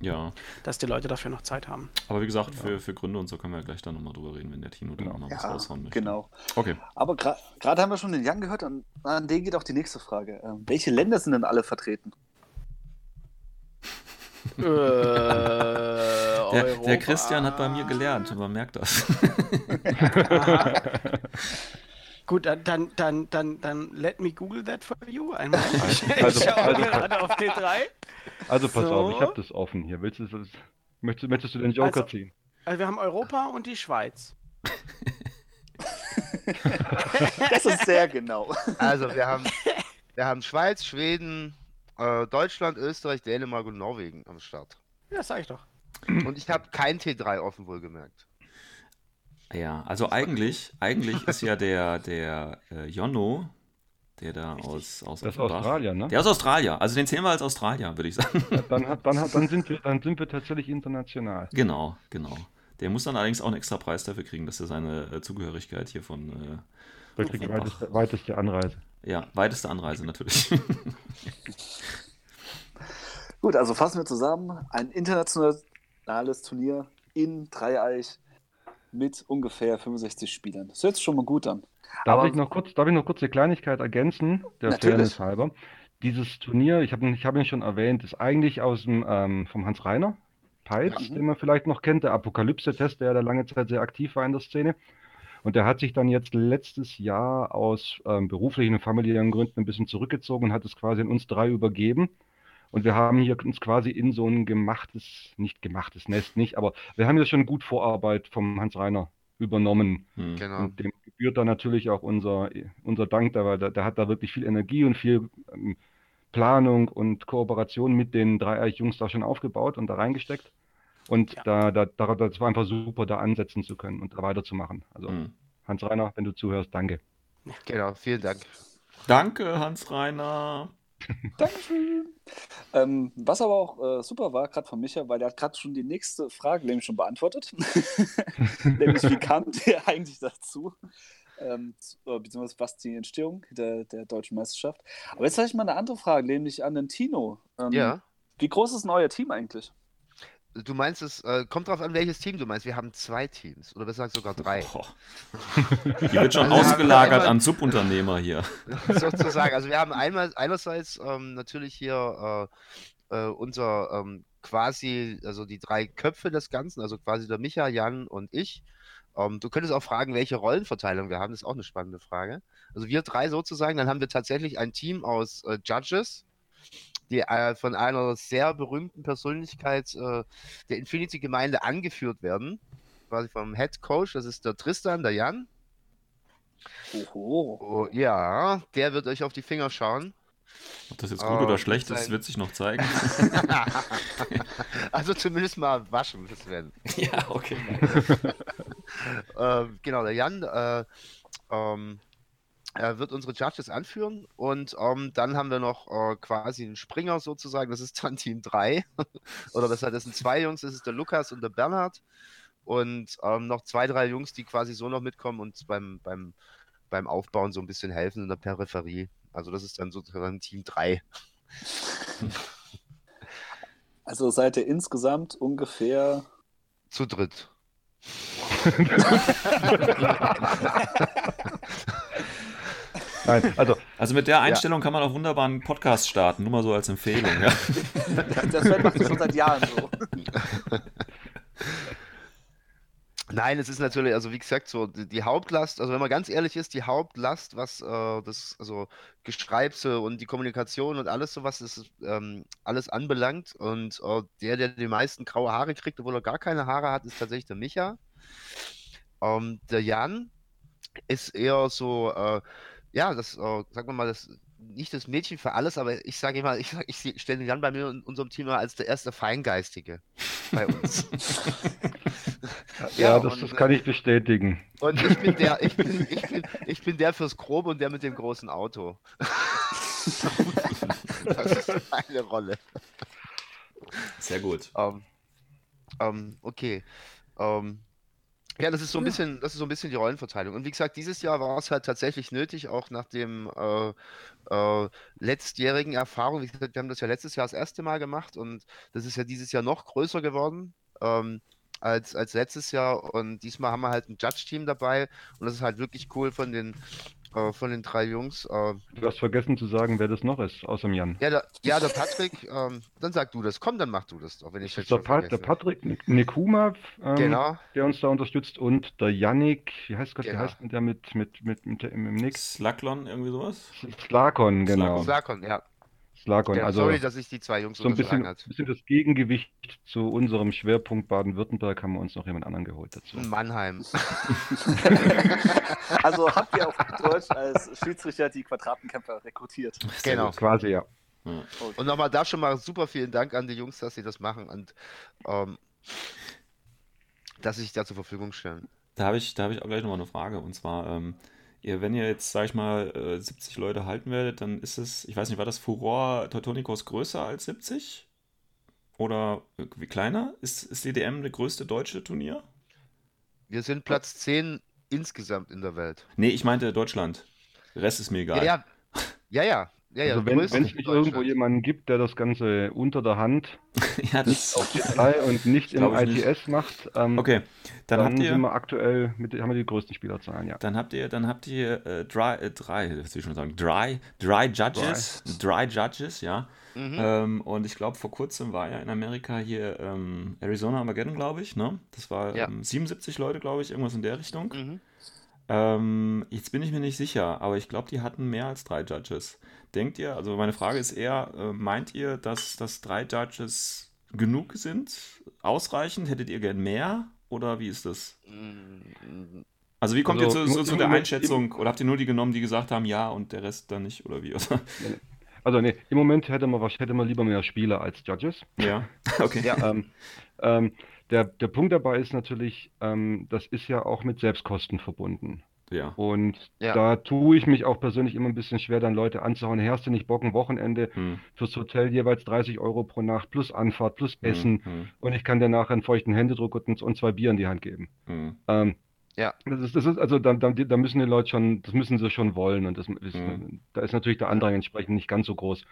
Ja. dass die Leute dafür noch Zeit haben. Aber wie gesagt, für, für Gründe und so können wir gleich dann nochmal drüber reden, wenn der Tino dann Genau. nochmal was Ja, raushauen möchte. genau. Okay. Aber gra- gerade haben wir schon den Jan gehört, und an den geht auch die nächste Frage. Ähm, welche Länder sind denn alle vertreten? <laughs> Der, der Christian hat bei mir gelernt, man merkt das. <laughs> <laughs> Gut, dann, dann, dann, dann, dann let me Google that for you einmal. Ich Also- schaue also- gerade auf T3. Also pass So. auf, ich habe das offen hier. Willst du, das, möchtest, möchtest du den Joker Also- ziehen? Also wir haben Europa und die Schweiz. <laughs> Das ist sehr genau. Also wir haben, wir haben Schweiz, Schweden, äh, Deutschland, Österreich, Dänemark und Norwegen am Start. Ja, sag ich doch. Und ich habe kein T3 offen, wohlgemerkt. Ja, also eigentlich, eigentlich ist ja <laughs> der, der äh, Jonno, der da aus, aus Das ist Offenbach- Australien, ne? Der ist Australier. Also den zählen wir als Australier, würde ich sagen. Dann, hat- dann, hat- dann, sind wir, dann sind wir tatsächlich international. genau, genau. Der muss dann allerdings auch einen extra Preis dafür kriegen, dass er seine äh, Zugehörigkeit hier von, die Offenbach. weiteste, weiteste Anreise. äh, ja, weiteste Anreise natürlich. <laughs> Gut, also fassen wir zusammen. Ein internationales Turnier in Dreieich mit ungefähr 65 Spielern. Das hört sich schon mal gut an. Darf Aber- ich noch kurz, darf ich noch kurz eine Kleinigkeit ergänzen, der Natürlich. Fairness halber? Dieses Turnier, ich habe ich hab ihn schon erwähnt, ist eigentlich aus dem, ähm, vom Hans Reiner, Peitz, Ja. den man vielleicht noch kennt, der Apokalypse-Test, der da lange Zeit sehr aktiv war in der Szene. Und der hat sich dann jetzt letztes Jahr aus ähm, beruflichen und familiären Gründen ein bisschen zurückgezogen und hat es quasi an uns drei übergeben. Und wir haben hier uns quasi in so ein gemachtes, nicht gemachtes Nest nicht, aber wir haben hier schon gut Vorarbeit vom Hans Reiner übernommen. Hm. Genau. Und dem gebührt dann natürlich auch unser, unser Dank, da, weil der, der hat da wirklich viel Energie und viel ähm, Planung und Kooperation mit den Dreieich-Jungs da schon aufgebaut und da reingesteckt. Und Ja. da, da, da, das war einfach super, da ansetzen zu können und da weiterzumachen. Also Hm. Hans Reiner, wenn du zuhörst, danke. Genau, vielen Dank. Danke, Hans-Reiner. <laughs> Dankeschön. Ähm, was aber auch äh, super war, gerade von Micha, weil er hat gerade schon die nächste Frage nämlich schon beantwortet. <laughs> nämlich, wie kam der eigentlich dazu? Ähm, äh, beziehungsweise was die Entstehung der, der deutschen Meisterschaft. Aber jetzt habe ich mal eine andere Frage, nämlich an den Tino. Ähm, Ja. Wie groß ist denn euer Team eigentlich? Du meinst es, äh, kommt drauf an, welches Team du meinst. Wir haben zwei Teams oder besser gesagt sogar drei. Boah. <laughs> Hier wird schon Also ausgelagert einmal- an Subunternehmer hier. <laughs> sozusagen. Also wir haben einmal einerseits ähm, natürlich hier äh, äh, unser ähm, quasi, also die drei Köpfe des Ganzen, also quasi der Micha, Jan und ich. Ähm, du könntest auch fragen, welche Rollenverteilung wir haben, das ist auch eine spannende Frage. Also wir drei sozusagen, dann haben wir tatsächlich ein Team aus äh, Judges, die äh, von einer sehr berühmten Persönlichkeit äh, der Infinity-Gemeinde angeführt werden. Quasi vom Head Coach, das ist der Tristan, der Jan. Oho. Oh, ja, der wird euch auf die Finger schauen. Ob das jetzt gut Oh, oder schlecht ist, sein- wird sich noch zeigen. <laughs> also zumindest mal waschen, das werden. <laughs> ja, okay. <laughs> ähm, genau, der Jan äh, ähm, wird unsere Judges anführen und ähm, dann haben wir noch äh, quasi einen Springer sozusagen, das ist dann Team 3. <laughs> Oder besser, das sind zwei Jungs, das ist der Lukas und der Bernhard. Und ähm, noch zwei, drei Jungs, die quasi so noch mitkommen und beim, beim, beim Aufbauen so ein bisschen helfen in der Peripherie. Also das ist dann sozusagen Team 3. <laughs> Also seid ihr insgesamt ungefähr. Zu dritt. <laughs> Nein, also Also mit der Einstellung kann man auch wunderbar einen Podcast starten, nur mal so als Empfehlung. Ja. <laughs> Das macht schon seit Jahren so. Nein, es ist natürlich, also wie gesagt, so die, die Hauptlast, also wenn man ganz ehrlich ist, die Hauptlast, was äh, das, also Geschreibse und die Kommunikation und alles sowas ist, ähm, alles anbelangt. Und äh, der, der die meisten graue Haare kriegt, obwohl er gar keine Haare hat, ist tatsächlich der Micha. Ähm, der Jan ist eher so, äh, ja, das, äh, sagen wir mal, das nicht das Mädchen für alles, aber ich sage immer, ich, ich stelle den Jan bei mir in unserem Team mal als der erste Feingeistige bei uns. <laughs> <laughs> ja, Ja, das, und, das äh, kann ich bestätigen. Und ich bin der, ich bin, <laughs> ich bin, ich bin der fürs Grobe und der mit dem großen Auto. das ist meine Rolle. Sehr gut. Ähm, ähm, okay. Ähm, ja, das ist so ein bisschen, das ist so ein bisschen die Rollenverteilung. Und wie gesagt, dieses Jahr war es halt tatsächlich nötig, auch nach dem äh, äh, letztjährigen Erfahrung. Wie gesagt, wir haben das ja letztes Jahr das erste Mal gemacht und das ist ja dieses Jahr noch größer geworden. Ähm, als, als letztes Jahr und diesmal haben wir halt ein Judge-Team dabei und das ist halt wirklich cool von den äh, von den drei Jungs. Äh, Du hast vergessen zu sagen, wer das noch ist, außer dem Jan. ja, der, ja, der Patrick, ähm, dann sag du das. Komm, dann mach du das doch, wenn ich Das jetzt der, schon Pat, der vergesse. Patrick Nikuma, ähm, Genau, der uns da unterstützt, und der Yannick, wie heißt Gott, wie Genau. heißt denn der mit, mit, mit, mit, mit dem Nick? Slacklon, irgendwie sowas? Slakon, genau. Slakon, ja. Slakon, ja also sorry, dass ich die zwei Jungs so ein bisschen, bisschen das Gegengewicht zu unserem Schwerpunkt Baden-Württemberg haben wir uns noch jemand anderen geholt dazu. Mannheim. <laughs> Also habt ihr auf Deutsch als <laughs> Schiedsrichter die Quadratenkämpfer rekrutiert. Genau. Quasi, ja. Ja. Und nochmal da schon mal super vielen Dank an die Jungs, dass sie das machen und ähm, dass sie sich da zur Verfügung stellen. Da habe ich, da habe ich auch gleich nochmal eine Frage. Und zwar, ähm, ihr, wenn ihr jetzt, sag ich mal, äh, 70 Leute halten werdet, dann ist es, ich weiß nicht, war das Furor Teutonicos größer als 70? Oder äh, wie kleiner? Ist, ist DDM das größte deutsche Turnier? Wir sind Platz 10 insgesamt in der Welt. Nee, ich meinte Deutschland. Der Rest ist mir egal. Ja, ja, ja, ja. Ja, ja Also wenn es nicht irgendwo jemanden gibt, der das Ganze unter der Hand <laughs> Ja, das. frei <laughs> und nicht im ich nicht. ITS macht, ähm, Okay, dann, dann, habt ihr. sind wir aktuell mit, haben wir die größten Spielerzahlen, ja. Dann habt ihr, dann habt ihr äh, dry, äh, drei, was will ich schon sagen, dry, dry Judges, dry, Judges, ja. Mhm. Ähm, und ich glaube, vor kurzem war ja in Amerika hier ähm, Arizona Armageddon, glaube ich, ne? Das war Ja. ähm, 77 Leute, glaube ich, irgendwas in der Richtung. Mhm. Ähm, jetzt bin ich mir nicht sicher, aber ich glaube, die hatten mehr als drei Judges. Denkt ihr, also meine Frage ist eher, äh, meint ihr, dass, dass drei Judges genug sind? Ausreichend? Hättet ihr gern mehr? Oder wie ist das? Mhm. Also wie kommt Also, ihr zu, zu, im zu der Einschätzung? Oder habt ihr nur die genommen, die gesagt haben, ja und der Rest dann nicht? Oder wie? <laughs> Also nee, im Moment hätte man, hätte man lieber mehr Spieler als Judges. ja, <laughs> okay. Ja. ähm, ähm, der, der Punkt dabei ist natürlich, ähm, das ist ja auch mit Selbstkosten verbunden. Ja. Und Ja. da tue ich mich auch persönlich immer ein bisschen schwer, dann Leute anzuhauen. Hey, hast du nicht Bock, ein Wochenende Hm, fürs Hotel jeweils 30 Euro pro Nacht plus Anfahrt plus hm, Essen hm, und ich kann dir nachher einen feuchten Händedruck und, und zwei Bier in die Hand geben. hm. Ähm, Ja. Das ist, das ist, also da, da, da müssen die Leute schon, das müssen sie schon wollen und das ist, Mhm. da ist natürlich der Andrang entsprechend nicht ganz so groß.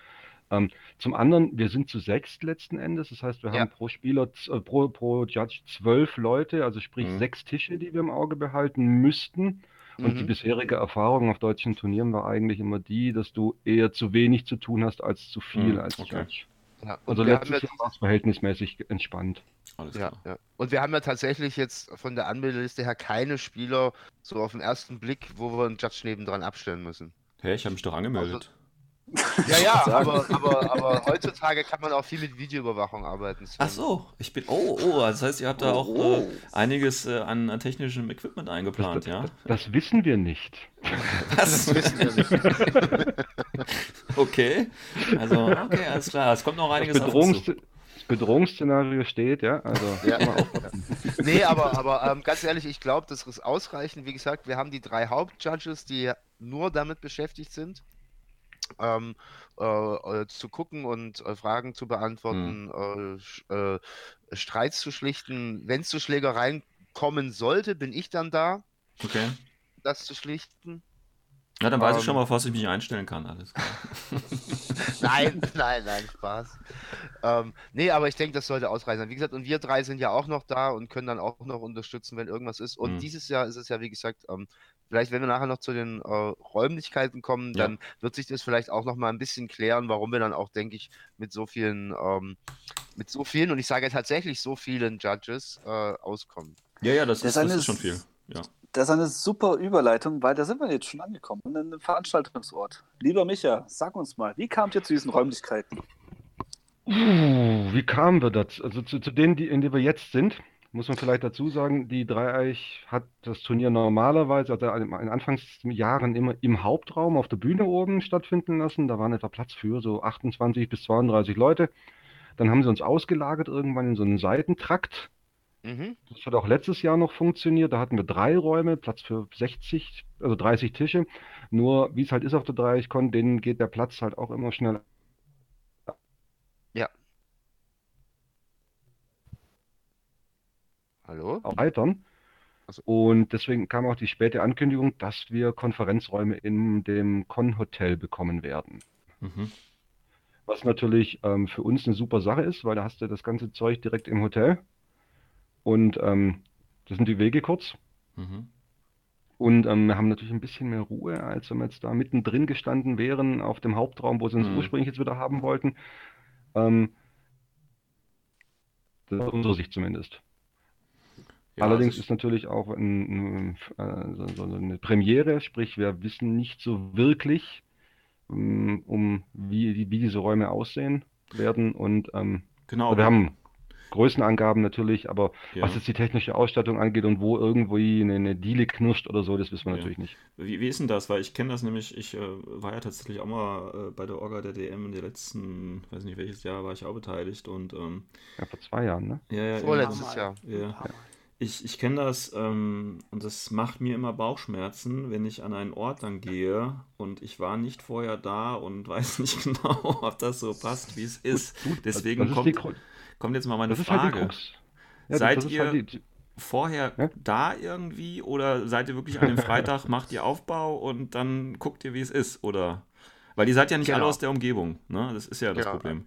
Ähm, zum anderen, wir sind zu sechst letzten Endes, das heißt, wir Ja. haben pro Spieler, äh, pro, pro Judge zwölf Leute, also sprich Mhm. sechs Tische, die wir im Auge behalten müssten. Und die Mhm. bisherige Erfahrung auf deutschen Turnieren war eigentlich immer die, dass du eher zu wenig zu tun hast als zu viel Mhm, als okay. Judge. Ja. Und Also wir haben letztes ja Jahr war es verhältnismäßig entspannt. Alles Ja, klar. ja. Und wir haben ja tatsächlich jetzt von der Anmeldeliste her keine Spieler so auf den ersten Blick, wo wir einen Judge nebendran abstellen müssen. Hä, ich habe mich doch angemeldet. <laughs> Ja, ja, aber, aber, aber heutzutage kann man auch viel mit Videoüberwachung arbeiten. Sven. Ach so, ich bin. Oh, oh, das heißt, ihr habt da auch Oh. äh, einiges äh, an, an technischem Equipment eingeplant, das, ja? das, das wissen wir nicht. <laughs> Was? wissen wir nicht. <laughs> Okay. Also, okay, alles klar. Es kommt noch Das, einiges auf uns Bedrohungs zu. das Bedrohungsszenario steht, ja. Also Ja. Nee, aber, aber ähm, ganz ehrlich, ich glaube, das ist ausreichend. Wie gesagt, wir haben die drei Hauptjudges, die nur damit beschäftigt sind, ähm, äh, äh, zu gucken und äh, Fragen zu beantworten, äh, sch- äh, Streits zu schlichten. Wenn es zu Schlägereien kommen sollte, bin ich dann da, Okay. das zu schlichten. Na, dann weiß ich Ähm. schon mal, auf was ich mich einstellen kann. Alles klar. <laughs> Nein, nein, nein, Spaß. Ähm, nee, aber ich denke, das sollte ausreichen. Wie gesagt, und wir drei sind ja auch noch da und können dann auch noch unterstützen, wenn irgendwas ist. Und Mhm. dieses Jahr ist es ja, wie gesagt, ähm, vielleicht, wenn wir nachher noch zu den äh, Räumlichkeiten kommen, Ja. dann wird sich das vielleicht auch noch mal ein bisschen klären, warum wir dann auch, denke ich, mit so vielen, ähm, mit so vielen, und ich sage tatsächlich so vielen Judges äh, auskommen. Ja, ja, das, Das ist, das ist schon viel. Ja. Das ist eine super Überleitung, weil da sind wir jetzt schon angekommen, an einem Veranstaltungsort. Lieber Micha, sag uns mal, wie kamt ihr zu diesen Räumlichkeiten? Uh, wie kamen wir dazu? Also zu, zu denen, die, in denen wir jetzt sind, muss man vielleicht dazu sagen, die Dreieich hat das Turnier normalerweise, also in Anfangsjahren immer im Hauptraum auf der Bühne oben stattfinden lassen. Da waren etwa Platz für so 28 bis 32 Leute. Dann haben sie uns ausgelagert irgendwann in so einen Seitentrakt. Mhm. Das hat auch letztes Jahr noch funktioniert. Da hatten wir drei Räume, Platz für 60, also 30 Tische. Nur, wie es halt ist auf der Dreieichkon, denen geht der Platz halt auch immer schnell Hallo? erweitern. Ach so. Und deswegen kam auch die späte Ankündigung, dass wir Konferenzräume in dem Con-Hotel bekommen werden. Mhm. Was natürlich ähm, für uns eine super Sache ist, weil da hast du das ganze Zeug direkt im Hotel. Und ähm, das sind die Wege kurz. Mhm. Und ähm, wir haben natürlich ein bisschen mehr Ruhe, als wenn wir jetzt da mittendrin gestanden wären auf dem Hauptraum, wo sie uns Mhm. ursprünglich jetzt wieder haben wollten. Ähm, das ist unsere Sicht zumindest. Ja, Allerdings also ist natürlich auch ein, ein, äh, so, so eine Premiere, sprich wir wissen nicht so wirklich, ähm, um wie, wie diese Räume aussehen werden und ähm, genau. wir haben Größenangaben natürlich, aber Ja. was jetzt die technische Ausstattung angeht und wo irgendwie eine, eine Diele knirscht oder so, das wissen wir Ja. natürlich nicht. Wie, wie ist denn das? Weil ich kenne das nämlich, ich äh, war ja tatsächlich auch mal äh, bei der Orga der DM in der letzten, weiß nicht welches Jahr, war ich auch beteiligt und ähm, Ja, vor zwei Jahren, ne? ja, ja, Vorletztes Jahr. Ja. Ich, ich kenne das ähm, und das macht mir immer Bauchschmerzen, wenn ich an einen Ort dann gehe und ich war nicht vorher da und <laughs> weiß nicht genau, ob das so passt, wie es ist. Deswegen das ist die, kommt, Kru- kommt jetzt mal meine das ist halt Frage. Krux. Ja, Seid das ist ihr- halt die, die, Vorher Ja? da irgendwie oder seid ihr wirklich an dem <laughs> Freitag, macht ihr Aufbau und dann guckt ihr, wie es ist? Oder? Weil ihr seid ja nicht alle Genau. aus der Umgebung, ne? Das ist ja das Ja. Problem.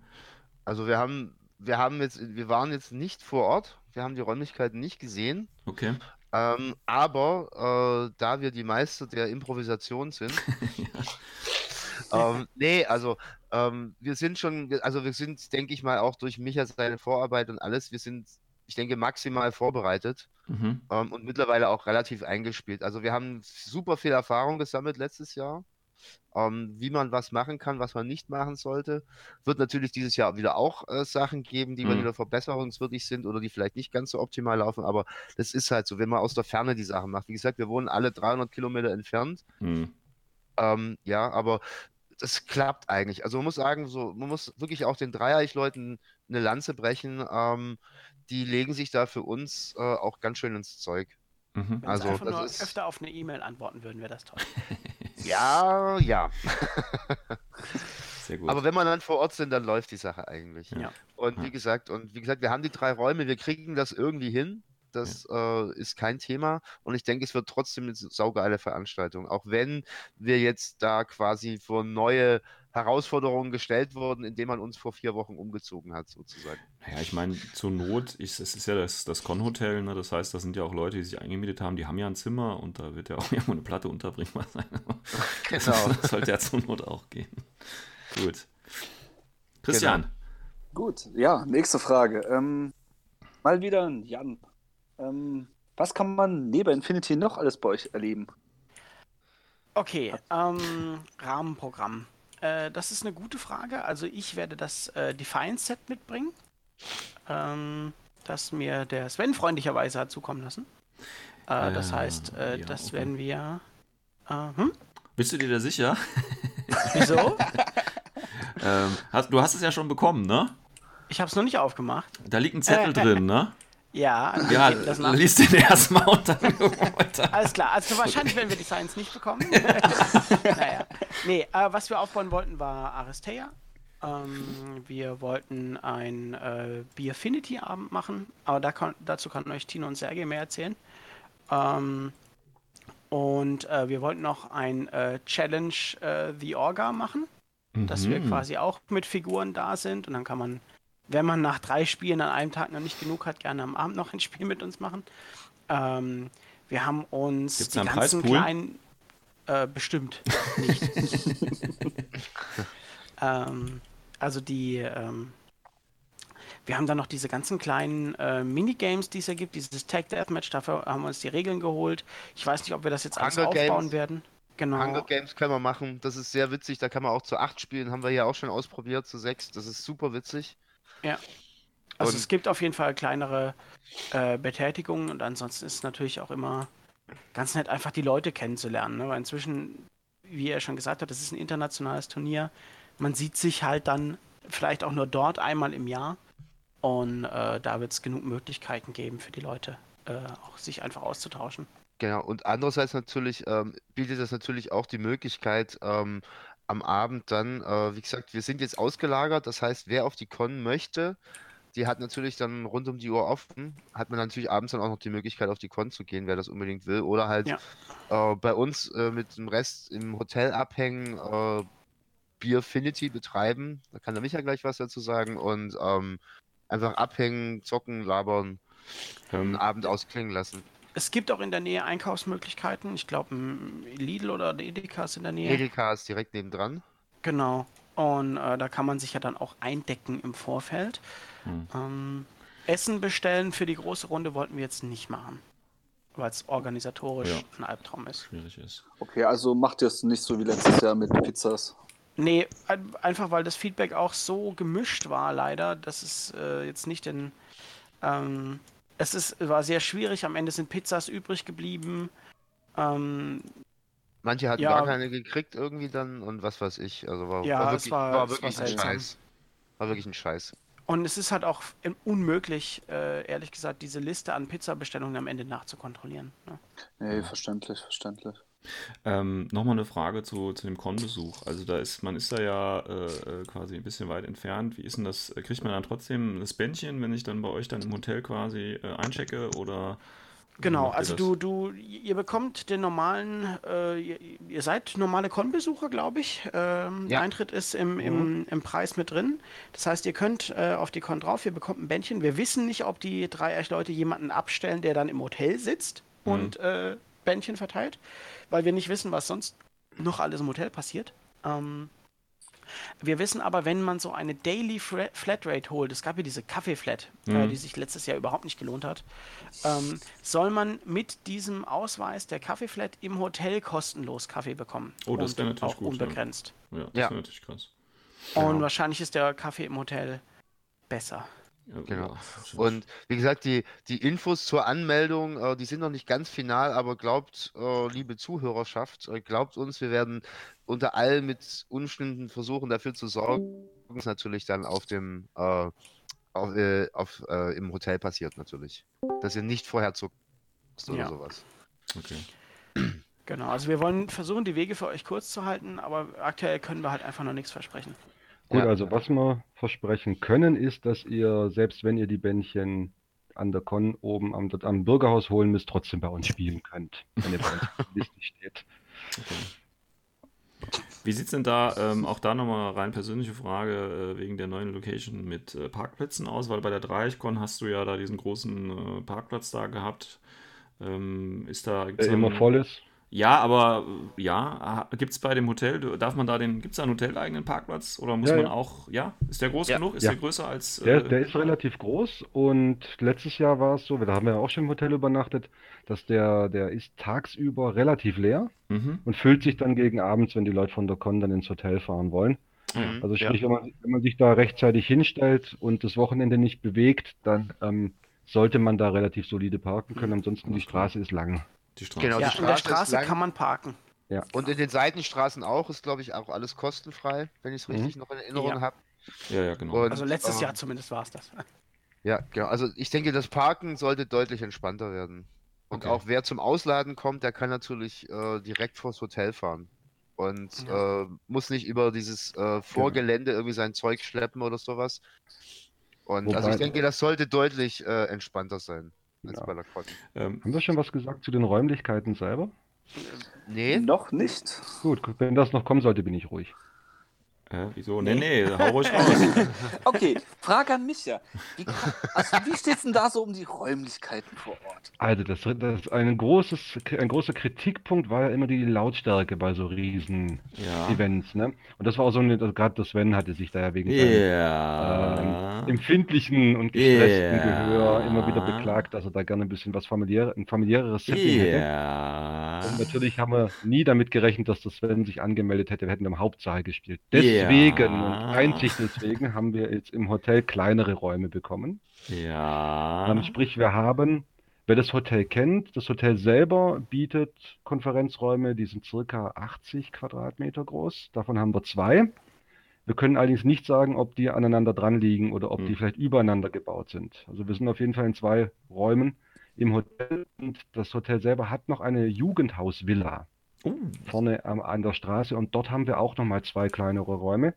Also wir haben, wir haben jetzt, wir waren jetzt nicht vor Ort, wir haben die Räumlichkeiten nicht gesehen, Okay. ähm, aber äh, da wir die Meister der Improvisation sind, <laughs> ähm, nee, also ähm, wir sind schon, also wir sind, denke ich mal, auch durch Micha seine Vorarbeit und alles, wir sind, ich denke, maximal vorbereitet Mhm. ähm, und mittlerweile auch relativ eingespielt. Also wir haben super viel Erfahrung gesammelt letztes Jahr, ähm, wie man was machen kann, was man nicht machen sollte. Wird natürlich dieses Jahr wieder auch äh, Sachen geben, die Mhm. wieder verbesserungswürdig sind oder die vielleicht nicht ganz so optimal laufen, aber das ist halt so, wenn man aus der Ferne die Sachen macht. Wie gesagt, wir wohnen alle 300 Kilometer entfernt. Mhm. Ähm, ja, aber das klappt eigentlich. Also man muss sagen, so, man muss wirklich auch den Dreieich-Leuten eine Lanze brechen. Ähm, die legen sich da für uns äh, auch ganz schön ins Zeug. Mhm. Wenn Also, sie einfach das nur ist- öfter auf eine E-Mail antworten würden, wäre das toll. <laughs> Ja, ja. Sehr gut. Aber wenn man dann vor Ort sind, dann läuft die Sache eigentlich. Ja. Und Ja. wie gesagt, und wie gesagt, wir haben die drei Räume, wir kriegen das irgendwie hin. Das äh, ist kein Thema. Und ich denke, es wird trotzdem eine saugeile Veranstaltung. Auch wenn wir jetzt da quasi vor neue Herausforderungen gestellt wurden, indem man uns vor vier Wochen umgezogen hat, sozusagen. Naja, ich meine, zur Not, ich, es ist ja das, das Con-Hotel, ne? das heißt, da sind ja auch Leute, die sich eingemietet haben, die haben ja ein Zimmer und da wird ja auch <laughs> irgendwo eine Platte unterbringbar sein. <laughs> Genau. Das <laughs> sollte ja zur Not auch gehen. Gut. Christian, Gut, ja, nächste Frage. Ähm, mal wieder ein Jan. Ähm, was kann man neben Infinity noch alles bei euch erleben? Okay, ähm, Rahmenprogramm. Äh, das ist eine gute Frage. Also ich werde das äh, Defiance-Set mitbringen, ähm, das mir der Sven freundlicherweise hat zukommen lassen. Äh, das Äh, heißt, äh, ja, das okay. werden wir... Äh, hm? bist du dir da sicher? <laughs> Wieso? <laughs> Ähm, hast, du hast es ja schon bekommen, ne? Ich habe es noch nicht aufgemacht. Da liegt ein Zettel drin, ne? <laughs> Ja, Ja, das nach? lies den erstmal und dann <laughs> weiter. Alles klar, also wahrscheinlich werden wir die Science nicht bekommen. <laughs> naja. Nee, äh, was wir aufbauen wollten, war Aristea. Ähm, wir wollten ein äh, Beerfinity-Abend machen, aber da kann, dazu kann euch Tino und Sergej mehr erzählen. Ähm, und äh, wir wollten noch ein äh, Challenge äh, The Orga machen, dass wir Mhm. quasi auch mit Figuren da sind und dann kann man, wenn man nach drei Spielen an einem Tag noch nicht genug hat, gerne am Abend noch ein Spiel mit uns machen. Ähm, wir haben uns Gibt's die da einen ganzen Preispool? kleinen äh, bestimmt nicht. <laughs> ähm, also die ähm, wir haben dann noch diese ganzen kleinen äh, Minigames, die es ja gibt, dieses Tag Deathmatch, dafür haben wir uns die Regeln geholt. Ich weiß nicht, ob wir das jetzt alles Hunger aufbauen Games. werden. Genau. Hunger Games können wir machen. Das ist sehr witzig. Da kann man auch zu acht spielen. Haben wir ja auch schon ausprobiert, zu sechs. Das ist super witzig. Also Und- es gibt auf jeden Fall kleinere äh, Betätigungen und ansonsten ist es natürlich auch immer ganz nett, einfach die Leute kennenzulernen. Ne? Weil inzwischen, wie er schon gesagt hat, das ist ein internationales Turnier. Man sieht sich halt dann vielleicht auch nur dort einmal im Jahr. Und äh, da wird es genug Möglichkeiten geben für die Leute, äh, auch sich einfach auszutauschen. Genau. Und andererseits natürlich ähm, bietet das natürlich auch die Möglichkeit, ähm, am Abend dann, äh, wie gesagt, wir sind jetzt ausgelagert. Das heißt, wer auf die Con möchte, die hat natürlich dann rund um die Uhr offen. Hat man natürlich abends dann auch noch die Möglichkeit, auf die Con zu gehen, wer das unbedingt will. Oder halt Ja. äh, bei uns äh, mit dem Rest im Hotel abhängen, äh, Beerfinity betreiben. Da kann der Micha gleich was dazu sagen. Und ähm, einfach abhängen, zocken, labern, den Ähm, Abend ausklingen lassen. Es gibt auch in der Nähe Einkaufsmöglichkeiten. Ich glaube, Lidl oder der Edeka ist in der Nähe. Edeka ist direkt nebendran. Genau. Und äh, da kann man sich ja dann auch eindecken im Vorfeld. Hm. Ähm, Essen bestellen für die große Runde wollten wir jetzt nicht machen, weil es organisatorisch Ja. ein Albtraum ist. Schwierig ist. Okay, also macht ihr es nicht so wie letztes Jahr mit Pizzas. Nee, ein- einfach weil das Feedback auch so gemischt war, leider, dass es äh, jetzt nicht den. Ähm, es ist, war sehr schwierig. Am Ende sind Pizzas übrig geblieben. Ähm, Manche hatten Ja. gar keine gekriegt irgendwie dann und was weiß ich. Also war, Ja, war es wirklich, war- war wirklich ein seltsam. Scheiß. War wirklich ein Scheiß. und es ist halt auch unmöglich, äh, ehrlich gesagt, diese Liste an Pizzabestellungen am Ende nachzukontrollieren. Ne? Nee, verständlich, verständlich. Ähm, Nochmal eine Frage zu, zu dem Con-Besuch. Also da ist, man ist da ja äh, äh, quasi ein bisschen weit entfernt. Wie ist denn das? Kriegt man dann trotzdem das Bändchen, wenn ich dann bei euch dann im Hotel quasi äh, einchecke oder Genau, also du, du, ihr bekommt den normalen, äh, ihr, ihr seid normale Con-Besucher, glaube ich. Ähm, Der Ja. Eintritt ist im, im, im Preis mit drin. Das heißt, ihr könnt äh, auf die Con drauf, ihr bekommt ein Bändchen. Wir wissen nicht, ob die drei Leute jemanden abstellen, der dann im Hotel sitzt und äh, Bändchen verteilt, weil wir nicht wissen, was sonst noch alles im Hotel passiert. Ähm, wir wissen aber, wenn man so eine Daily Flatrate holt, es gab ja diese Kaffee-Flat, äh, Mhm. die sich letztes Jahr überhaupt nicht gelohnt hat, ähm, soll man mit diesem Ausweis der Kaffee-Flat im Hotel kostenlos Kaffee bekommen. Oh, das Und wäre natürlich auch gut, ja. unbegrenzt. Ja, das Ja. wäre natürlich krass. Und wahrscheinlich ist der Kaffee im Hotel besser. Genau. wahrscheinlich. Und wie gesagt, die, die Infos zur Anmeldung, äh, die sind noch nicht ganz final, aber glaubt, äh, liebe Zuhörerschaft, äh, glaubt uns, wir werden unter allen mit Umständen versuchen, dafür zu sorgen, dass natürlich dann auf dem äh, auf, äh, auf, äh, im Hotel passiert natürlich. Dass ihr nicht vorher zuckt oder Ja. sowas. Okay. Genau, also wir wollen versuchen, die Wege für euch kurz zu halten, aber aktuell können wir halt einfach noch nichts versprechen. Gut, Ja. also was wir versprechen können, ist, dass ihr, selbst wenn ihr die Bändchen an der Con oben am, dort am Bürgerhaus holen müsst, trotzdem bei uns spielen könnt, wenn ihr bei uns auf der Liste steht. Wie sieht es denn da, ähm, auch da nochmal rein persönliche Frage, äh, wegen der neuen Location mit äh, Parkplätzen aus? Weil bei der Dreieichkon hast du ja da diesen großen äh, Parkplatz da gehabt. Ähm, ist da, gibt's Der da immer voll ist. Ja, aber äh, ja, gibt es bei dem Hotel, darf man da den, gibt es da einen hoteleigenen Parkplatz? Oder muss Ja, man ja. auch, ja? Ist der groß Ja. genug? Ist Ja. der größer als. Der, äh, der ist relativ groß und letztes Jahr war es so, da haben wir auch schon im Hotel übernachtet, dass der, der ist tagsüber relativ leer mhm. und füllt sich dann gegen abends, wenn die Leute von der Con dann ins Hotel fahren wollen. Ja. Also Ja. sprich, wenn man, wenn man sich da rechtzeitig hinstellt und das Wochenende nicht bewegt, dann ähm, sollte man da relativ solide parken können. Ansonsten die Straße ist lang. Die Straße. Genau, ja, die in der Straße Straße kann man parken. Und in den Seitenstraßen auch, ist glaube ich auch alles kostenfrei, wenn ich es Mhm. richtig noch in Erinnerung Ja. habe. Ja, ja, genau. Und, Also letztes ähm, Jahr zumindest war es das. Ja, genau. Also ich denke, das Parken sollte deutlich entspannter werden. Und Okay. auch wer zum Ausladen kommt, der kann natürlich äh, direkt vors Hotel fahren. Und äh, muss nicht über dieses äh, Vorgelände irgendwie sein Zeug schleppen oder sowas. Und also Wobei- ich denke, das sollte deutlich äh, entspannter sein als Ja. bei. Ähm, Haben wir schon was gesagt zu den Räumlichkeiten selber? Nee, Noch nicht. Gut, wenn das noch kommen sollte, bin ich ruhig. Äh, wieso? Nee, nee, hau ruhig raus. <laughs> Okay, Frage an mich ja. Wie, also, wie steht es denn da so um die Räumlichkeiten vor Ort? Also das, das ein großes, ein großer Kritikpunkt war ja immer die Lautstärke bei so riesen ja. Events, ne? Und das war auch so eine, also gerade der Sven hatte sich da ja wegen seinem Ja. ähm, empfindlichen und gestressten Ja. Gehör immer wieder beklagt, dass er da gerne ein bisschen was familiär, ein familiäreres Setting hätte. Ja. Und natürlich haben wir nie damit gerechnet, dass der Sven sich angemeldet hätte. Wir hätten im Hauptsaal gespielt. Deswegen Ja. und einzig deswegen haben wir jetzt im Hotel kleinere Räume bekommen. Ja. Ähm, sprich, wir haben, wer das Hotel kennt, das Hotel selber bietet Konferenzräume, die sind circa 80 Quadratmeter groß. Davon haben wir zwei. Wir können allerdings nicht sagen, ob die aneinander dran liegen oder ob die Hm. vielleicht übereinander gebaut sind. Also wir sind auf jeden Fall in zwei Räumen im Hotel und das Hotel selber hat noch eine Jugendhausvilla Oh, vorne am, an der Straße und dort haben wir auch nochmal zwei kleinere Räume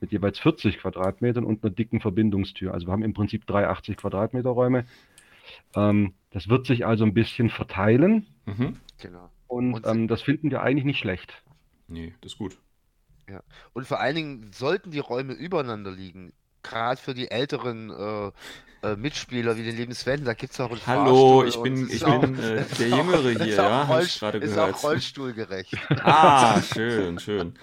mit jeweils 40 Quadratmetern und einer dicken Verbindungstür. Also wir haben im Prinzip drei 80 Quadratmeter Räume. Ähm, das wird sich also ein bisschen verteilen mhm. genau. und, Und- ähm, das finden wir eigentlich nicht schlecht. Nee, das ist gut. Und vor allen Dingen sollten die Räume übereinander liegen, gerade für die älteren äh, äh, Mitspieler wie den lieben Sven, da gibt es auch einen Hallo, Fahrstuhl ich bin, ich auch- bin äh, der Jüngere hier, ja, habe ich gerade Ist auch gehört. rollstuhlgerecht. <laughs> Ah, schön, schön.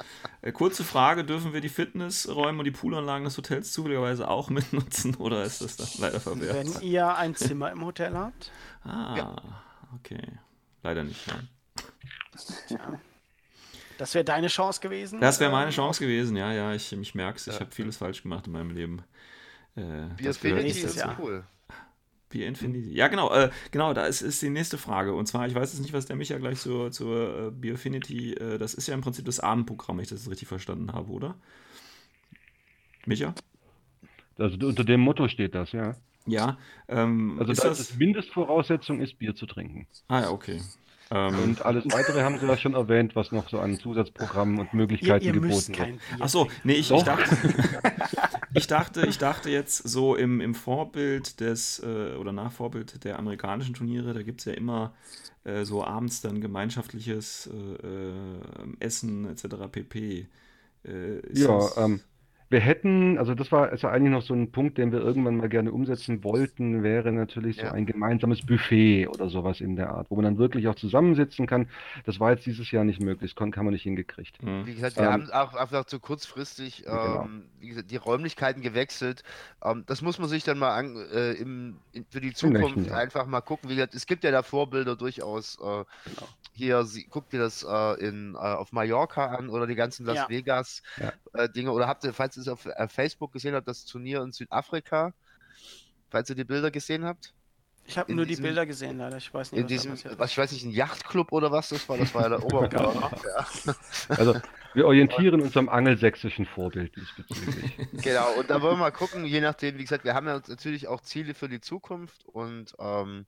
Äh, kurze Frage, dürfen wir die Fitnessräume und die Poolanlagen des Hotels zufälligerweise auch <laughs> mitnutzen oder ist das dann leider verwehrt? Wenn ihr ein Zimmer im Hotel habt, Ah, okay. Leider nicht, nein. Das wäre deine Chance gewesen. Das wäre meine Ähm, Chance gewesen, ja, ja, ich, ich merke es, ich habe vieles falsch gemacht in meinem Leben. Äh, das Bierfinity nächstes ist Jahr. cool. Bier Infinity. Ja, genau, äh, genau, da ist, ist die nächste Frage. Und zwar, ich weiß jetzt nicht, was der Micha gleich zur, zur äh, Bierfinity, äh, das ist ja im Prinzip das Abendprogramm, wenn ich das richtig verstanden habe, oder? Micha? Also unter dem Motto steht das, ja. Ja. Ähm, Also ist da das. ist Mindestvoraussetzung ist Bier zu trinken. Ah ja, okay. Ähm, Und alles weitere haben Sie ja schon erwähnt, was noch so an Zusatzprogrammen und Ihr, Möglichkeiten ihr müsst geboten wird. Bier Ach so, trinken. nee, ich, ich dachte, <laughs> ich dachte, ich dachte jetzt so im, im Vorbild des äh, oder nach Vorbild der amerikanischen Turniere, da gibt es ja immer äh, so abends dann gemeinschaftliches äh, äh, Essen etc. pp. Äh, ist Ja, das- ähm, wir hätten, also das war also eigentlich noch so ein Punkt, den wir irgendwann mal gerne umsetzen wollten, wäre natürlich so Ja. ein gemeinsames Buffet oder sowas in der Art, wo man dann wirklich auch zusammensitzen kann. Das war jetzt dieses Jahr nicht möglich, das kann man nicht hingekriegt. Mhm. Wie gesagt, wir Ähm, haben auch einfach zu kurzfristig ähm, Genau. wie gesagt, die Räumlichkeiten gewechselt. Ähm, das muss man sich dann mal an, äh, im, in, für die Zukunft nächsten Jahr. einfach mal gucken. Wie gesagt, es gibt ja da Vorbilder durchaus. Äh, Hier, sie, guckt ihr das äh, in, äh, auf Mallorca an oder die ganzen Las Ja. Vegas Ja. äh, Dinge. Oder habt ihr, falls ihr es auf äh, Facebook gesehen habt, das Turnier in Südafrika, falls ihr die Bilder gesehen habt? Ich habe nur die diesem- Bilder gesehen, leider. Ich weiß nicht, In was diesem, was, ich weiß nicht, ein Yachtclub oder was das war, das war ja der <laughs> Oberkörper. ja. <laughs> Also wir orientieren uns am angelsächsischen Vorbild diesbezüglich. <laughs> Genau, und da wollen wir mal gucken, je nachdem, wie gesagt, wir haben ja natürlich auch Ziele für die Zukunft und ähm,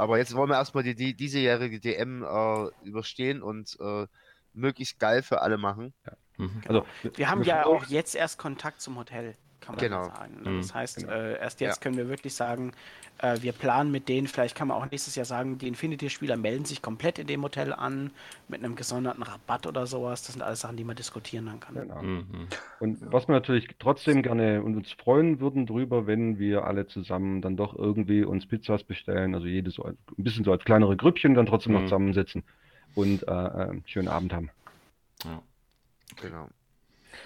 aber jetzt wollen wir erstmal die, die diesejährige DM äh, überstehen und äh, möglichst geil für alle machen. Mhm. Also Wir haben wir ja auch jetzt erst Kontakt zum Hotel, kann man Genau. sagen. Mhm. Das heißt, Genau. äh, erst jetzt Ja. können wir wirklich sagen, äh, wir planen mit denen, vielleicht kann man auch nächstes Jahr sagen, die Infinity-Spieler melden sich komplett in dem Hotel an, mit einem gesonderten Rabatt oder sowas. Das sind alles Sachen, die man diskutieren dann kann. Genau. Mhm. Und was wir natürlich trotzdem gerne und uns freuen würden drüber, wenn wir alle zusammen dann doch irgendwie uns Pizzas bestellen, also jedes so ein bisschen so als kleinere Grüppchen dann trotzdem noch Mhm. zusammensitzen und äh, äh, einen schönen Abend haben. Ja. Genau.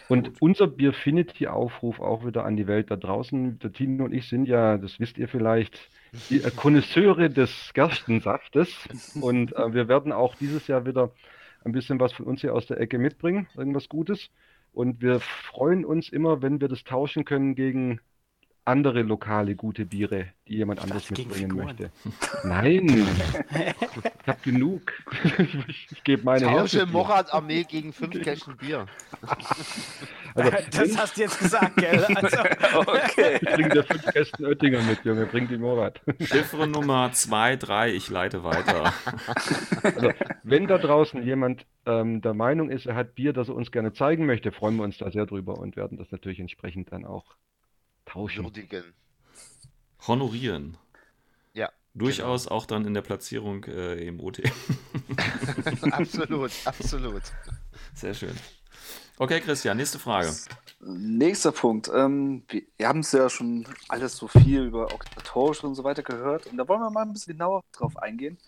Und unser Beerfinity-Aufruf auch wieder an die Welt da draußen. Der Tino und ich sind ja, das wisst ihr vielleicht, die äh, Konnoisseure des Gerstensaftes. Und äh, wir werden auch dieses Jahr wieder ein bisschen was von uns hier aus der Ecke mitbringen, irgendwas Gutes. Und wir freuen uns immer, wenn wir das tauschen können gegen andere lokale gute Biere, die jemand anderes dachte, gegen mitbringen möchte. <laughs> Nein, ich habe genug. ich ich gebe meine her. Tausche für die. Morat-Armee gegen fünf Kästen Bier. Also, <laughs> das hast du jetzt gesagt, gell? <laughs> Also, Okay. Ich bring dir fünf Kästen Oettinger mit, Junge. Bring die Morat. Chiffre Nummer 2, 3, ich leite weiter. Also, wenn da draußen jemand ähm, der Meinung ist, er hat Bier, das er uns gerne zeigen möchte, freuen wir uns da sehr drüber und werden das natürlich entsprechend dann auch tauschen. Würdigen. Honorieren. Ja, Durchaus auch dann in der Platzierung äh, im OT. <laughs> absolut, absolut. Sehr schön. Okay, Christian, nächste Frage. Nächster Punkt. Ähm, wir, wir haben es ja schon alles so viel über Oktatorische und so weiter gehört. Und da wollen wir mal ein bisschen genauer drauf eingehen.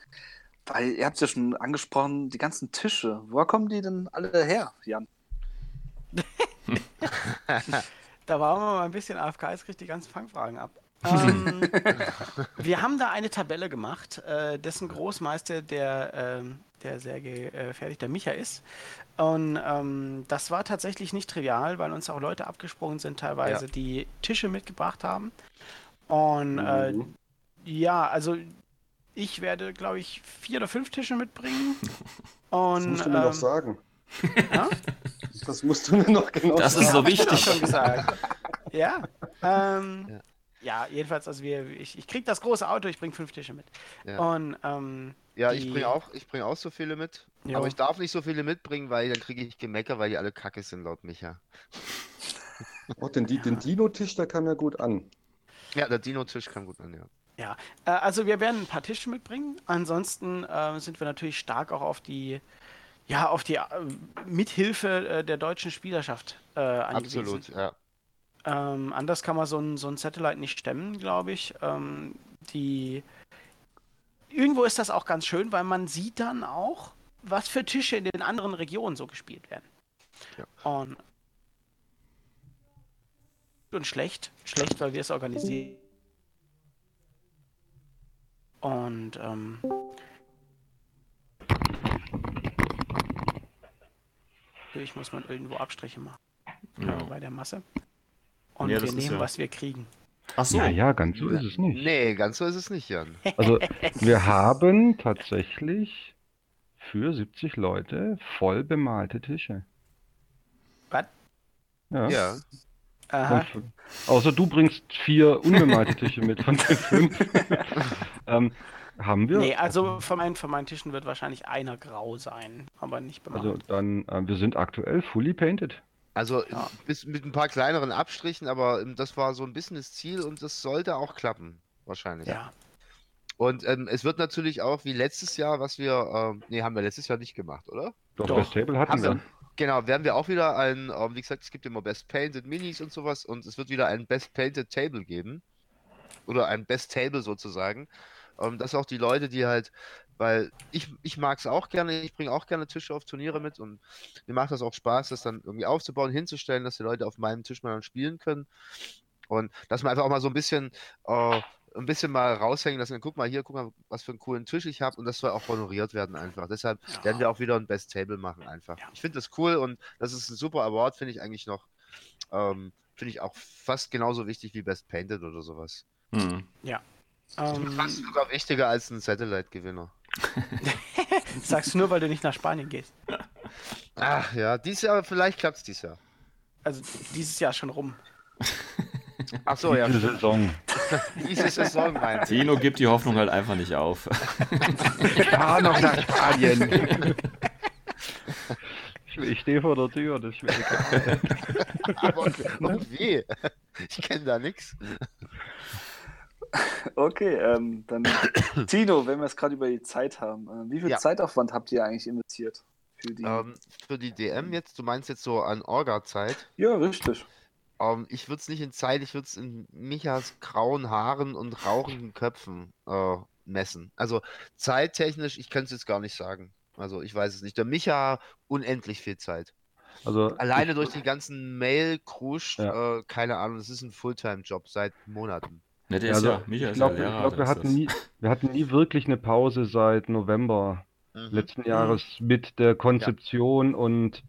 Weil ihr habt es ja schon angesprochen, die ganzen Tische. Woher kommen die denn alle her, Jan? <laughs> Da waren wir mal ein bisschen AFK, jetzt kriegt die ganzen Fangfragen ab. Ähm, <laughs> wir haben da eine Tabelle gemacht, äh, dessen Großmeister der, ähm, der sehr gefährlichter Micha ist. Und ähm, das war tatsächlich nicht trivial, weil uns auch Leute abgesprungen sind, teilweise, Ja. die Tische mitgebracht haben. Und äh, Mhm. ja, also ich werde, glaube ich, vier oder fünf Tische mitbringen. Und, Das musst du mir ähm, noch sagen. Ja? Das musst du mir noch genau Das sagen. ist so ich wichtig. schon gesagt. Ja. Ähm, Ja. ja. jedenfalls, also wir, ich, ich krieg das große Auto, ich bringe fünf Tische mit. Ja. Und ähm, Ja, ich Die- bringe auch, ich bring auch so viele mit. Jo. Aber ich darf nicht so viele mitbringen, weil dann kriege ich Gemecker, weil die alle kacke sind, laut Micha. <laughs> Oh, den, Di- den Dino-Tisch, der kam ja gut an. Ja, der Dino-Tisch kam gut an, ja. ja, äh, also wir werden ein paar Tische mitbringen. Ansonsten äh, sind wir natürlich stark auch auf die, ja, auf die äh, Mithilfe äh, der deutschen Spielerschaft äh, angewiesen. Absolut, ja. Ähm, anders kann man so ein, so ein Satellite nicht stemmen, glaube ich. Ähm, die Irgendwo ist das auch ganz schön, weil man sieht dann auch, was für Tische in den anderen Regionen so gespielt werden. Ja. Und, und schlecht. Schlecht, weil wir es organisieren. Und ähm, natürlich muss man irgendwo Abstriche machen Ja. bei der Masse. Und Ja, wir nehmen, ja- was wir kriegen. Ach so. Ja, ja, ganz so ist es nicht. Nee, ganz so ist es nicht, Jan. <laughs> Also wir haben tatsächlich für 70 Leute voll bemalte Tische. Was? Ja. Ja. Aha. Außer du bringst vier unbemalte Tische mit von den <laughs> fünf. <laughs> ähm, haben wir. Nee, also von meinen, von meinen Tischen wird wahrscheinlich einer grau sein, aber nicht bemalt. Also dann, äh, wir sind aktuell fully painted. Also Ja. bis, mit ein paar kleineren Abstrichen, aber ähm, das war so ein bisschen das Ziel und das sollte auch klappen, wahrscheinlich. ja. Und ähm, es wird natürlich auch wie letztes Jahr, was wir, ähm, nee, haben wir letztes Jahr nicht gemacht, oder? Doch, Doch. das Table hatten Haben wir. wir. Genau, werden wir auch wieder ein, ähm, wie gesagt, es gibt immer Best Painted Minis und sowas und es wird wieder ein Best Painted Table geben. Oder ein Best Table sozusagen. Ähm, dass auch die Leute, die halt, weil ich, ich mag es auch gerne, ich bringe auch gerne Tische auf Turniere mit und mir macht das auch Spaß, das dann irgendwie aufzubauen, hinzustellen, dass die Leute auf meinem Tisch mal dann spielen können. Und dass man einfach auch mal so ein bisschen, äh, ein bisschen mal raushängen lassen. Guck mal hier, guck mal, was für einen coolen Tisch ich habe und das soll auch honoriert werden einfach. Deshalb Ja. werden wir auch wieder ein Best Table machen einfach. Ja. Ich finde das cool und das ist ein super Award, finde ich eigentlich noch. Ähm, finde ich auch fast genauso wichtig wie Best Painted oder sowas. Hm. Ähm, Fast sogar wichtiger als ein Satellite-Gewinner. <laughs> sagst du nur, weil du nicht nach Spanien gehst. Ach ja, dieses Jahr, vielleicht klappt es dieses Jahr. Also dieses Jahr schon rum. Ach so, ja, Diese Saison. <laughs> diese Saison meinst du. Tino gibt die Hoffnung halt einfach nicht auf. Ich fahre noch nach Spanien. Ich, ich stehe vor der Tür, das ist mir egal. Aber und, und wie? Ich kenne da nichts. Okay, ähm, dann <coughs> Tino, wenn wir es gerade über die Zeit haben, äh, wie viel Ja. Zeitaufwand habt ihr eigentlich investiert für die? Ähm, für die DM jetzt, du meinst jetzt so an Orga-Zeit? ja, richtig. Ähm, ich würde es nicht in Zeit, ich würde es in Michas grauen Haaren und rauchenden Köpfen äh, messen. Also zeittechnisch, ich kann es jetzt gar nicht sagen. Also ich weiß es nicht. Der Micha unendlich viel Zeit. Also Alleine durch die ganzen Mail-Krusch, Ja. äh, keine Ahnung, das ist ein Fulltime-Job seit Monaten. Ne, der ist also, ja, Micha ich ist ja glaube, Lehrer. glaub, wir, ist hatten nie, wir hatten nie wirklich eine Pause seit November Mhm. letzten Jahres mit der Konzeption und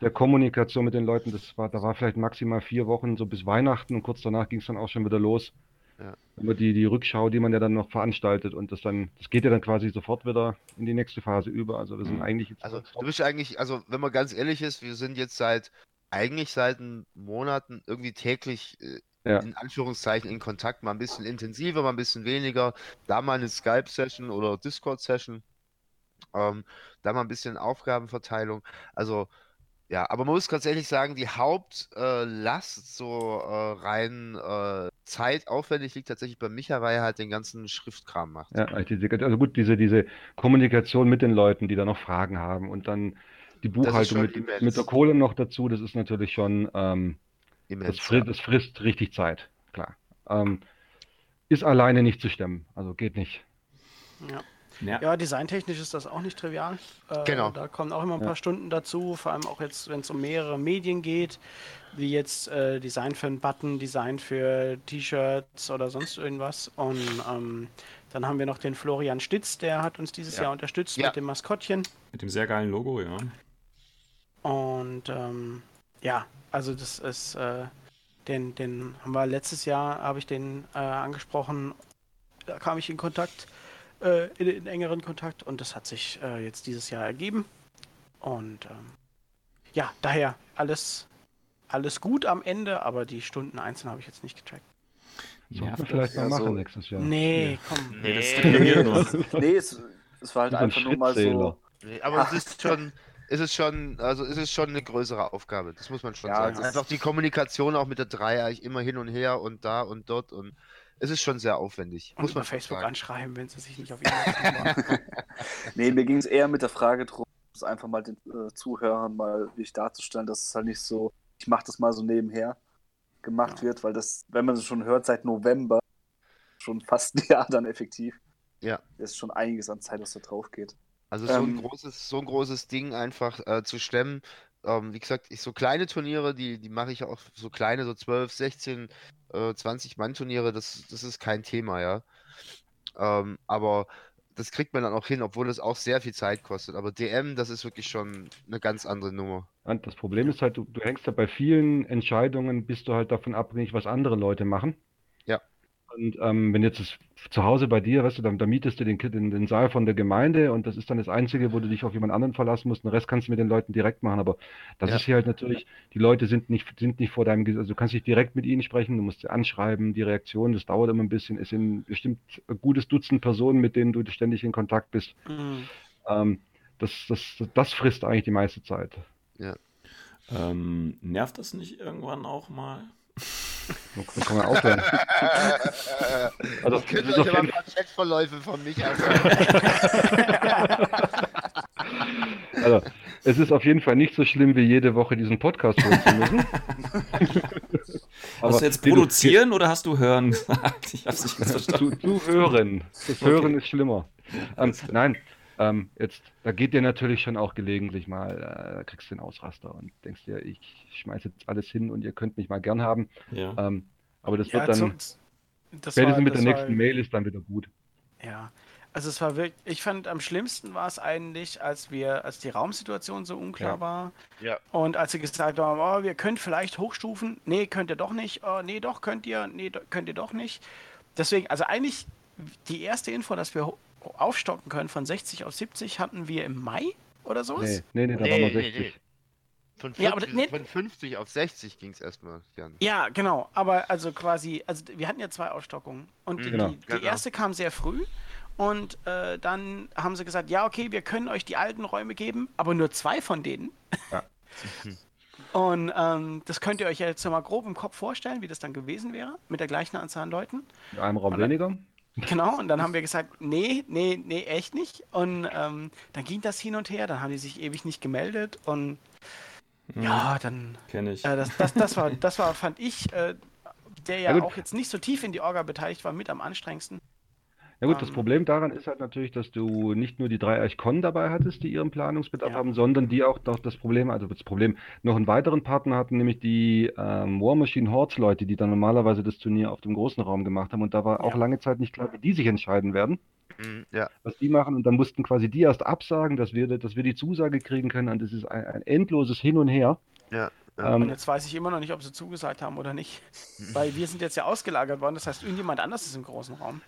der Kommunikation mit den Leuten. Das war, da war vielleicht maximal vier Wochen so bis Weihnachten und kurz danach ging es dann auch schon wieder los. Ja. Immer die, die Rückschau, die man ja dann noch veranstaltet und das dann, das geht ja dann quasi sofort wieder in die nächste Phase über. Also wir sind Mhm. eigentlich jetzt Also du bist eigentlich, also wenn man ganz ehrlich ist, wir sind jetzt seit eigentlich seit Monaten irgendwie täglich äh, Ja. in Anführungszeichen in Kontakt, mal ein bisschen intensiver, mal ein bisschen weniger, da mal eine Skype-Session oder Discord-Session, ähm, da mal ein bisschen Aufgabenverteilung. Also ja, aber man muss ehrlich sagen, die Hauptlast äh, so äh, rein äh, zeitaufwendig liegt tatsächlich bei Micha, weil er halt den ganzen Schriftkram macht. Ja, also gut, diese, diese Kommunikation mit den Leuten, die da noch Fragen haben und dann die Buchhaltung mit, immens. mit der Kohle noch dazu, das ist natürlich schon, ähm, das, Immens. frisst, das frisst richtig Zeit, klar. Ähm, ist alleine nicht zu stemmen, also geht nicht. Ja. Ja. Ja, designtechnisch ist das auch nicht trivial. Äh, Genau. Da kommen auch immer ein Ja. paar Stunden dazu, vor allem auch jetzt, wenn es um mehrere Medien geht, wie jetzt äh, Design für einen Button, Design für T-Shirts oder sonst irgendwas. Und ähm, dann haben wir noch den Florian Stitz, der hat uns dieses Ja. Jahr unterstützt Ja. mit dem Maskottchen. Mit dem sehr geilen Logo, ja. Und ähm, ja, also das ist, äh, den, den haben wir letztes Jahr, habe ich den äh, angesprochen, da kam ich in Kontakt, äh, in, in engeren Kontakt und das hat sich äh, jetzt dieses Jahr ergeben. Und ähm, ja, daher alles, alles gut am Ende, aber die Stunden einzeln habe ich jetzt nicht getrackt. Sollten wir vielleicht das? mal Ja, machen so- nächstes Jahr. Nee, komm. Nee, das Nee. nur. <laughs> Nee, es, es war halt einfach nur mal so. Nee, aber es ist schon, es ist schon, also es ist schon eine größere Aufgabe, das muss man schon Ja, sagen. Einfach die Kommunikation auch mit der Dreieich immer hin und her und da und dort und es ist schon sehr aufwendig, Und muss über man Facebook sagen. anschreiben, wenn sie sich nicht auf ihn. <laughs> Nee, mir ging es eher mit der Frage drum, es einfach mal den äh, Zuhörern mal wirklich darzustellen, dass es halt nicht so, ich mache das mal so nebenher. gemacht wird, weil das, wenn man es schon hört, seit November, schon fast ein <laughs> Jahr dann effektiv. Ja. ist schon einiges an Zeit, was da drauf geht. Also so ein Ähm, großes, so ein großes Ding einfach äh, zu stemmen. Ähm, wie gesagt, ich, so kleine Turniere, die, die mache ich auch so kleine, so 12, 16, äh, 20 Mann Turniere, das, das ist kein Thema, ja. Ähm, aber das kriegt man dann auch hin, obwohl es auch sehr viel Zeit kostet. Aber DM, das ist wirklich schon eine ganz andere Nummer. Und das Problem ist halt, du, du hängst ja bei vielen Entscheidungen, bist du halt davon abhängig, was andere Leute machen. Ja. Und ähm, wenn jetzt das zu Hause bei dir, weißt du, dann, dann mietest du den, den, den Saal von der Gemeinde und das ist dann das Einzige, wo du dich auf jemand anderen verlassen musst. Den Rest kannst du mit den Leuten direkt machen. Aber das Ja. ist hier halt natürlich, die Leute sind nicht, sind nicht vor deinem, Ge- also du kannst nicht direkt mit ihnen sprechen, du musst sie anschreiben, die Reaktion, das dauert immer ein bisschen. Es sind bestimmt ein gutes Dutzend Personen, mit denen du ständig in Kontakt bist. Mhm. Ähm, das, das, das frisst eigentlich die meiste Zeit. Ähm, nervt das nicht irgendwann auch mal? Da kann man aufhören. <laughs> Also, Ich könnte das ist euch aber ein paar Chatverläufe von mich. <laughs> Also, es ist auf jeden Fall nicht so schlimm, wie jede Woche diesen Podcast hören zu müssen. <laughs> Hast du jetzt produzieren oder hast du hören gesagt? Ich hab's nicht ganz verstanden. Zu, zu hören. Das Hören ist schlimmer. Ähm, nein, ähm, jetzt, da geht dir natürlich schon auch gelegentlich mal, äh, da kriegst du den Ausraster und denkst dir, ich schmeiße jetzt alles hin und ihr könnt mich mal gern haben. Ja. Ähm, aber das Ja, wird zu- dann, das spätestens war- mit der war- nächsten Mail ist dann wieder gut. Ja, also es war wirklich, ich fand am schlimmsten war es eigentlich, als wir, als die Raumsituation so unklar Ja. war. Ja. Und als sie gesagt haben, oh, wir können vielleicht hochstufen, nee, könnt ihr doch nicht, oh, nee, doch, könnt ihr, nee, do, könnt ihr doch nicht. Deswegen, also eigentlich die erste Info, dass wir aufstocken können von 60 auf 70, hatten wir im Mai oder sowas. Nee, nee, nee, da Nee, waren wir nee, 60. nee. Von, Ja, aber 50, nee. von 50 auf 60 ging es erstmal, Jan. Ja, genau. Aber also quasi, also wir hatten ja zwei Ausstockungen. Und die, Genau. die, die Genau. erste kam sehr früh. Und äh, dann haben sie gesagt, ja, okay, wir können euch die alten Räume geben, aber nur zwei von denen. Ja. <laughs> Und ähm, das könnt ihr euch ja jetzt so mal grob im Kopf vorstellen, wie das dann gewesen wäre, mit der gleichen Anzahl an Leuten. In einem Raum dann- weniger. Genau, und dann haben wir gesagt, nee, nee, nee, echt nicht. Und ähm, dann ging das hin und her, dann haben die sich ewig nicht gemeldet und ja, dann Kenne ich. äh, das, das, das, war, das war, fand ich, äh, der ja, Ja, auch jetzt nicht so tief in die Orga beteiligt war, mit am anstrengendsten. Ja gut, das Ähm, Problem daran ist halt natürlich, dass du nicht nur die Dreieich-Con dabei hattest, die ihren Planungsbedarf Ja. haben, sondern die auch noch das Problem, also das Problem, noch einen weiteren Partner hatten, nämlich die ähm, War Machine Hordes Leute, die dann normalerweise das Turnier auf dem großen Raum gemacht haben. Und da war auch Ja. lange Zeit nicht klar, wie die sich entscheiden werden, Mhm, Ja, was die machen. Und dann mussten quasi die erst absagen, dass wir, dass wir die Zusage kriegen können. Und das ist ein, ein endloses Hin und Her. ja. ja. Und Ähm, jetzt weiß ich immer noch nicht, ob sie zugesagt haben oder nicht. <laughs> Weil wir sind jetzt ja ausgelagert worden, das heißt, irgendjemand anders ist im großen Raum.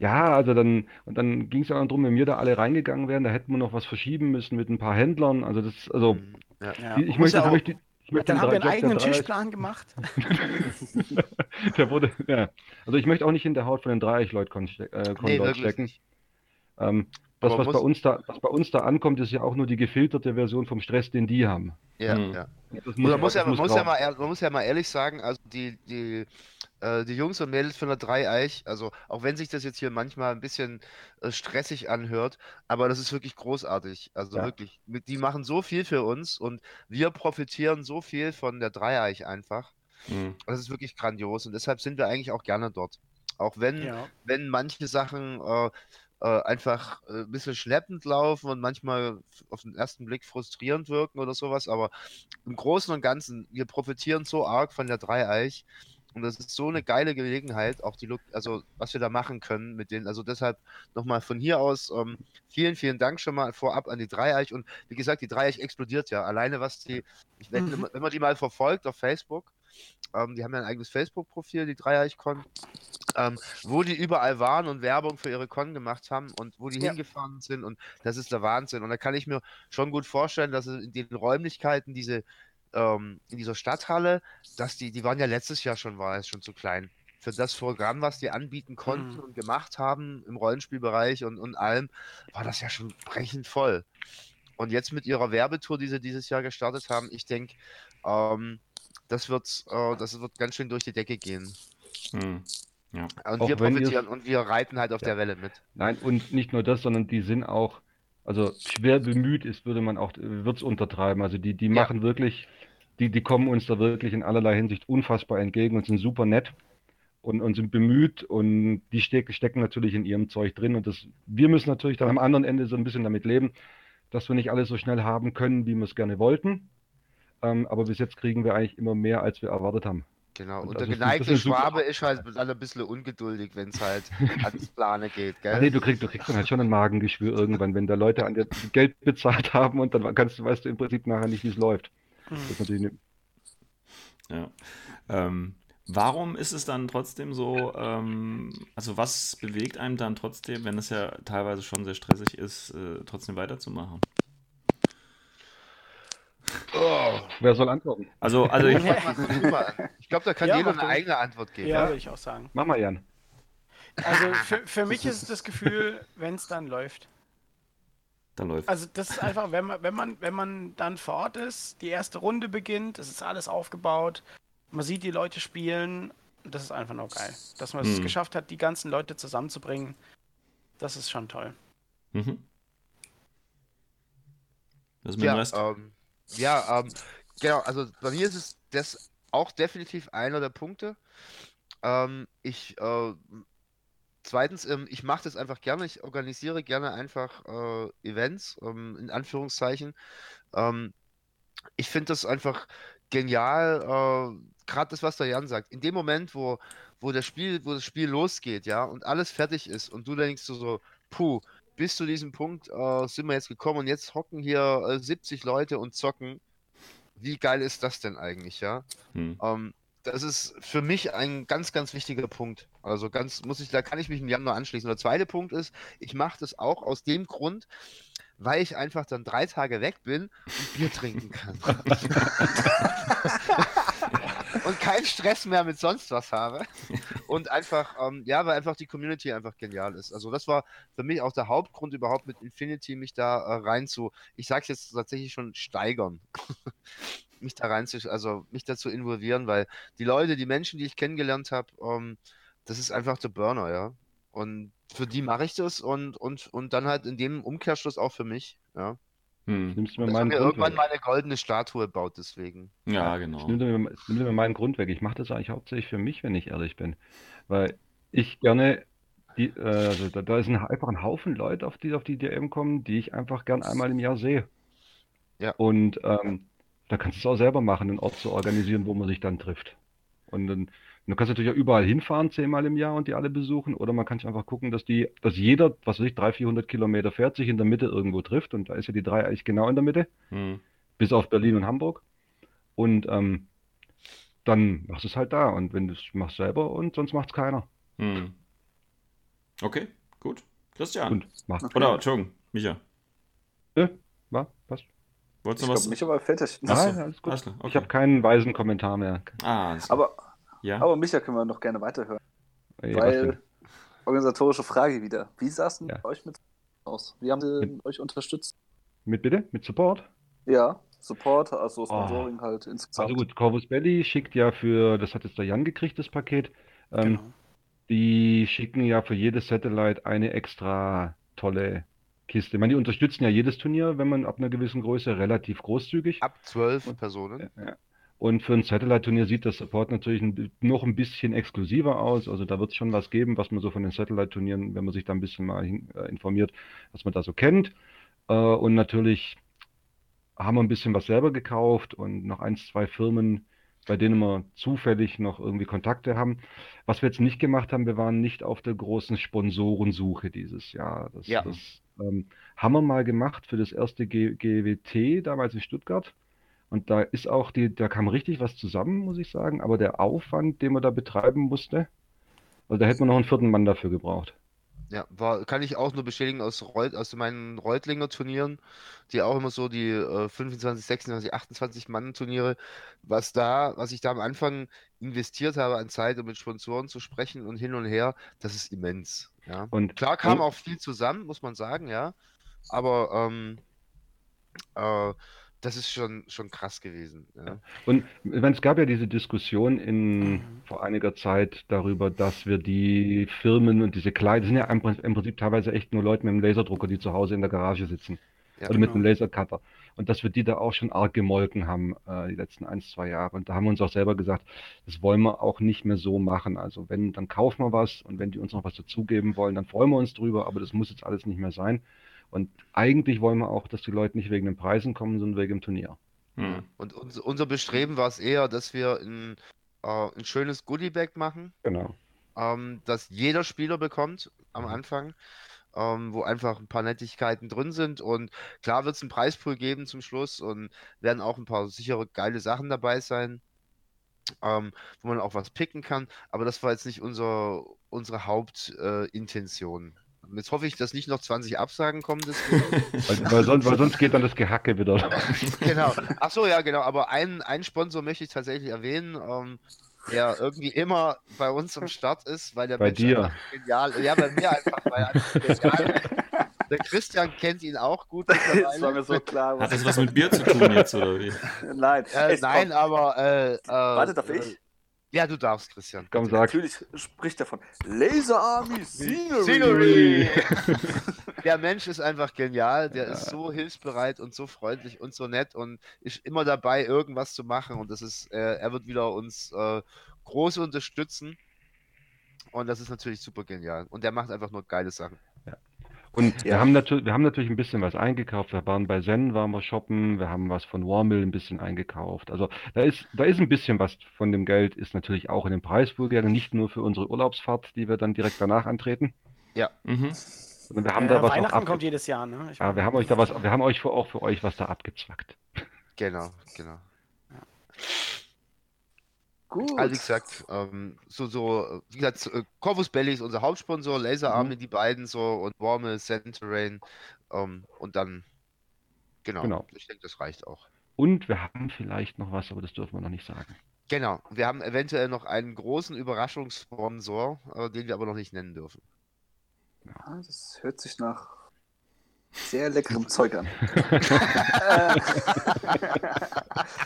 Ja, also dann, und dann ging es ja auch darum, wenn wir da alle reingegangen wären, da hätten wir noch was verschieben müssen mit ein paar Händlern. Also das, also Mhm, ja. Ja, ich muss möchte, ja auch, möchte, ich möchte dann haben wir einen Job eigenen Tischplan gemacht. <laughs> Der wurde, ja. Also ich möchte auch nicht in der Haut von den Dreieich-Leuten äh, Nee, stecken. Ähm, das, was bei uns da, was bei uns da ankommt, ist ja auch nur die gefilterte Version vom Stress, den die haben. Ja, Mhm. ja. Man muss, ja, das man, muss ja raus. mal, man muss ja mal ehrlich sagen, also die, die, äh, die Jungs und Mädels von der Dreieich, also auch wenn sich das jetzt hier manchmal ein bisschen äh, stressig anhört, aber das ist wirklich großartig. Also Ja. wirklich, die machen so viel für uns und wir profitieren so viel von der Dreieich einfach. Mhm. Das ist wirklich grandios und deshalb sind wir eigentlich auch gerne dort. Auch wenn, Ja. wenn manche Sachen äh, äh, einfach äh, ein bisschen schleppend laufen und manchmal auf den ersten Blick frustrierend wirken oder sowas, aber im Großen und Ganzen, wir profitieren so arg von der Dreieich und das ist so eine geile Gelegenheit, auch die, Lo- also was wir da machen können mit denen. Also deshalb nochmal von hier aus ähm, vielen, vielen Dank schon mal vorab an die Dreieich und wie gesagt, die Dreieich explodiert ja. Alleine was die, ich wette, Mhm. wenn man die mal verfolgt auf Facebook, ähm, die haben ja ein eigenes Facebook-Profil, die Dreieich-Con, ähm, wo die überall waren und Werbung für ihre Con gemacht haben und wo die Ja. hingefahren sind und das ist der Wahnsinn. Und da kann ich mir schon gut vorstellen, dass es in den Räumlichkeiten diese ähm, in dieser Stadthalle, dass die, die waren ja letztes Jahr schon, war es schon zu klein. Für das Programm, was die anbieten konnten Mhm. und gemacht haben im Rollenspielbereich und, und allem, war das ja schon brechend voll. Und jetzt mit ihrer Werbetour, die sie dieses Jahr gestartet haben, ich denke, ähm, das, wird, äh, das wird ganz schön durch die Decke gehen. Mhm. Ja. Und Auch wir profitieren und wir reiten halt auf Ja. der Welle mit. Nein, und nicht nur das, sondern die sind auch, also schwer bemüht ist, würde man auch, wird es untertreiben. Also die, die Ja. machen wirklich, die, die kommen uns da wirklich in allerlei Hinsicht unfassbar entgegen und sind super nett und, und sind bemüht und die steck, stecken natürlich in ihrem Zeug drin und das, wir müssen natürlich dann am anderen Ende so ein bisschen damit leben, dass wir nicht alles so schnell haben können, wie wir es gerne wollten. Ähm, aber bis jetzt kriegen wir eigentlich immer mehr, als wir erwartet haben. Genau, Und und also der das geneigte ist. Schwabe ist halt dann ein bisschen ungeduldig, wenn es halt ans Plane geht, gell? nee, du kriegst, du kriegst dann halt schon ein Magengeschwür irgendwann, wenn da Leute an dir Geld bezahlt haben und dann kannst du, weißt du im Prinzip nachher nicht, wie es läuft. Das ist natürlich eine, Ja. Ähm, warum ist es dann trotzdem so, ähm, also was bewegt einem dann trotzdem, wenn es ja teilweise schon sehr stressig ist, äh, trotzdem weiterzumachen? Oh, wer soll antworten? Also, also <laughs> ich, ich glaube, da kann Ja, jeder eine du. eigene Antwort geben. Ja, würde ich auch sagen. Mach mal, Jan. Also für, für mich ist es das Gefühl, wenn es dann läuft. dann läuft. Also das ist einfach, wenn man, wenn man, wenn man dann vor Ort ist, die erste Runde beginnt, es ist alles aufgebaut, man sieht die Leute spielen, das ist einfach nur geil. Dass man es Mhm. geschafft hat, die ganzen Leute zusammenzubringen, das ist schon toll. Mhm. Was ist mit dem Ja, Rest? ähm, ja, ähm, genau, also bei mir ist es das auch definitiv einer der Punkte. Ähm, ich, äh, zweitens, ähm, ich mache das einfach gerne, ich organisiere gerne einfach äh, Events, ähm, in Anführungszeichen. Ähm, ich finde das einfach genial, äh, gerade das, was der Jan sagt. In dem Moment, wo, wo das Spiel, wo das Spiel losgeht, ja, und alles fertig ist und du denkst so, so puh, bis zu diesem Punkt äh, sind wir jetzt gekommen und jetzt hocken hier äh, 70 Leute und zocken. Wie geil ist das denn eigentlich, ja? Hm. Ähm, das ist für mich ein ganz, ganz wichtiger Punkt. Also ganz, muss ich, da kann ich mich im Januar anschließen. Der zweite Punkt ist, ich mache das auch aus dem Grund, weil ich einfach dann drei Tage weg bin und Bier <laughs> trinken kann. <laughs> und keinen Stress mehr mit sonst was habe. <laughs> Und einfach, ähm, ja, weil einfach die Community einfach genial ist. Also das war für mich auch der Hauptgrund überhaupt mit Infinity, mich da äh, rein zu, ich sag's jetzt tatsächlich schon, steigern. <laughs> mich da rein zu, also mich dazu involvieren, weil die Leute, die Menschen, die ich kennengelernt habe, ähm, das ist einfach der Burner, ja. Und für die mache ich das und, und, und dann halt in dem Umkehrschluss auch für mich, ja. Hm. Nimmst du mir meinen mir Grund irgendwann weg. mal eine goldene Statue baut, deswegen. Ja, genau. nimmt, mir, es nimmt mir meinen Grund weg. Ich mache das eigentlich hauptsächlich für mich, wenn ich ehrlich bin. Weil ich gerne, die, äh, also da, da ist ein, einfach ein Haufen Leute, auf die auf die DM kommen, die ich einfach gern einmal im Jahr sehe. Ja. Und ähm, da kannst du es auch selber machen, einen Ort zu organisieren, wo man sich dann trifft. Und dann, du kannst natürlich auch überall hinfahren, zehnmal im Jahr und die alle besuchen. Oder man kann sich einfach gucken, dass die, dass jeder, was weiß ich, 300, 400 Kilometer fährt, sich in der Mitte irgendwo trifft. Und da ist ja die drei eigentlich genau in der Mitte Hm. bis auf Berlin und Hamburg. Und ähm, dann machst du es halt da. Und wenn du es machst selber und sonst macht es keiner. Hm. Okay, gut. Christian. Und macht. Oder, Entschuldigung, Micha. Äh, war, was? Wolltest Ich du was? glaube, mich aber fertig. Nein, alles gut. Alles klar, Ich okay. habe keinen weisen Kommentar mehr. Ah. Aber, ja. aber Micha können wir noch gerne weiterhören. Was weil, organisatorische Frage wieder. Wie sah es denn Ja. euch mit aus? Wie haben sie euch unterstützt? Mit bitte? Mit Support? Ja, Support, also Oh. Sponsoring halt insgesamt. Also gut, Corvus Belli schickt ja für, das hat jetzt der Jan gekriegt, das Paket. Ähm, Genau. Die schicken ja für jedes Satellite eine extra tolle Kiste. Ich meine, die unterstützen ja jedes Turnier, wenn man ab einer gewissen Größe relativ großzügig. Ab zwölf Personen. Ja. Und für ein Satellite-Turnier sieht das Support natürlich ein, noch ein bisschen exklusiver aus. Also da wird es schon was geben, was man so von den Satellite-Turnieren, wenn man sich da ein bisschen mal hin, äh, informiert, was man da so kennt. Äh, und natürlich haben wir ein bisschen was selber gekauft und noch eins, zwei Firmen, bei denen wir zufällig noch irgendwie Kontakte haben. Was wir jetzt nicht gemacht haben, wir waren nicht auf der großen Sponsorensuche dieses Jahr. Das, Ja. das ähm, haben wir mal gemacht für das erste G GWT damals in Stuttgart. Und da ist auch die, da kam richtig was zusammen, muss ich sagen. Aber der Aufwand, den man da betreiben musste, also da hätte man noch einen vierten Mann dafür gebraucht. Ja, war, kann ich auch nur bestätigen aus, Reut, aus meinen Reutlinger Turnieren, die auch immer so die äh, 25, 26, 28 Mann Turniere, was da, was ich da am Anfang investiert habe an Zeit, um mit Sponsoren zu sprechen und hin und her, das ist immens. Ja. Und Klar kam und- auch viel zusammen, muss man sagen, ja. Aber ähm, äh, das ist schon, schon krass gewesen. Ja. Und ich meine, es gab ja diese Diskussion in, Mhm. vor einiger Zeit darüber, dass wir die Firmen und diese kleinen, das sind ja im Prin- im Prinzip teilweise echt nur Leute mit einem Laserdrucker, die zu Hause in der Garage sitzen. Ja, oder mit genau. einem Lasercutter. Und dass wir die da auch schon arg gemolken haben, äh, die letzten ein, zwei Jahre. Und da haben wir uns auch selber gesagt, das wollen wir auch nicht mehr so machen. Also wenn, dann kaufen wir was und wenn die uns noch was dazugeben wollen, dann freuen wir uns drüber, aber das muss jetzt alles nicht mehr sein. Und eigentlich wollen wir auch, dass die Leute nicht wegen den Preisen kommen, sondern wegen dem Turnier. Hm. Und uns, unser Bestreben war es eher, dass wir ein, äh, ein schönes Goodiebag machen, Genau. ähm, das jeder Spieler bekommt am Mhm. Anfang, ähm, wo einfach ein paar Nettigkeiten drin sind. Und klar wird es einen Preispool geben zum Schluss und werden auch ein paar sichere geile Sachen dabei sein, ähm, wo man auch was picken kann. Aber das war jetzt nicht unser, unsere Hauptintention. Jetzt hoffe ich, dass nicht noch 20 Absagen kommen. Deswegen. <laughs> Weil, weil, sonst, weil sonst geht dann das Gehacke wieder. <laughs> Genau. Ach so, ja, genau. Aber einen, einen Sponsor möchte ich tatsächlich erwähnen, ähm, der irgendwie immer bei uns am Start ist, weil der Bei Mensch dir. einfach genial Ja, bei mir einfach. Weil er einfach Der Christian kennt ihn auch gut Das war mir so klar. Hat das was mit Bier zu tun jetzt, oder wie? Nein, Äh, nein, kommt- aber. Äh, äh, Warte, darf äh, ich? Ja, du darfst, Christian. Komm, sag. Natürlich spricht er von Laser Army Scenery. Scenery! <laughs> der Mensch ist einfach genial. Der ist so hilfsbereit und so freundlich und so nett und ist immer dabei, irgendwas zu machen. Und das ist, äh, er wird wieder uns äh, groß unterstützen. Und das ist natürlich super genial. Und der macht einfach nur geile Sachen. Und wir Ja. haben natürlich, wir haben natürlich ein bisschen was eingekauft. Wir waren bei Zen, waren wir shoppen, wir haben was von Warmill ein bisschen eingekauft. Also da ist, da ist ein bisschen was von dem Geld, ist natürlich auch in den Preispool gegangen, nicht nur für unsere Urlaubsfahrt, die wir dann direkt danach antreten, Mhm. sondern wir haben Ja, da was Weihnachten kommt jedes Jahr, ne? Ich ja, wir haben euch da was, wir haben euch für, auch für euch was da abgezwackt. Genau, genau. <laughs> Gut. Also wie gesagt, ähm, so, so, wie gesagt, äh, Corvus Belly ist unser Hauptsponsor, Laser Army, die beiden so und Warme, Centerain ähm, und dann, genau, Genau. ich denke, das reicht auch. Und wir haben vielleicht noch was, aber das dürfen wir noch nicht sagen. Genau, wir haben eventuell noch einen großen Überraschungssponsor, äh, den wir aber noch nicht nennen dürfen. Ja, das hört sich nach sehr leckerem <laughs> Zeug an. <laughs> <laughs>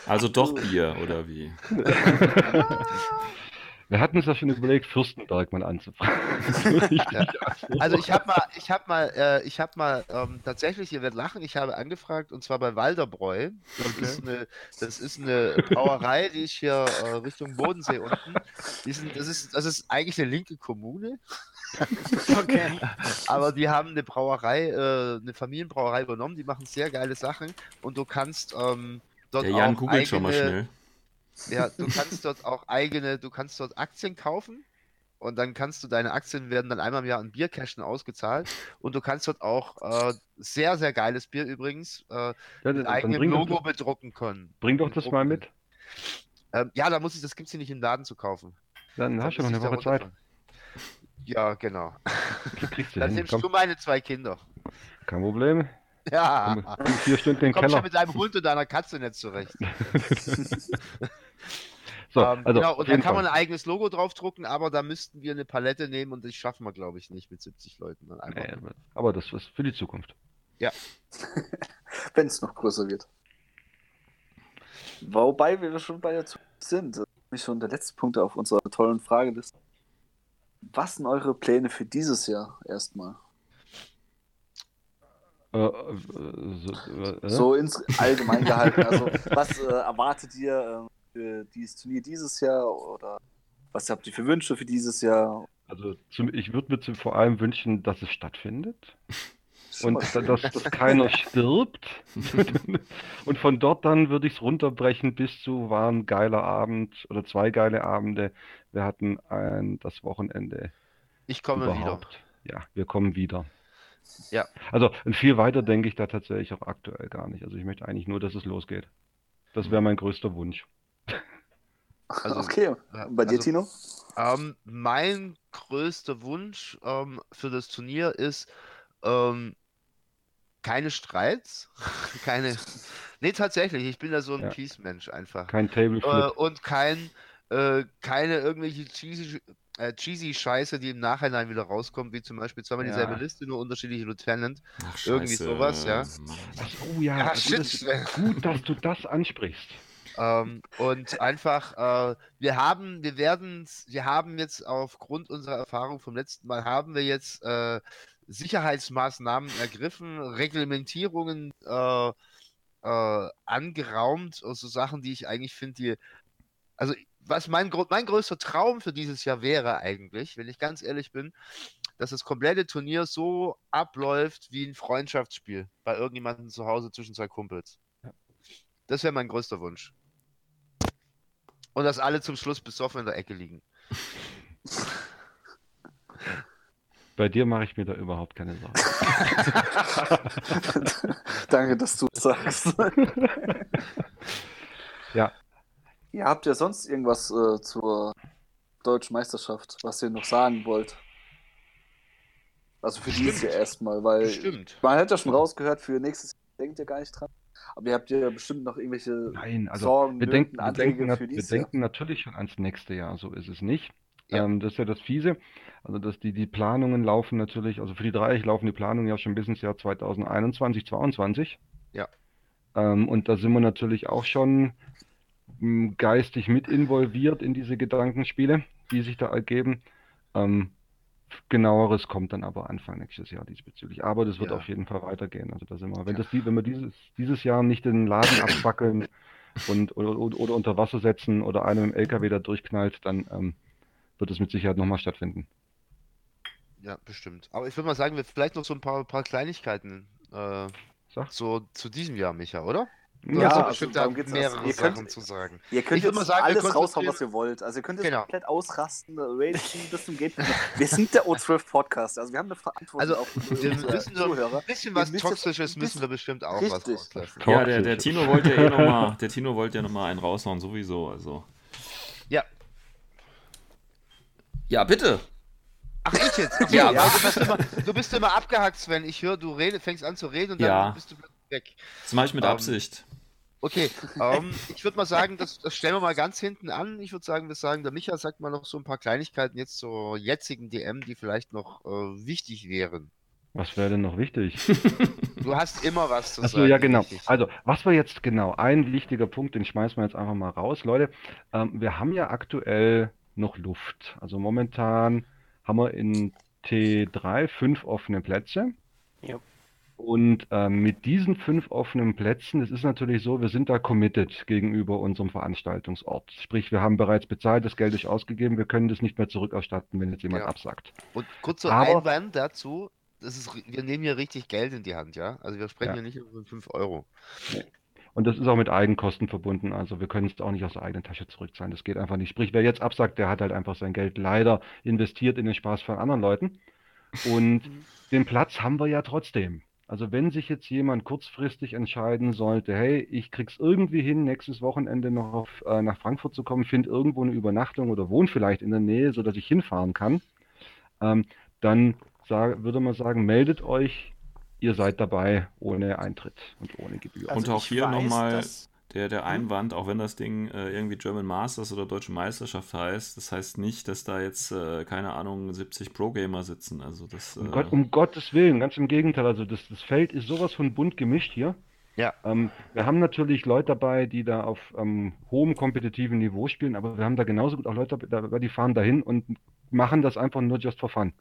Also doch Bier, oder wie? Wir hatten uns ja schon überlegt, Fürstenberg mal anzufragen. <laughs> Ja. Also ich habe mal, ich habe mal, äh, ich habe mal ähm, tatsächlich, ihr werdet lachen, ich habe angefragt und zwar bei Walderbräu. Das ist eine, das ist eine Brauerei, die ist hier äh, Richtung Bodensee unten. Die sind, das ist, das ist eigentlich eine linke Kommune, Okay. <laughs> aber die haben eine Brauerei, äh, eine Familienbrauerei übernommen. Die machen sehr geile Sachen und du kannst ähm, dort Der Jan auch googelt schon mal eigene- schnell. Ja, du kannst dort auch eigene, du kannst dort Aktien kaufen und dann kannst du, deine Aktien werden dann einmal im Jahr in Biercashen ausgezahlt und du kannst dort auch äh, sehr, sehr geiles Bier übrigens äh, Ja, mit dann eigenem doch, Logo das, bedrucken können. bring doch das mal mit. Ähm, ja, da muss ich, das gibt es hier nicht im Laden zu kaufen. Dann Da hast du noch eine Woche Zeit. Ja, genau. <laughs> Dann hin. nimmst Komm, du meine zwei Kinder. kein Problem. Ja. Komm, vier Stunden in den Komm schon Keller. mit deinem Hund und deiner Katze nicht zurecht. <laughs> So, ähm, also genau, und da jeden kann man Fall. ein eigenes Logo draufdrucken, aber da müssten wir eine Palette nehmen und das schaffen wir, glaube ich, nicht mit 70 Leuten. Dann einfach. Nee, aber das ist für die Zukunft. <laughs> Wenn es noch größer wird. Wobei wir schon bei der Zukunft sind. Das ist nämlich schon der letzte Punkt auf unserer tollen Frageliste. Was sind eure Pläne für dieses Jahr erstmal? Äh, äh, so, äh, So ins allgemein gehalten. Also, was äh, erwartet ihr äh, für dieses Turnier dieses Jahr? Oder was habt ihr für Wünsche für dieses Jahr? Also zum, ich würde mir zum, vor allem wünschen, dass es stattfindet <laughs> und dass, dass keiner stirbt. <laughs> und von dort dann würde ich es runterbrechen bis zu war ein geiler Abend oder zwei geile Abende. Wir hatten ein, das Wochenende Ich komme wieder. überhaupt. Ja, wir kommen wieder. Ja. Also und viel weiter denke ich da tatsächlich auch aktuell gar nicht. Also ich möchte eigentlich nur, dass es losgeht. Das wäre mein größter Wunsch. Also, okay. Und bei dir, also, Tino? Ähm, mein größter Wunsch ähm, für das Turnier ist ähm, keine Streits, <laughs> keine. Nee, tatsächlich, ich bin da so ein Ja. Peace-Mensch einfach. Kein Table Äh, und kein, äh, keine irgendwelche cheesy, äh, cheesy Scheiße, die im Nachhinein wieder rauskommt, wie zum Beispiel zweimal dieselbe Ja. Liste, nur unterschiedliche Lieutenant. Ach, Irgendwie sowas, ja. Mann. Oh ja, Ja, also shit. das ist gut, dass du das ansprichst. Ähm, und einfach, äh, wir haben, wir werden, wir haben jetzt aufgrund unserer Erfahrung vom letzten Mal, haben wir jetzt äh, Sicherheitsmaßnahmen ergriffen, Reglementierungen äh, äh, angeraumt, also Sachen, die ich eigentlich finde, die, also was mein, mein größter Traum für dieses Jahr wäre eigentlich, wenn ich ganz ehrlich bin, dass das komplette Turnier so abläuft wie ein Freundschaftsspiel bei irgendjemandem zu Hause zwischen zwei Kumpels. Das wäre mein größter Wunsch. Und dass alle zum Schluss besoffen in der Ecke liegen. Bei dir mache ich mir da überhaupt keine Sorgen. <laughs> Danke, dass du es sagst. Ja. Ja, habt ihr sonst irgendwas äh, zur deutschen Meisterschaft, was ihr noch sagen wollt? Also für dieses Bestimmt. Jahr erstmal, weil Bestimmt. man hat ja schon rausgehört, für nächstes Jahr denkt ihr gar nicht dran. Aber ihr habt ja bestimmt noch irgendwelche Nein, also Sorgen, wir denken, wir, denken, wir denken natürlich schon ans nächste Jahr, so ist es nicht. Ja. Ähm, das ist ja das Fiese. Also, dass die, die Planungen laufen natürlich, also für die Dreieck laufen die Planungen ja schon bis ins Jahr 2021, 2022. Ja. Ähm, und da sind wir natürlich auch schon m, geistig mit involviert in diese Gedankenspiele, die sich da ergeben. Ähm, genaueres kommt dann aber Anfang nächstes Jahr diesbezüglich. Aber das wird Ja. auf jeden Fall weitergehen. Also da sind wir, wenn das die, wenn wir dieses, dieses Jahr nicht den Laden abfackeln <laughs> und oder, oder, oder unter Wasser setzen oder einem im LKW da durchknallt, dann ähm, wird es mit Sicherheit nochmal stattfinden. Ja, bestimmt. Aber ich würde mal sagen, wir vielleicht noch so ein paar, paar Kleinigkeiten äh, so zu diesem Jahr, Micha, oder? Ja, also bestimmt darum da geht's mehrere. Ihr Sachen könnt- zu sagen. Ihr könnt Ich jetzt mal sagen, alles raushauen, was ihr wollt. Also ihr könnt jetzt Genau. komplett ausrasten, ragen bis zum geht. nicht mehr. Wir sind der O12 Podcast, also wir haben eine Verantwortung Also, auf wir unsere müssen Zuhörer. ein bisschen Ihr was Toxisches müssen wir bestimmt auch was Richtig. rauslassen. Ja, der, der. Tino wollte ja eh nochmal, <laughs> der Tino wollte ja nochmal einen raushauen, sowieso, also. Ja. Ja, bitte. Ach, ich jetzt? Ach Ja. ja. Du, bist immer, du bist immer abgehackt, Sven. Ich höre, du rede, fängst an zu reden und dann Ja. bist du plötzlich weg. Das mache ich mit Ähm, Absicht. Okay, <laughs> ähm, ich würde mal sagen, das, das stellen wir mal ganz hinten an. Ich würde sagen, wir sagen, der Micha sagt mal noch so ein paar Kleinigkeiten jetzt zur jetzigen DM, die vielleicht noch äh, wichtig wären. Was wäre denn noch wichtig? <laughs> Du hast immer was zu Achso, sagen. ja, genau. richtig. Also, was wir jetzt genau, ein wichtiger Punkt, den schmeißen wir jetzt einfach mal raus. Leute, ähm, wir haben ja aktuell noch Luft. Also momentan haben wir in T3 fünf offene Plätze. Ja. Und ähm, mit diesen fünf offenen Plätzen, es ist natürlich so, wir sind da committed gegenüber unserem Veranstaltungsort. Sprich, wir haben bereits bezahlt, das Geld ist ausgegeben, wir können das nicht mehr zurückerstatten, wenn jetzt jemand Ja. absagt. Und kurzer Aber- Einwand dazu, das ist, wir nehmen hier richtig Geld in die Hand, ja? Also wir sprechen Ja. hier nicht über 5 Euro. Und das ist auch mit Eigenkosten verbunden. Also wir können es auch nicht aus der eigenen Tasche zurückzahlen. Das geht einfach nicht. Sprich, wer jetzt absagt, der hat halt einfach sein Geld leider investiert in den Spaß von anderen Leuten. Und den Platz haben wir ja trotzdem. Also wenn sich jetzt jemand kurzfristig entscheiden sollte, hey, ich krieg's irgendwie hin, nächstes Wochenende noch auf, äh, nach Frankfurt zu kommen, finde irgendwo eine Übernachtung oder wohne vielleicht in der Nähe, sodass ich hinfahren kann, ähm, dann sag, würde man sagen, meldet euch, ihr seid dabei ohne Eintritt und ohne Gebühr. Und auch hier nochmal dass- Der, der Einwand, auch wenn das Ding äh, irgendwie German Masters oder Deutsche Meisterschaft heißt, das heißt nicht, dass da jetzt, äh, keine Ahnung, 70 Pro-Gamer sitzen. Also das, Um, äh, Gott, um Gottes Willen, ganz im Gegenteil. Also das, das Feld ist sowas von bunt gemischt hier. Ja. Ähm, wir haben natürlich Leute dabei, die da auf ähm, hohem kompetitiven Niveau spielen, aber wir haben da genauso gut auch Leute dabei, die fahren dahin und machen das einfach nur just for fun.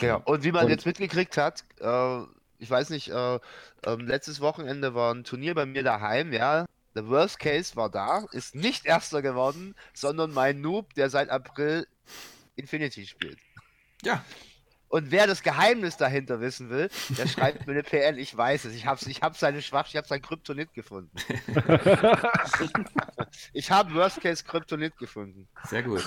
Genau. Und wie man Und- jetzt mitgekriegt hat, äh, ich weiß nicht, äh, ähm, letztes Wochenende war ein Turnier bei mir daheim, ja. Der Worst Case war da, ist nicht Erster geworden, sondern mein Noob, der seit April Infinity spielt. ja, Und wer das Geheimnis dahinter wissen will, der schreibt mir eine PN. Ich weiß es. Ich habe ich hab seine Schwach, ich habe sein Kryptonit gefunden. <laughs> ich habe Worst Case Kryptonit gefunden. sehr gut.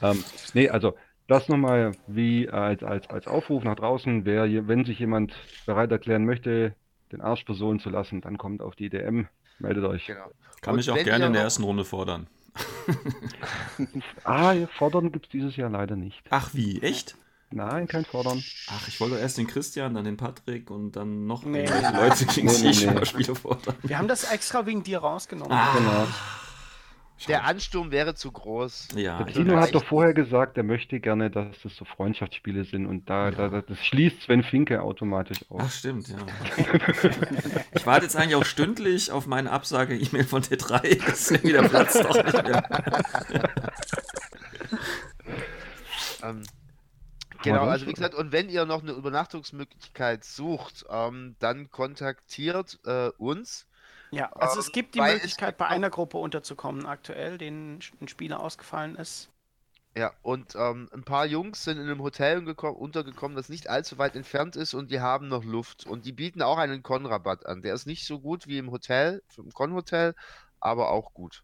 Ähm, nee, also das nochmal wie als, als, als Aufruf nach draußen, wer, wenn sich jemand bereit erklären möchte, den Arsch versohlen zu lassen, dann kommt auf die DM, meldet euch. Genau. Kann Und mich auch gerne in der ersten Runde fordern. <laughs> Ah, fordern gibt es dieses Jahr leider nicht. Ach wie, echt? Nein, kein Fordern. Ach, ich wollte erst den Christian, dann den Patrick und dann noch Nee. Leute gegen Nee, nee, nee. Spiele fordern. Wir haben das extra wegen dir rausgenommen. Ah, Genau. Der Ansturm wäre zu groß. Ja, Tino hat doch vorher gesagt, er möchte gerne, dass das so Freundschaftsspiele sind und da, da da- das schließt Sven Finke automatisch Ach, aus. stimmt, ja. <laughs> Ich warte jetzt eigentlich auch stündlich auf meine Absage-E-Mail von T3. Das ist irgendwie der Platz doch nicht mehr. <laughs> Ähm, Genau, also wie gesagt, und wenn ihr noch eine Übernachtungsmöglichkeit sucht, ähm, dann kontaktiert äh, uns. Ja, also es Ähm, gibt die es Möglichkeit, bei einer Gruppe unterzukommen aktuell, denen ein Spieler ausgefallen ist. Ja, und ähm, ein paar Jungs sind in einem Hotel geko- untergekommen, das nicht allzu weit entfernt ist und die haben noch Luft. Und die bieten auch einen Con-Rabatt an. Der ist nicht so gut wie im Hotel, im Con-Hotel, aber auch gut.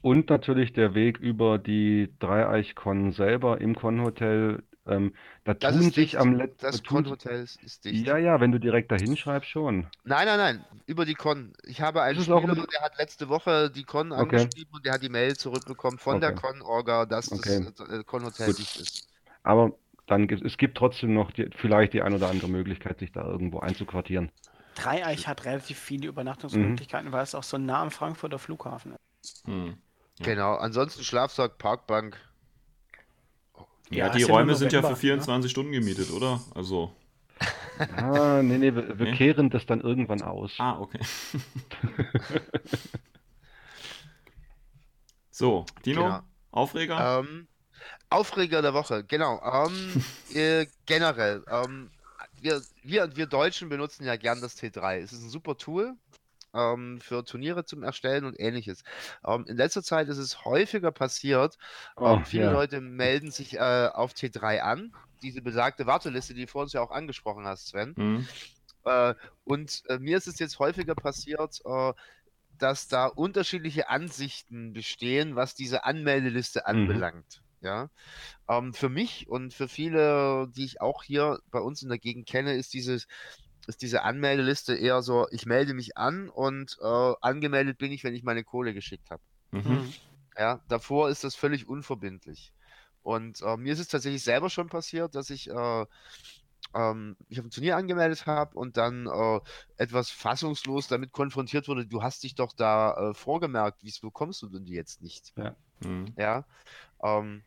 Und natürlich der Weg über die Dreieich-Con selber im Con-Hotel. Ähm, da Das tun ist sich dicht. am letzten. Das Con-Hotel ist, ist dicht. Ja, ja, wenn du direkt dahin schreibst, schon. Nein, nein, nein, über die Con. Ich habe einen Spieler, über- der hat letzte Woche die Con Okay. angeschrieben und der hat die Mail zurückbekommen von der Okay. Con-Orga, dass Okay. das äh, Con-Hotel Gut. dicht ist. Aber dann gibt es gibt trotzdem noch die, vielleicht die ein oder andere Möglichkeit, sich da irgendwo einzuquartieren. Dreieich hat relativ viele Übernachtungsmöglichkeiten, weil es auch so nah am Frankfurter Flughafen ist. Hm. Ja. Genau, ansonsten Schlafsack, Parkbank. Ja, Ja, die ist ja Räume sind ja für November, ne? 24 Stunden gemietet, oder? Also, Ah, nee, nee, wir, wir Nee? kehren das dann irgendwann aus. ah, okay. <laughs> so, Dino, Genau. Aufreger? Ähm, Aufreger der Woche, genau. Ähm, <laughs> äh, generell, ähm, wir, wir, wir Deutschen benutzen ja gern das T3. Es ist ein super Tool ähm, für Turniere zum Erstellen und ähnliches. Ähm, in letzter Zeit ist es häufiger passiert, Oh, ähm, viele ja. Leute melden sich äh, auf T3 an. Diese besagte Warteliste, die du vorhin ja auch angesprochen hast, Sven. Hm. Äh, und äh, mir ist es jetzt häufiger passiert, äh, dass da unterschiedliche Ansichten bestehen, was diese Anmeldeliste Mhm. anbelangt. Ja, ähm, für mich und für viele, die ich auch hier bei uns in der Gegend kenne, ist dieses ist diese Anmeldeliste eher so, ich melde mich an und äh, angemeldet bin ich, wenn ich meine Kohle geschickt habe. Mhm. Ja, davor ist das völlig unverbindlich. Und äh, mir ist es tatsächlich selber schon passiert, dass ich äh, ähm, mich auf ein Turnier angemeldet habe und dann äh, etwas fassungslos damit konfrontiert wurde, du hast dich doch da äh, vorgemerkt, wieso kommst du denn jetzt nicht? Hm. Ja, ähm,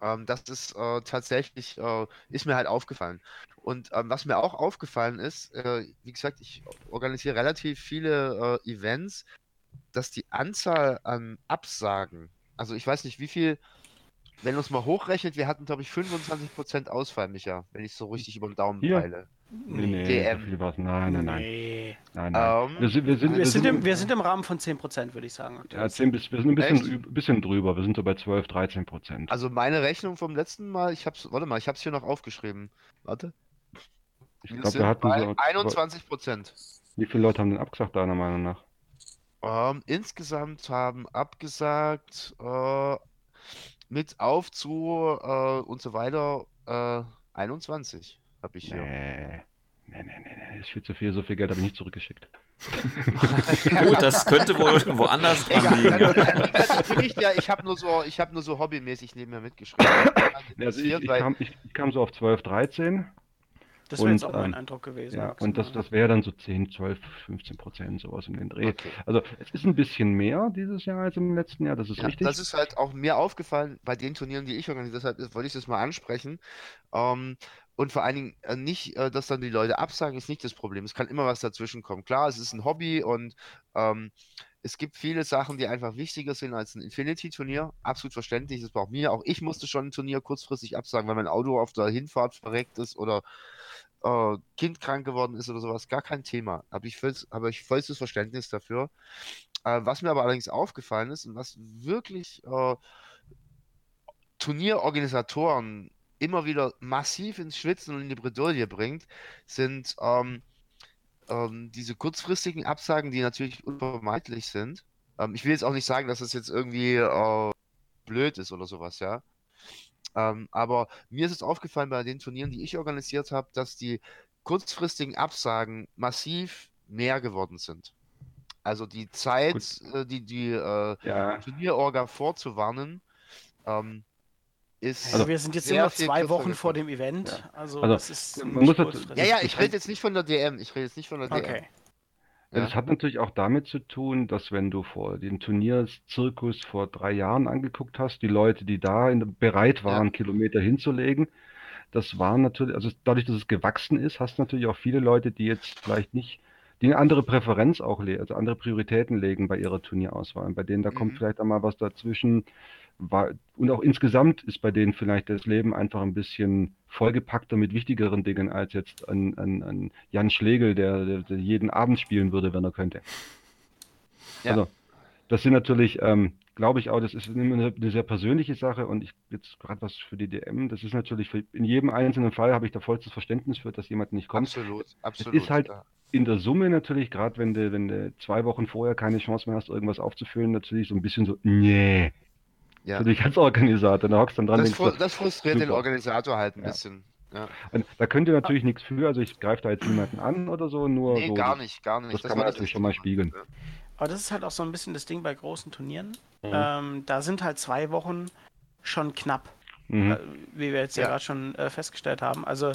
ähm, das ist äh, tatsächlich, äh, ist mir halt aufgefallen. Und ähm, was mir auch aufgefallen ist, äh, wie gesagt, ich organisiere relativ viele äh, Events, dass die Anzahl an Absagen, also ich weiß nicht, wie viel, wenn man es mal hochrechnet, wir hatten, glaube ich, 25% Ausfall, Micha, wenn ich so richtig über den Daumen Hier? peile. Nee, nee, DM. so. Nein, nein, nein. Nee. nein, nein. Wir sind, wir sind, Wir sind, im, wir sind im Rahmen von 10%, würde ich sagen. ja, 10 bis, wir sind ein bisschen, bisschen drüber. Wir sind so bei 12, 13 Prozent. Also meine Rechnung vom letzten Mal, ich hab's, warte mal, ich hab's hier noch aufgeschrieben. Warte. ich glaube, wir hatten bei so. 21 Prozent. Wie viele Leute haben denn abgesagt, deiner Meinung nach? Ähm, insgesamt haben abgesagt äh, mit Aufzu äh, und so weiter äh, 21 habe ich hier. Nee. Nee, nee, nee, nee, ist viel zu viel. So viel Geld habe ich nicht zurückgeschickt. <laughs> Gut, das könnte wohl woanders dran liegen. dann, dann bin ich ja, ich habe nur so, ich habe nur so hobbymäßig nebenher mitgeschrieben. <laughs> Also ich, ich, kam, ich kam so auf 12, 13. Das wäre jetzt auch mein ähm, Eindruck gewesen. Ja, und das, das wäre dann so 10, 12, 15 Prozent, sowas um den Dreh. Okay. Also es ist ein bisschen mehr dieses Jahr als im letzten Jahr, das ist Ja, richtig. das ist halt auch mir aufgefallen bei den Turnieren, die ich organisiert habe, deshalb wollte ich das mal ansprechen. Ähm, und vor allen Dingen äh, nicht, äh, dass dann die Leute absagen, ist nicht das Problem. Es kann immer was dazwischen kommen. Klar, es ist ein Hobby und ähm, es gibt viele Sachen, die einfach wichtiger sind als ein Infinity-Turnier. Absolut verständlich. Das war auch mir. Auch ich musste schon ein Turnier kurzfristig absagen, weil mein Auto auf der Hinfahrt verreckt ist oder äh, Kind krank geworden ist oder sowas. Gar kein Thema. Habe ich, habe ich vollstes Verständnis dafür. Äh, was mir aber allerdings aufgefallen ist und was wirklich äh, Turnierorganisatoren immer wieder massiv ins Schwitzen und in die Bredouille bringt, sind ähm, ähm, diese kurzfristigen Absagen, die natürlich unvermeidlich sind. Ähm, ich will jetzt auch nicht sagen, dass das jetzt irgendwie äh, blöd ist oder sowas, ja. Ähm, aber mir ist es aufgefallen bei den Turnieren, die ich organisiert habe, dass die kurzfristigen Absagen massiv mehr geworden sind. Also die Zeit, äh, die die äh, ja, Turnierorga vorzuwarnen, ähm, ist. Also wir sind jetzt immer zwei Wochen vor geworden. dem Event. Also, Also, das ist muss kurzfristig. Ja, ja, das ich rede jetzt nicht von der DM, ich rede jetzt nicht von der DM. Ja. Es hat natürlich auch damit zu tun, dass wenn du vor den Turnierzirkus vor drei Jahren angeguckt hast, die Leute, die da in, bereit waren, Kilometer hinzulegen, das waren natürlich, also dadurch, dass es gewachsen ist, hast du natürlich auch viele Leute, die jetzt vielleicht nicht, die eine andere Präferenz auch legen, also andere Prioritäten legen bei ihrer Turnierauswahl. Bei denen, da kommt Mhm. vielleicht einmal was dazwischen, war, und auch insgesamt ist bei denen vielleicht das Leben einfach ein bisschen vollgepackter mit wichtigeren Dingen als jetzt an, an, an Jan Schlegel, der, der, der jeden Abend spielen würde, wenn er könnte. Ja. Also, das sind natürlich, ähm, glaube ich auch, das ist immer eine, eine sehr persönliche Sache und ich jetzt gerade was für die DM, das ist natürlich für, in jedem einzelnen Fall habe ich da vollstes Verständnis für, dass jemand nicht kommt. Absolut, absolut. ist halt- ja. In der Summe natürlich, gerade wenn du, wenn du zwei Wochen vorher keine Chance mehr hast, irgendwas aufzufüllen, natürlich so ein bisschen so, nee, Ja. für dich als Organisator. Da hockst dann dran Das, denkst fru du, das frustriert den super. Organisator halt ein Ja. bisschen. Ja. Und Da könnt ihr natürlich nichts für, also ich greife da jetzt niemanden an oder so, nur Nee, so. gar das- nicht, gar nicht. das kann war man natürlich das schon mal spiegeln. Ja. Aber das ist halt auch so ein bisschen das Ding bei großen Turnieren. Mhm. Ähm, da sind halt zwei Wochen schon knapp, Mhm. äh, wie wir jetzt ja, Ja. gerade schon äh, festgestellt haben. Also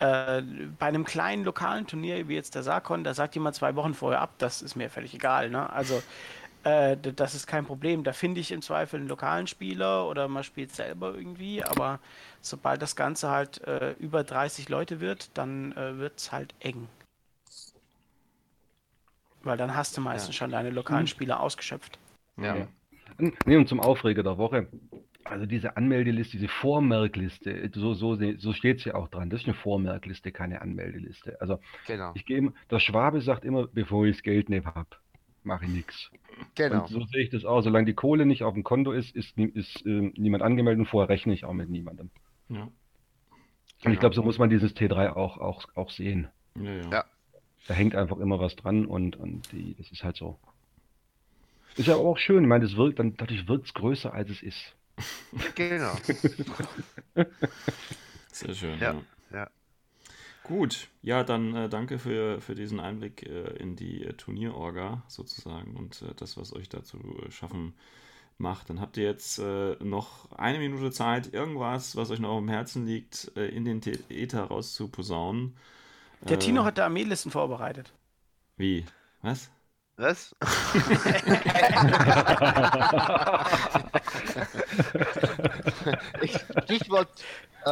äh, bei einem kleinen lokalen Turnier wie jetzt der Sarkon, da sagt jemand zwei Wochen vorher ab, das ist mir völlig egal. Ne? Also äh, das ist kein Problem. Da finde ich im Zweifel einen lokalen Spieler oder man spielt selber irgendwie. Aber sobald das Ganze halt äh, über 30 Leute wird, dann äh, wird es halt eng. Weil dann hast du meistens schon deine lokalen Spieler ausgeschöpft. Ja. Ja. Nee, und zum Aufreger der Woche. Also diese Anmeldeliste, diese Vormerkliste, so, so, so steht es ja auch dran. Das ist eine Vormerkliste, keine Anmeldeliste. Also Genau, ich gehe immer, der Schwabe sagt immer, bevor ich das Geld nicht habe, mache ich nichts. genau. Und so sehe ich das auch. Solange die Kohle nicht auf dem Konto ist, ist, ist ähm, niemand angemeldet und vorher rechne ich auch mit niemandem. Ja. Und Genau. ich glaube, so muss man dieses T3 auch, auch, auch sehen. Ja, ja. Ja. Da hängt einfach immer was dran und, und die, das ist halt so. Ist ja aber auch schön, ich meine, das wirkt, dann, dadurch wirkt es größer, als es ist. Genau. <laughs> Sehr schön. Ja, Ja. ja. Gut, ja, dann äh, danke für, für diesen Einblick äh, in die äh, Turnierorga sozusagen und äh, das, was euch dazu äh, schaffen macht. Dann habt ihr jetzt äh, noch eine Minute Zeit, irgendwas, was euch noch dem Herzen liegt, äh, in den Äther rauszuposaunen. Der Äh, Tino hat da Armeelisten vorbereitet. Wie? Was? Was? <laughs> Ich- Stichwort äh,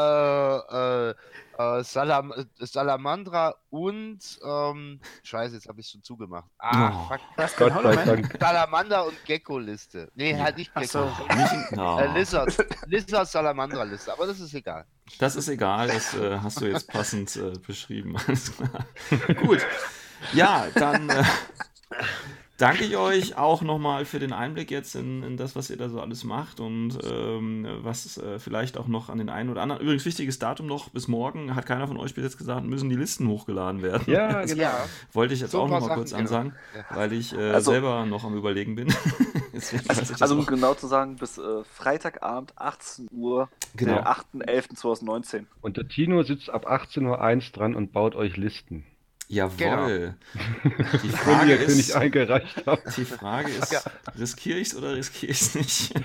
äh, äh, Salam äh, Salamandra und ähm, Scheiße, jetzt habe ich schon zugemacht. Ah, Oh. fuck. Was Gott denn sei? Dank. Salamander und Gecko-Liste. Nee, halt nicht Gecko. so. Nicht, oh, Äh, Lizard. Lizard Salamandra-Liste, aber das ist egal. das ist egal, das äh, hast du jetzt passend äh, beschrieben. Alles klar. Gut. Ja, dann äh, danke ich euch auch nochmal für den Einblick jetzt in, in das, was ihr da so alles macht und ähm, was äh, vielleicht auch noch an den einen oder anderen. Übrigens, wichtiges Datum noch, bis morgen, hat keiner von euch bis jetzt gesagt, müssen die Listen hochgeladen werden. Ja, <laughs> genau. Ja, Wollte ich jetzt So auch nochmal kurz genau. ansagen, Ja. weil ich äh, Also- selber noch am Überlegen bin. <laughs> Das Also um genau zu sagen, bis äh, Freitagabend 18 Uhr, Genau. der 8.11.2019. Und der Tino sitzt ab 18.01 Uhr dran und baut euch Listen. Jawohl. Die Wenn <laughs> ihr Frage ist, eingereicht habt. die Frage ist, Ja. riskiere ich es oder riskiere ich es nicht? <laughs>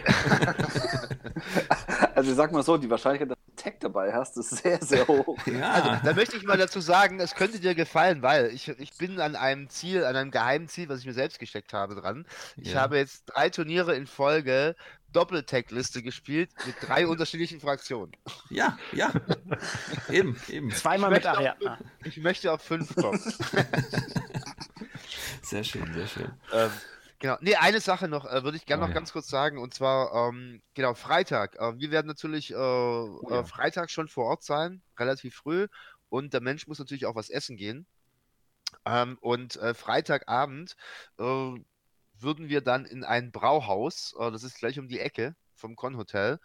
Also ich sag mal so, die Wahrscheinlichkeit, dass du einen Tag dabei hast, ist sehr, sehr hoch. <laughs> Ja. Da möchte ich mal dazu sagen, es könnte dir gefallen, weil ich, ich bin an einem Ziel, an einem geheimen Ziel, was ich mir selbst gesteckt habe, dran. Ich Ja. habe jetzt drei Turniere in Folge Doppeltag-Liste gespielt mit drei unterschiedlichen Fraktionen. Ja, ja. Eben, eben. Zweimal Ich mit möchte auch Ariadna. Ich möchte auf fünf kommen. <laughs> Sehr schön, sehr schön. ähm, genau. Nee, eine Sache noch, äh, würde ich gerne Oh, noch ja. ganz kurz sagen, und zwar, ähm, genau, Freitag. Äh, wir werden natürlich äh, Oh ja. äh, Freitag schon vor Ort sein, relativ früh. Und der Mensch muss natürlich auch was essen gehen. Ähm, und äh, Freitagabend äh, würden wir dann in ein Brauhaus, äh, das ist gleich um die Ecke vom Con-Hotel,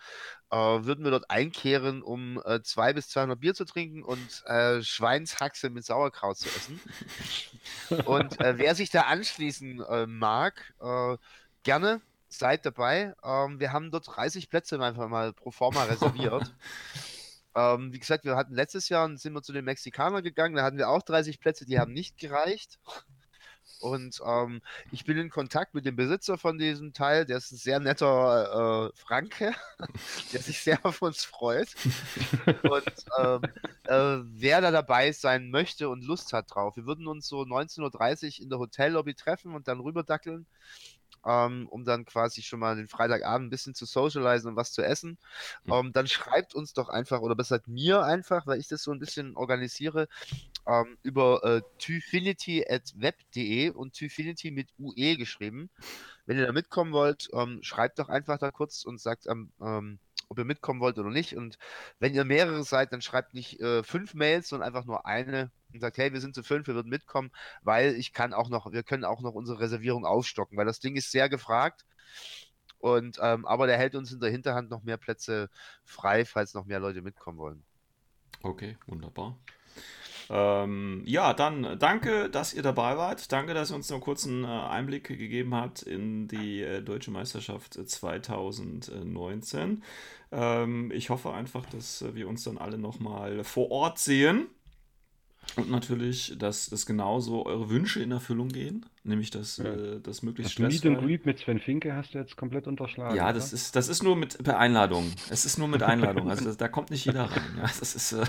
äh, würden wir dort einkehren, um äh, zwei bis 200 Bier zu trinken und äh, Schweinshaxe mit Sauerkraut zu essen. Und äh, wer sich da anschließen äh, mag, gerne seid dabei. Ähm, wir haben dort 30 Plätze einfach mal pro forma reserviert. <laughs> ähm, wie gesagt, wir hatten letztes Jahr sind wir zu den Mexikanern gegangen, da hatten wir auch 30 Plätze, die haben nicht gereicht. Und ähm, ich bin in Kontakt mit dem Besitzer von diesem Teil, der ist ein sehr netter äh, Franke, <laughs> der sich sehr auf uns freut. Und ähm, äh, wer da dabei sein möchte und Lust hat drauf. Wir würden uns so 19.30 Uhr in der Hotellobby treffen und dann rüberdackeln. Ähm, um dann quasi schon mal den Freitagabend ein bisschen zu socialisen und was zu essen, Mhm. ähm, dann schreibt uns doch einfach, oder besser mir einfach, weil ich das so ein bisschen organisiere, ähm, über äh, tyfinity.web.de und Tyfinity mit UE geschrieben. Wenn ihr da mitkommen wollt, ähm, schreibt doch einfach da kurz und sagt, ähm, ähm, ob ihr mitkommen wollt oder nicht. Und wenn ihr mehrere seid, dann schreibt nicht äh, fünf Mails, sondern einfach nur eine und sagt, hey, wir sind zu fünf, wir würden mitkommen, weil ich kann auch noch, wir können auch noch unsere Reservierung aufstocken, weil das Ding ist sehr gefragt. Und ähm, aber der hält uns in der Hinterhand noch mehr Plätze frei, falls noch mehr Leute mitkommen wollen. Okay, wunderbar. Ähm, ja, dann danke, dass ihr dabei wart. Danke, dass ihr uns noch einen äh, Einblick gegeben habt in die äh, Deutsche Meisterschaft äh, 2019. Ähm, ich hoffe einfach, dass wir uns dann alle nochmal vor Ort sehen. Und natürlich, dass, dass genauso eure Wünsche in Erfüllung gehen. Nämlich, dass Ja. äh, das möglichst Das Meet and Greet mit Sven Finke hast du jetzt komplett unterschlagen. ja, oder? das ist, das ist nur mit per Einladung. Es ist nur mit Einladung. Also da kommt nicht jeder rein. Ja, das ist äh,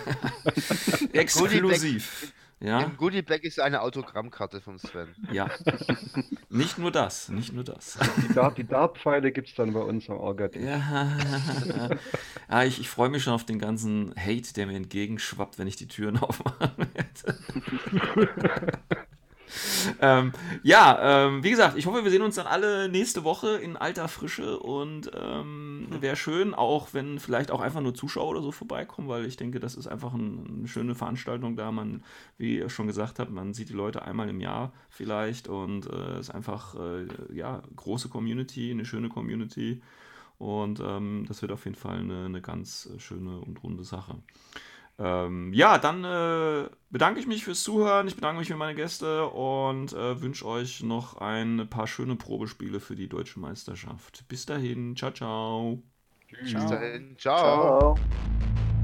<laughs> exklusiv. Ja, Im Goodie Bag ist eine Autogrammkarte von Sven. ja. <laughs> Nicht nur das, nicht nur das. Die, Dart, die Dartpfeile gibt es dann bei uns am Orga. Ja, ja <laughs> ich, ich freue mich schon auf den ganzen Hate, der mir entgegenschwappt, wenn ich die Türen <laughs> aufmachen werde. Ähm, ja, ähm, wie gesagt, ich hoffe, wir sehen uns dann alle nächste Woche in alter Frische und ähm, wäre schön, auch wenn vielleicht auch einfach nur Zuschauer oder so vorbeikommen, weil ich denke, das ist einfach ein, eine schöne Veranstaltung da. Man, wie ihr schon gesagt habt, man sieht die Leute einmal im Jahr vielleicht und es äh, ist einfach, äh, ja, große Community, eine schöne Community und ähm, das wird auf jeden Fall eine, eine ganz schöne und runde Sache. Ähm, ja, dann äh, bedanke ich mich fürs Zuhören. Ich bedanke mich für meine Gäste und äh, wünsche euch noch ein paar schöne Probespiele für die deutsche Meisterschaft. Bis dahin, ciao, ciao. Bis dahin. Ciao. Ciao.